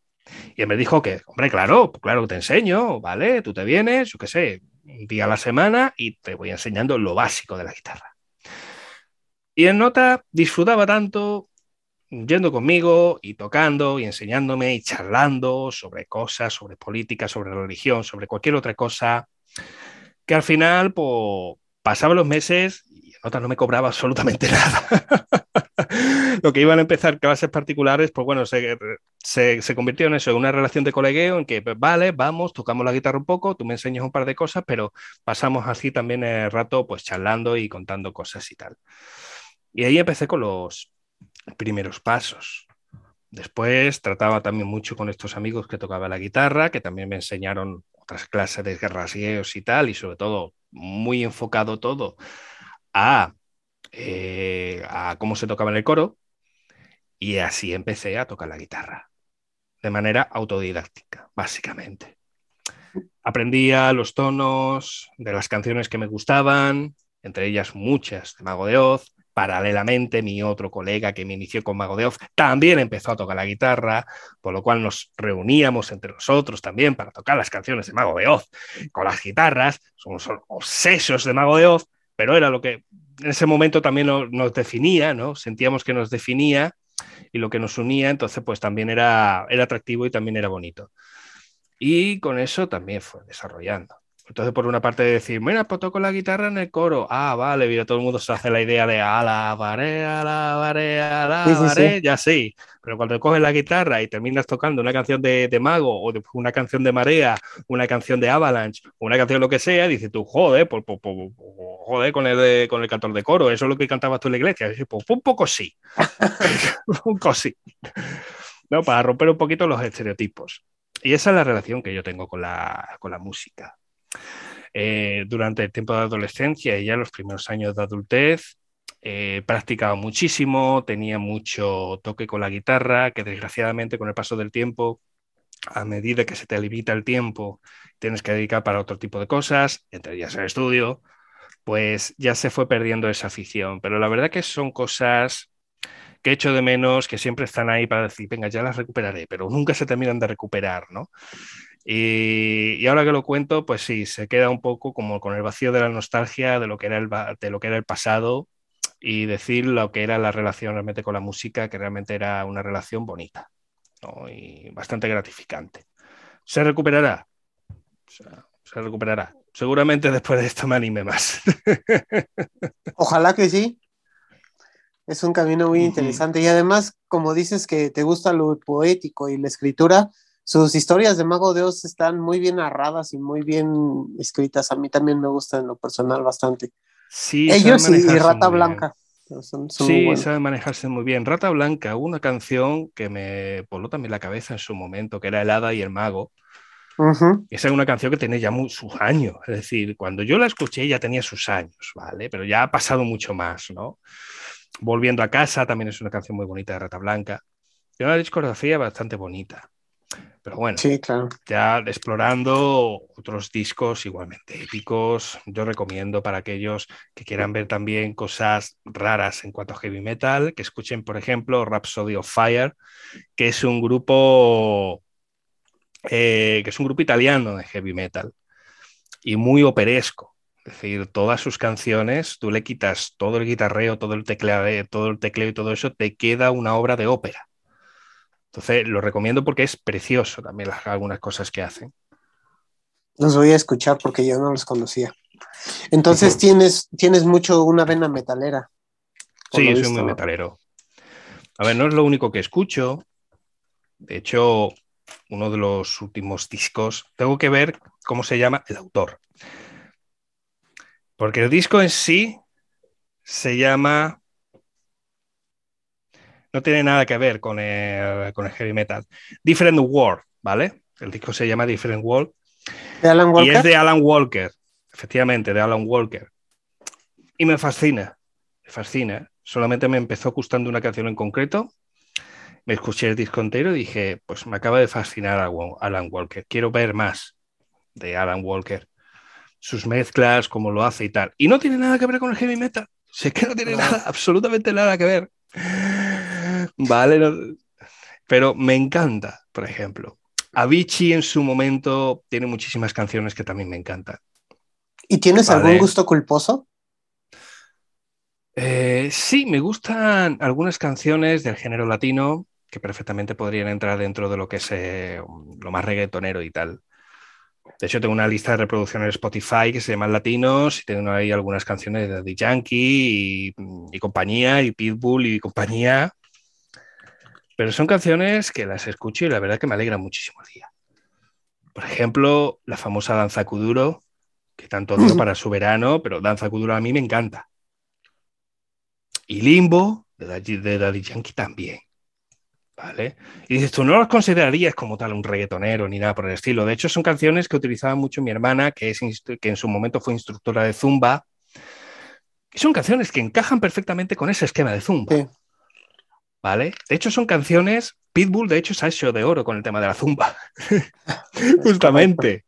Y él me dijo que, hombre, claro, claro que te enseño, ¿vale? Tú te vienes, yo qué sé, un día a la semana y te voy enseñando lo básico de la guitarra. Y en nota disfrutaba tanto yendo conmigo y tocando y enseñándome y charlando sobre cosas, sobre política, sobre religión, sobre cualquier otra cosa, que al final, pues, pasaban los meses nota no me cobraba absolutamente nada. lo que iban a empezar clases particulares, pues bueno, se, se, se, convirtió en eso, en una relación de colegueo en que, pues, vale, vamos, tocamos la guitarra un poco, tú me enseñas un par de cosas, pero pasamos así también el rato, pues charlando y contando cosas y tal. Y ahí empecé con los primeros pasos. Después trataba también mucho con estos amigos que tocaba la guitarra, que también me enseñaron otras clases de guerrasgueos y tal, y sobre todo muy enfocado todo a eh, a cómo se tocaba en el coro y así empecé a tocar la guitarra. de manera autodidáctica, básicamente. Aprendía los tonos de las canciones que me gustaban, entre ellas muchas de Mago de Oz. Paralelamente, mi otro colega que me inició con Mago de Oz también empezó a tocar la guitarra, por lo cual nos reuníamos entre nosotros también para tocar las canciones de Mago de Oz con las guitarras. Somos obsesos de Mago de Oz, pero era lo que en ese momento también nos definía, ¿no? Sentíamos que nos definía y lo que nos unía, entonces pues también era, era atractivo y también era bonito. Y con eso también fue desarrollando. Entonces, por una parte, decir, mira, pues toco la guitarra en el coro. Ah, vale, mira, todo el mundo se hace la idea de alabaré, alabaré, alabaré, ya sí. Pero cuando coges la guitarra y terminas tocando una canción de, de, Mago o una canción de Marea, una canción de Avalanche, una canción lo que sea, dices tú, joder, pues, pues, pues, joder con el, con el cantor de coro, eso es lo que cantabas tú en la iglesia. pues, un poco sí. un poco sí. ¿No? Para romper un poquito los estereotipos. Y esa es la relación que yo tengo con la, con la música. Eh, durante el tiempo de adolescencia y ya los primeros años de adultez, eh, practicaba muchísimo, tenía mucho toque con la guitarra, que desgraciadamente con el paso del tiempo, a medida que se te limita el tiempo, tienes que dedicar para otro tipo de cosas, entre ellas el estudio, pues ya se fue perdiendo esa afición. Pero la verdad que son cosas que echo de menos, que siempre están ahí para decir, venga, ya las recuperaré, pero nunca se terminan de recuperar, ¿no? Y, ahora que lo cuento, pues sí, se queda un poco como con el vacío de la nostalgia de lo que era el, de lo que era el pasado y decir lo que era la relación realmente con la música, que realmente era una relación bonita y bastante gratificante. ¿Se recuperará? se recuperará. Seguramente después de esto me anime más. Ojalá que sí. Es un camino muy interesante y además, como dices que te gusta lo poético y la escritura, sus historias de Mago de Oz están muy bien narradas y muy bien escritas. A mí también me gustan en lo personal bastante. Sí, Ellos y, Rata Blanca. sí, saben manejarse muy bien. Rata Blanca, una canción que me voló también la cabeza en su momento, que era El Hada y el Mago. Esa es una canción que tiene ya sus años. Es decir, cuando yo la escuché ya tenía sus años, ¿vale? Pero ya ha pasado mucho más, ¿no? Volviendo a casa también es una canción muy bonita de Rata Blanca. Tiene una discografía bastante bonita. Pero bueno, ya explorando otros discos igualmente épicos, yo recomiendo para aquellos que quieran ver también cosas raras en cuanto a heavy metal, que escuchen, por ejemplo, Rhapsody of Fire, que es un grupo eh, que es un grupo italiano de heavy metal y muy operesco. Es decir, todas sus canciones, tú le quitas todo el guitarreo, todo el teclado, todo el tecleo y todo eso, te queda una obra de ópera. Entonces, lo recomiendo porque es precioso también algunas cosas que hacen. Los voy a escuchar porque yo no los conocía. Entonces, tienes, tienes mucho una vena metalera. Sí, soy muy metalero. A ver, no es lo único que escucho. De hecho, uno de los últimos discos, tengo que ver cómo se llama el autor. Porque el disco en sí se llama no tiene nada que ver con el, heavy metal. Different World, ¿vale? El disco se llama Different World. ¿De Alan Walker? Y es de Alan Walker, efectivamente, de Alan Walker. Y me fascina, me fascina. Solamente me empezó gustando una canción en concreto. Me escuché el disco entero y dije, pues me acaba de fascinar Alan Walker. Quiero ver más de Alan Walker. Sus mezclas, cómo lo hace y tal. Y no tiene nada que ver con el heavy metal. Sé que no tiene nada, absolutamente nada que ver. Vale, pero me encanta, por ejemplo. Avicii en su momento tiene muchísimas canciones que también me encantan. ¿Y tienes algún gusto culposo? Eh, sí, me gustan algunas canciones del género latino que perfectamente podrían entrar dentro de lo que es eh, lo más reggaetonero y tal. De hecho, tengo una lista de reproducción en Spotify que se llama Latinos y tengo ahí algunas canciones de The Yankee y, y compañía, y Pitbull y compañía, pero son canciones que las escucho y la verdad que me alegran muchísimo el día. Por ejemplo, la famosa Danza Kuduro, que tanto digo para su verano, pero Danza Kuduro a mí me encanta. Y Limbo, de Daddy, Yankee también. ¿Vale? Y dices, tú no los considerarías como tal un reggaetonero ni nada por el estilo. De hecho, son canciones que utilizaba mucho mi hermana, que, es, que en su momento fue instructora de Zumba. Y son canciones que encajan perfectamente con ese esquema de Zumba. ¿Vale? De hecho, son canciones. Pitbull, de hecho, se ha hecho de oro con el tema de la zumba. Justamente.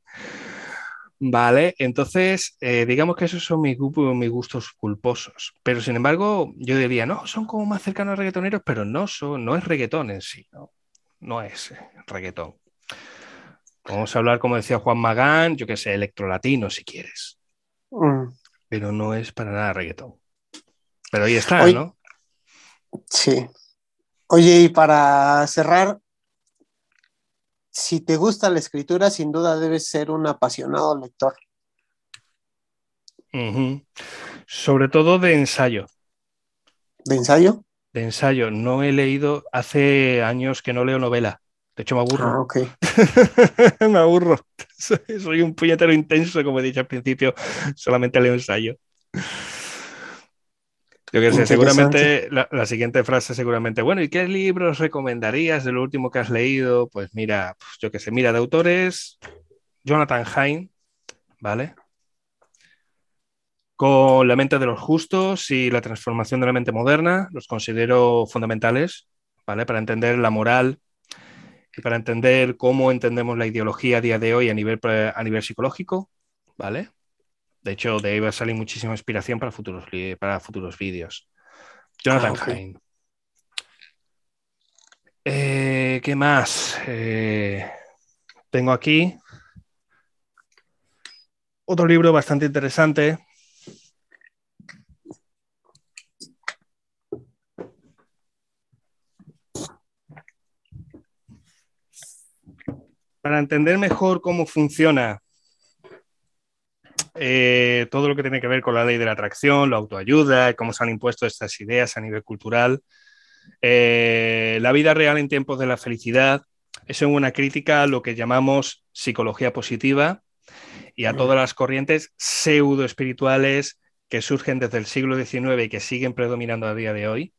Vale, entonces, eh, digamos que esos son mis, mis, gustos culposos. Pero sin embargo, yo diría, no, son como más cercanos a reggaetoneros, pero no, son, no es reggaetón en sí, no, no es eh, reggaetón. Vamos a hablar, como decía Juan Magán, yo qué sé, electrolatino si quieres. Mm. Pero no es para nada reggaetón. Pero ahí está, ¿no? Sí. Oye, y para cerrar, si te gusta la escritura, sin duda debes ser un apasionado lector. Sobre todo de ensayo. ¿De ensayo? De ensayo. No he leído, hace años que no leo novela. De hecho, me aburro. Ah, me aburro. Soy, un puñetero intenso, como he dicho al principio. Solamente leo ensayo. Yo que sé, seguramente la, siguiente frase seguramente, bueno, ¿y qué libros recomendarías de lo último que has leído? Pues mira, pues yo que sé, mira, de autores, Jonathan Hain, ¿vale? Con la mente de los justos y la transformación de la mente moderna, los considero fundamentales, ¿vale? Para entender la moral y para entender cómo entendemos la ideología a día de hoy a nivel, a nivel psicológico, ¿vale? De hecho, de ahí va a salir muchísima inspiración para futuros, para futuros vídeos. Jonathan ah, eh, ¿Qué más? Eh, tengo aquí otro libro bastante interesante. Para entender mejor cómo funciona eh, todo lo que tiene que ver con la ley de la atracción, la autoayuda, cómo se han impuesto estas ideas a nivel cultural. Eh, la vida real en tiempos de la felicidad es una crítica a lo que llamamos psicología positiva y a todas las corrientes pseudo espirituales que surgen desde el siglo XIX y que siguen predominando a día de hoy.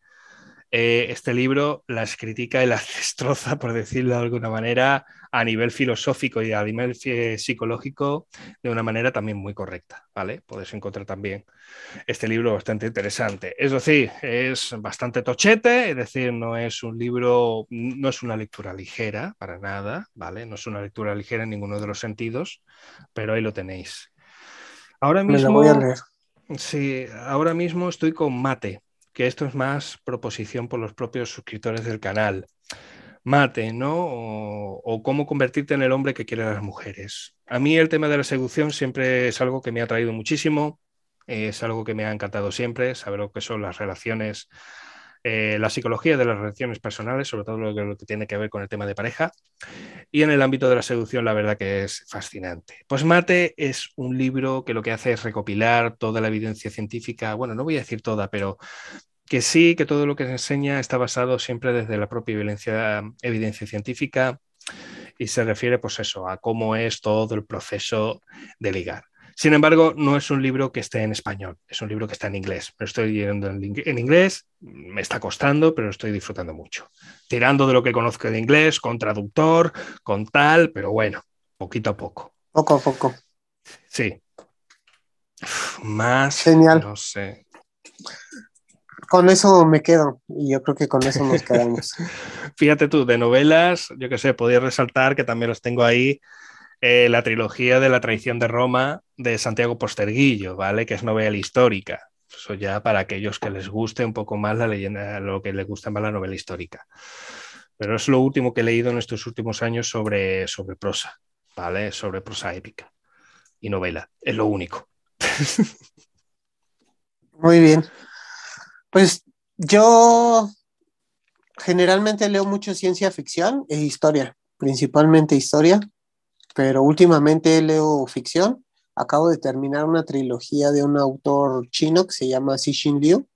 Eh, este libro las critica y las destroza, por decirlo de alguna manera, a nivel filosófico y a nivel psicológico de una manera también muy correcta, ¿vale? Podéis encontrar también este libro bastante interesante. Es decir, es bastante tochete, es decir, no es un libro, no es una lectura ligera para nada, ¿vale? No es una lectura ligera en ninguno de los sentidos, pero ahí lo tenéis. Ahora mismo... voy a leer. Sí, ahora mismo estoy con Mate, que esto es más proposición por los propios suscriptores del canal. Mate, ¿no? O, cómo convertirte en el hombre que quiere a las mujeres. A mí el tema de la seducción siempre es algo que me ha traído muchísimo, es algo que me ha encantado siempre, saber lo que son las relaciones, eh, la psicología de las relaciones personales, sobre todo lo que, lo que, tiene que ver con el tema de pareja. Y en el ámbito de la seducción, la verdad que es fascinante. Pues Mate es un libro que lo que hace es recopilar toda la evidencia científica, bueno, no voy a decir toda, pero que sí, que todo lo que se enseña está basado siempre desde la propia evidencia, evidencia científica y se refiere pues eso, a cómo es todo el proceso de ligar. Sin embargo, no es un libro que esté en español, es un libro que está en inglés. Me estoy leyendo en inglés, me está costando, pero estoy disfrutando mucho. Tirando de lo que conozco de inglés, con traductor, con tal, pero bueno, poquito a poco. Poco a poco. Sí. Más, Genial. no sé con eso me quedo y yo creo que con eso nos quedamos. Fíjate tú, de novelas, yo que sé, podía resaltar que también los tengo ahí, eh, la trilogía de la traición de Roma de Santiago Posterguillo, ¿vale? Que es novela histórica. Eso ya para aquellos que les guste un poco más la leyenda, lo que les gusta más la novela histórica. Pero es lo último que he leído en estos últimos años sobre, sobre prosa, ¿vale? Sobre prosa épica y novela. Es lo único. Muy bien. Pues yo generalmente leo mucho ciencia ficción e historia, principalmente historia, pero últimamente leo ficción. Acabo de terminar una trilogía de un autor chino que se llama Xixin Liu.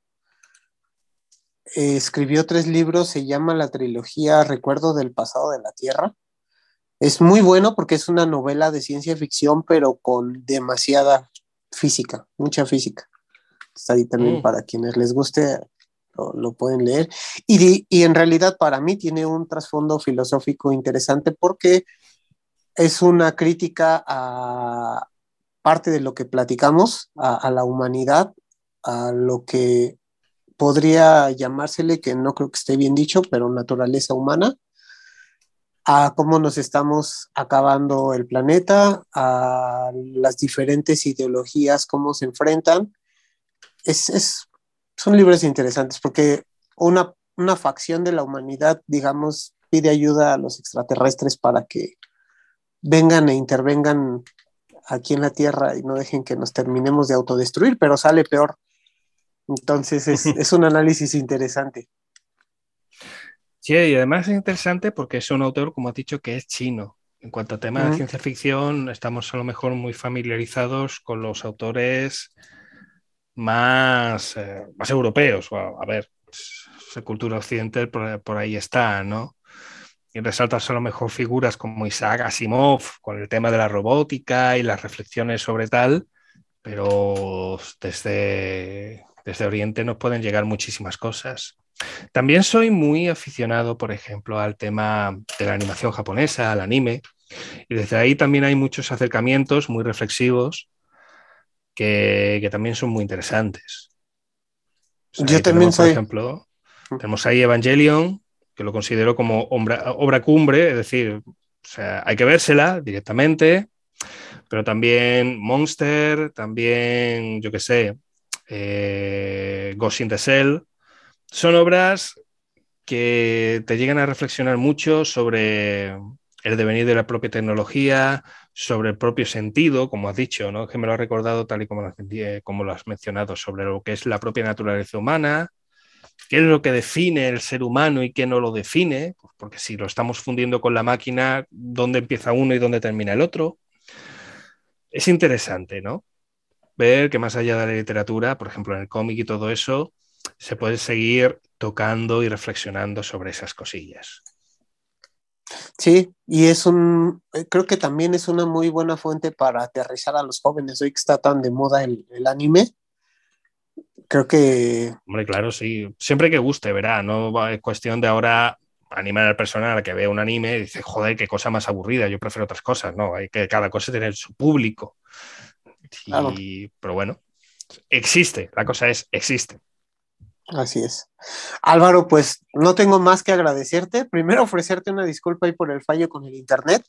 escribió tres libros, se llama la trilogía Recuerdo del pasado de la Tierra. Es muy bueno porque es una novela de ciencia ficción, pero con demasiada física, mucha física. Está ahí también mm. para quienes les guste, lo, pueden leer. Y, y, en realidad para mí tiene un trasfondo filosófico interesante porque es una crítica a parte de lo que platicamos, a, la humanidad, a lo que podría llamársele, que no creo que esté bien dicho, pero naturaleza humana, a cómo nos estamos acabando el planeta, a las diferentes ideologías, cómo se enfrentan. Es, son libros interesantes porque una, una facción de la humanidad, digamos, pide ayuda a los extraterrestres para que vengan e intervengan aquí en la Tierra y no dejen que nos terminemos de autodestruir, pero sale peor. Entonces es, es un análisis interesante. Sí, y además es interesante porque es un autor, como has dicho, que es chino. En cuanto a temas de ciencia ficción, estamos a lo mejor muy familiarizados con los autores más, eh, más europeos. a ver, la cultura occidental por, ahí está, ¿no? Y resaltas a lo mejor figuras como Isaac Asimov con el tema de la robótica y las reflexiones sobre tal, pero desde, desde Oriente nos pueden llegar muchísimas cosas. También soy muy aficionado, por ejemplo, al tema de la animación japonesa, al anime, y desde ahí también hay muchos acercamientos muy reflexivos que, también son muy interesantes. Yo también soy. Por ejemplo, tenemos ahí Evangelion, que lo considero como obra, cumbre, es decir, hay que vérsela directamente, pero también Monster, también, yo qué sé, eh, Ghost in the Shell, son obras que te llegan a reflexionar mucho sobre el devenir de la propia tecnología, sobre el propio sentido, como has dicho, ¿no? que me lo has recordado tal y como lo, has, como lo has mencionado, sobre lo que es la propia naturaleza humana, qué es lo que define el ser humano y qué no lo define, pues porque si lo estamos fundiendo con la máquina, ¿dónde empieza uno y dónde termina el otro? Es interesante, ¿no? Ver que más allá de la literatura, por ejemplo, en el cómic y todo eso, se puede seguir tocando y reflexionando sobre esas cosillas. Sí, y es un, eh, creo que también es una muy buena fuente para aterrizar a los jóvenes, hoy que está tan de moda el, anime. Creo que... Hombre, claro, sí. Siempre que guste, verá, no es cuestión de ahora animar al personal a que vea un anime y dice, joder, qué cosa más aburrida, yo prefiero otras cosas, no, hay que cada cosa tener su público. Pero bueno, existe, la cosa es, existe. Así es. Álvaro, pues no tengo más que agradecerte. Primero ofrecerte una disculpa ahí por el fallo con el internet.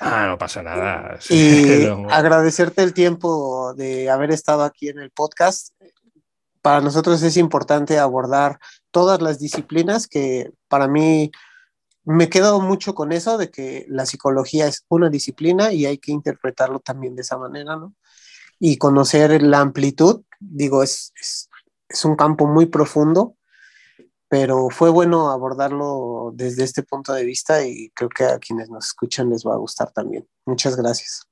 Ah, no pasa nada. Y agradecerte el tiempo de haber estado aquí en el podcast. Para nosotros es importante abordar todas las disciplinas que para mí me quedo mucho con eso de que la psicología es una disciplina y hay que interpretarlo también de esa manera, ¿no? Y conocer la amplitud, digo, es es un campo muy profundo, pero fue bueno abordarlo desde este punto de vista y creo que a quienes nos escuchan les va a gustar también. Muchas gracias.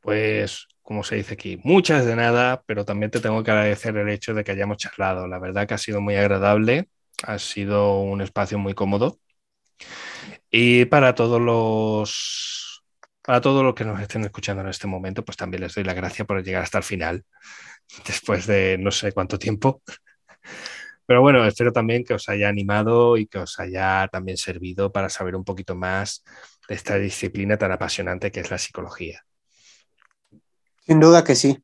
Pues, como se dice aquí, muchas de nada, pero también te tengo que agradecer el hecho de que hayamos charlado. La verdad que ha sido muy agradable, ha sido un espacio muy cómodo. Y para todos los para todos los que nos estén escuchando en este momento, pues también les doy la gracia por llegar hasta el final después de no sé cuánto tiempo. Pero bueno, espero también que os haya animado y que os haya también servido para saber un poquito más de esta disciplina tan apasionante que es la psicología. Sin duda que sí.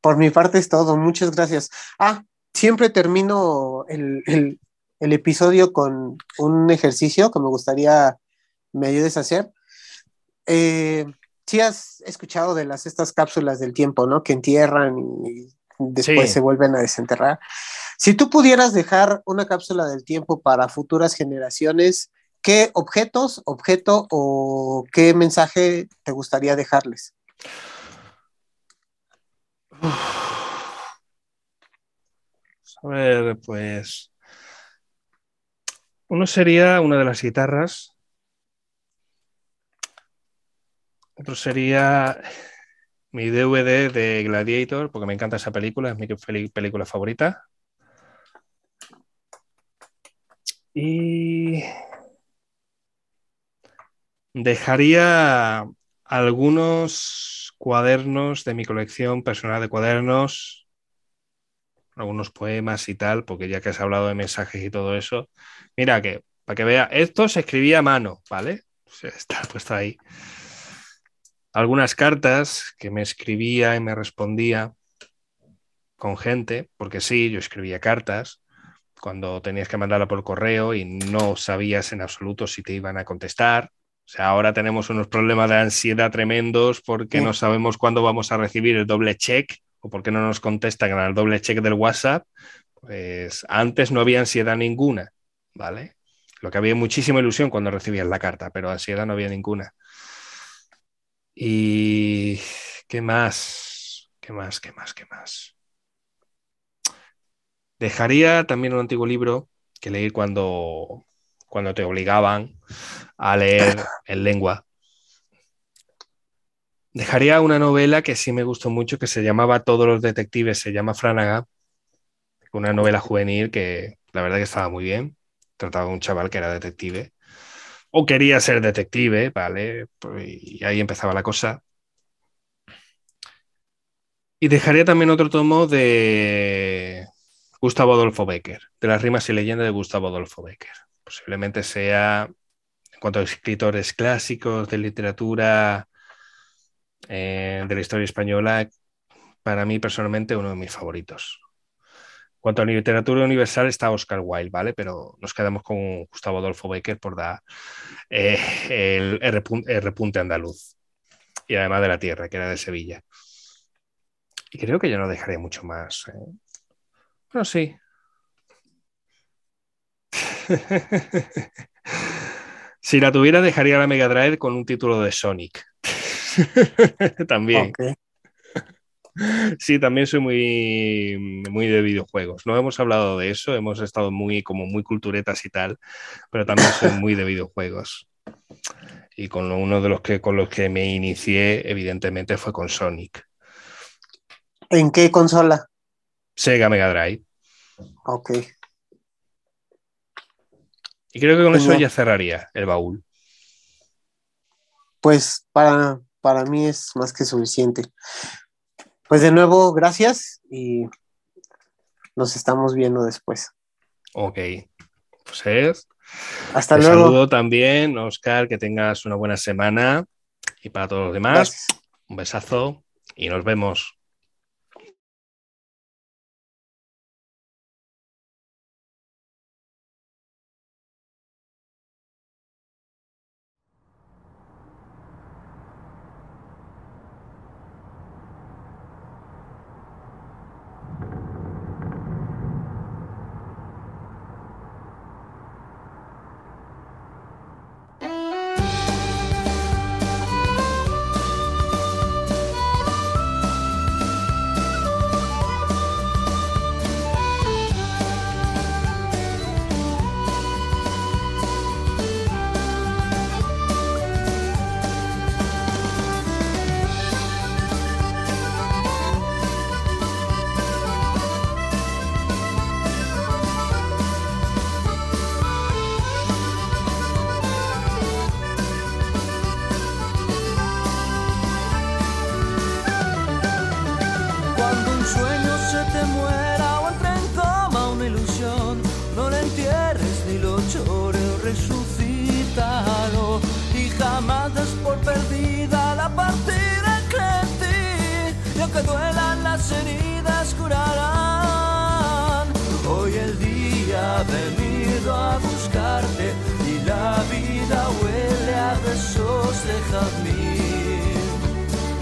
Por mi parte es todo. Muchas gracias. Ah, siempre termino el, el episodio con un ejercicio que me gustaría me ayudes a hacer. Eh, sí has escuchado de las estas cápsulas del tiempo, ¿no? Que entierran y después se vuelven a desenterrar. Si tú pudieras dejar una cápsula del tiempo para futuras generaciones, ¿qué objetos, objeto o qué mensaje te gustaría dejarles? A ver, pues uno sería una de las guitarras Otro sería mi DVD de Gladiator, porque me encanta esa película, es mi película favorita. Y dejaría algunos cuadernos de mi colección personal de cuadernos, algunos poemas y tal, porque ya que has hablado de mensajes y todo eso, mira que para que vea, esto se escribía a mano, ¿vale? Está puesto ahí algunas cartas que me escribía y me respondía con gente, porque sí, yo escribía cartas cuando tenías que mandarla por correo y no sabías en absoluto si te iban a contestar. O sea, ahora tenemos unos problemas de ansiedad tremendos porque no sabemos cuándo vamos a recibir el doble check o porque no nos contestan al doble check del WhatsApp. Pues antes no había ansiedad ninguna, ¿vale? Lo que había muchísima ilusión cuando recibías la carta, pero ansiedad no había ninguna. ¿Y qué más? ¿Qué más? ¿Qué más? ¿Qué más? Dejaría también un antiguo libro que leí cuando, cuando te obligaban a leer en lengua. Dejaría una novela que sí me gustó mucho, que se llamaba Todos los detectives, se llama Franaga, una novela juvenil que la verdad que estaba muy bien. Trataba de un chaval que era detective, o quería ser detective, ¿vale? Pues, y ahí empezaba la cosa. Y dejaría también otro tomo de Gustavo Adolfo Becker, de las rimas y leyendas de Gustavo Adolfo Becker. Posiblemente sea, en cuanto a escritores clásicos de literatura eh, de la historia española, para mí personalmente uno de mis favoritos. Cuanto a literatura universal está Oscar Wilde, ¿vale? Pero nos quedamos con Gustavo Adolfo Becker por dar eh, el, repunte andaluz. Y además de la tierra, que era de Sevilla. Y creo que yo no dejaré mucho más. ¿eh? Bueno, sí. si la tuviera, dejaría la Mega Drive con un título de Sonic. también. Sí, también soy muy, muy de videojuegos. No hemos hablado de eso, hemos estado muy, como muy culturetas y tal, pero también soy muy de videojuegos. Y con uno de los que con los que me inicié, evidentemente, fue con Sonic. ¿En qué consola? Sega Mega Drive. Ok. Y creo que con eso ya cerraría el baúl. Pues para, para mí es más que suficiente. Pues de nuevo, gracias y nos estamos viendo después. Ok. Pues es. Hasta luego. Saludo también, Oscar, que tengas una buena semana. Y para todos los demás, un besazo y nos vemos.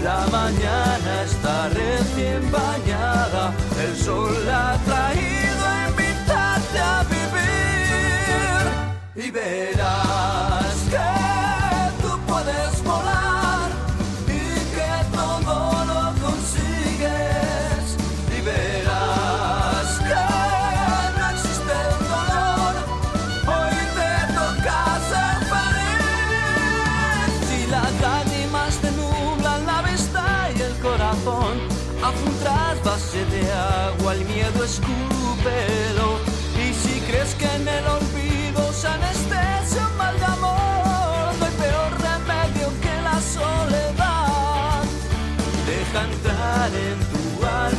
La mañana está recién bañada, el sol la trae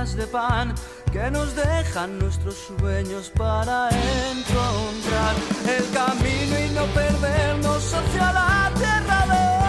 de pan que nos dejan nuestros sueños para encontrar el camino y no perdernos hacia la tierra de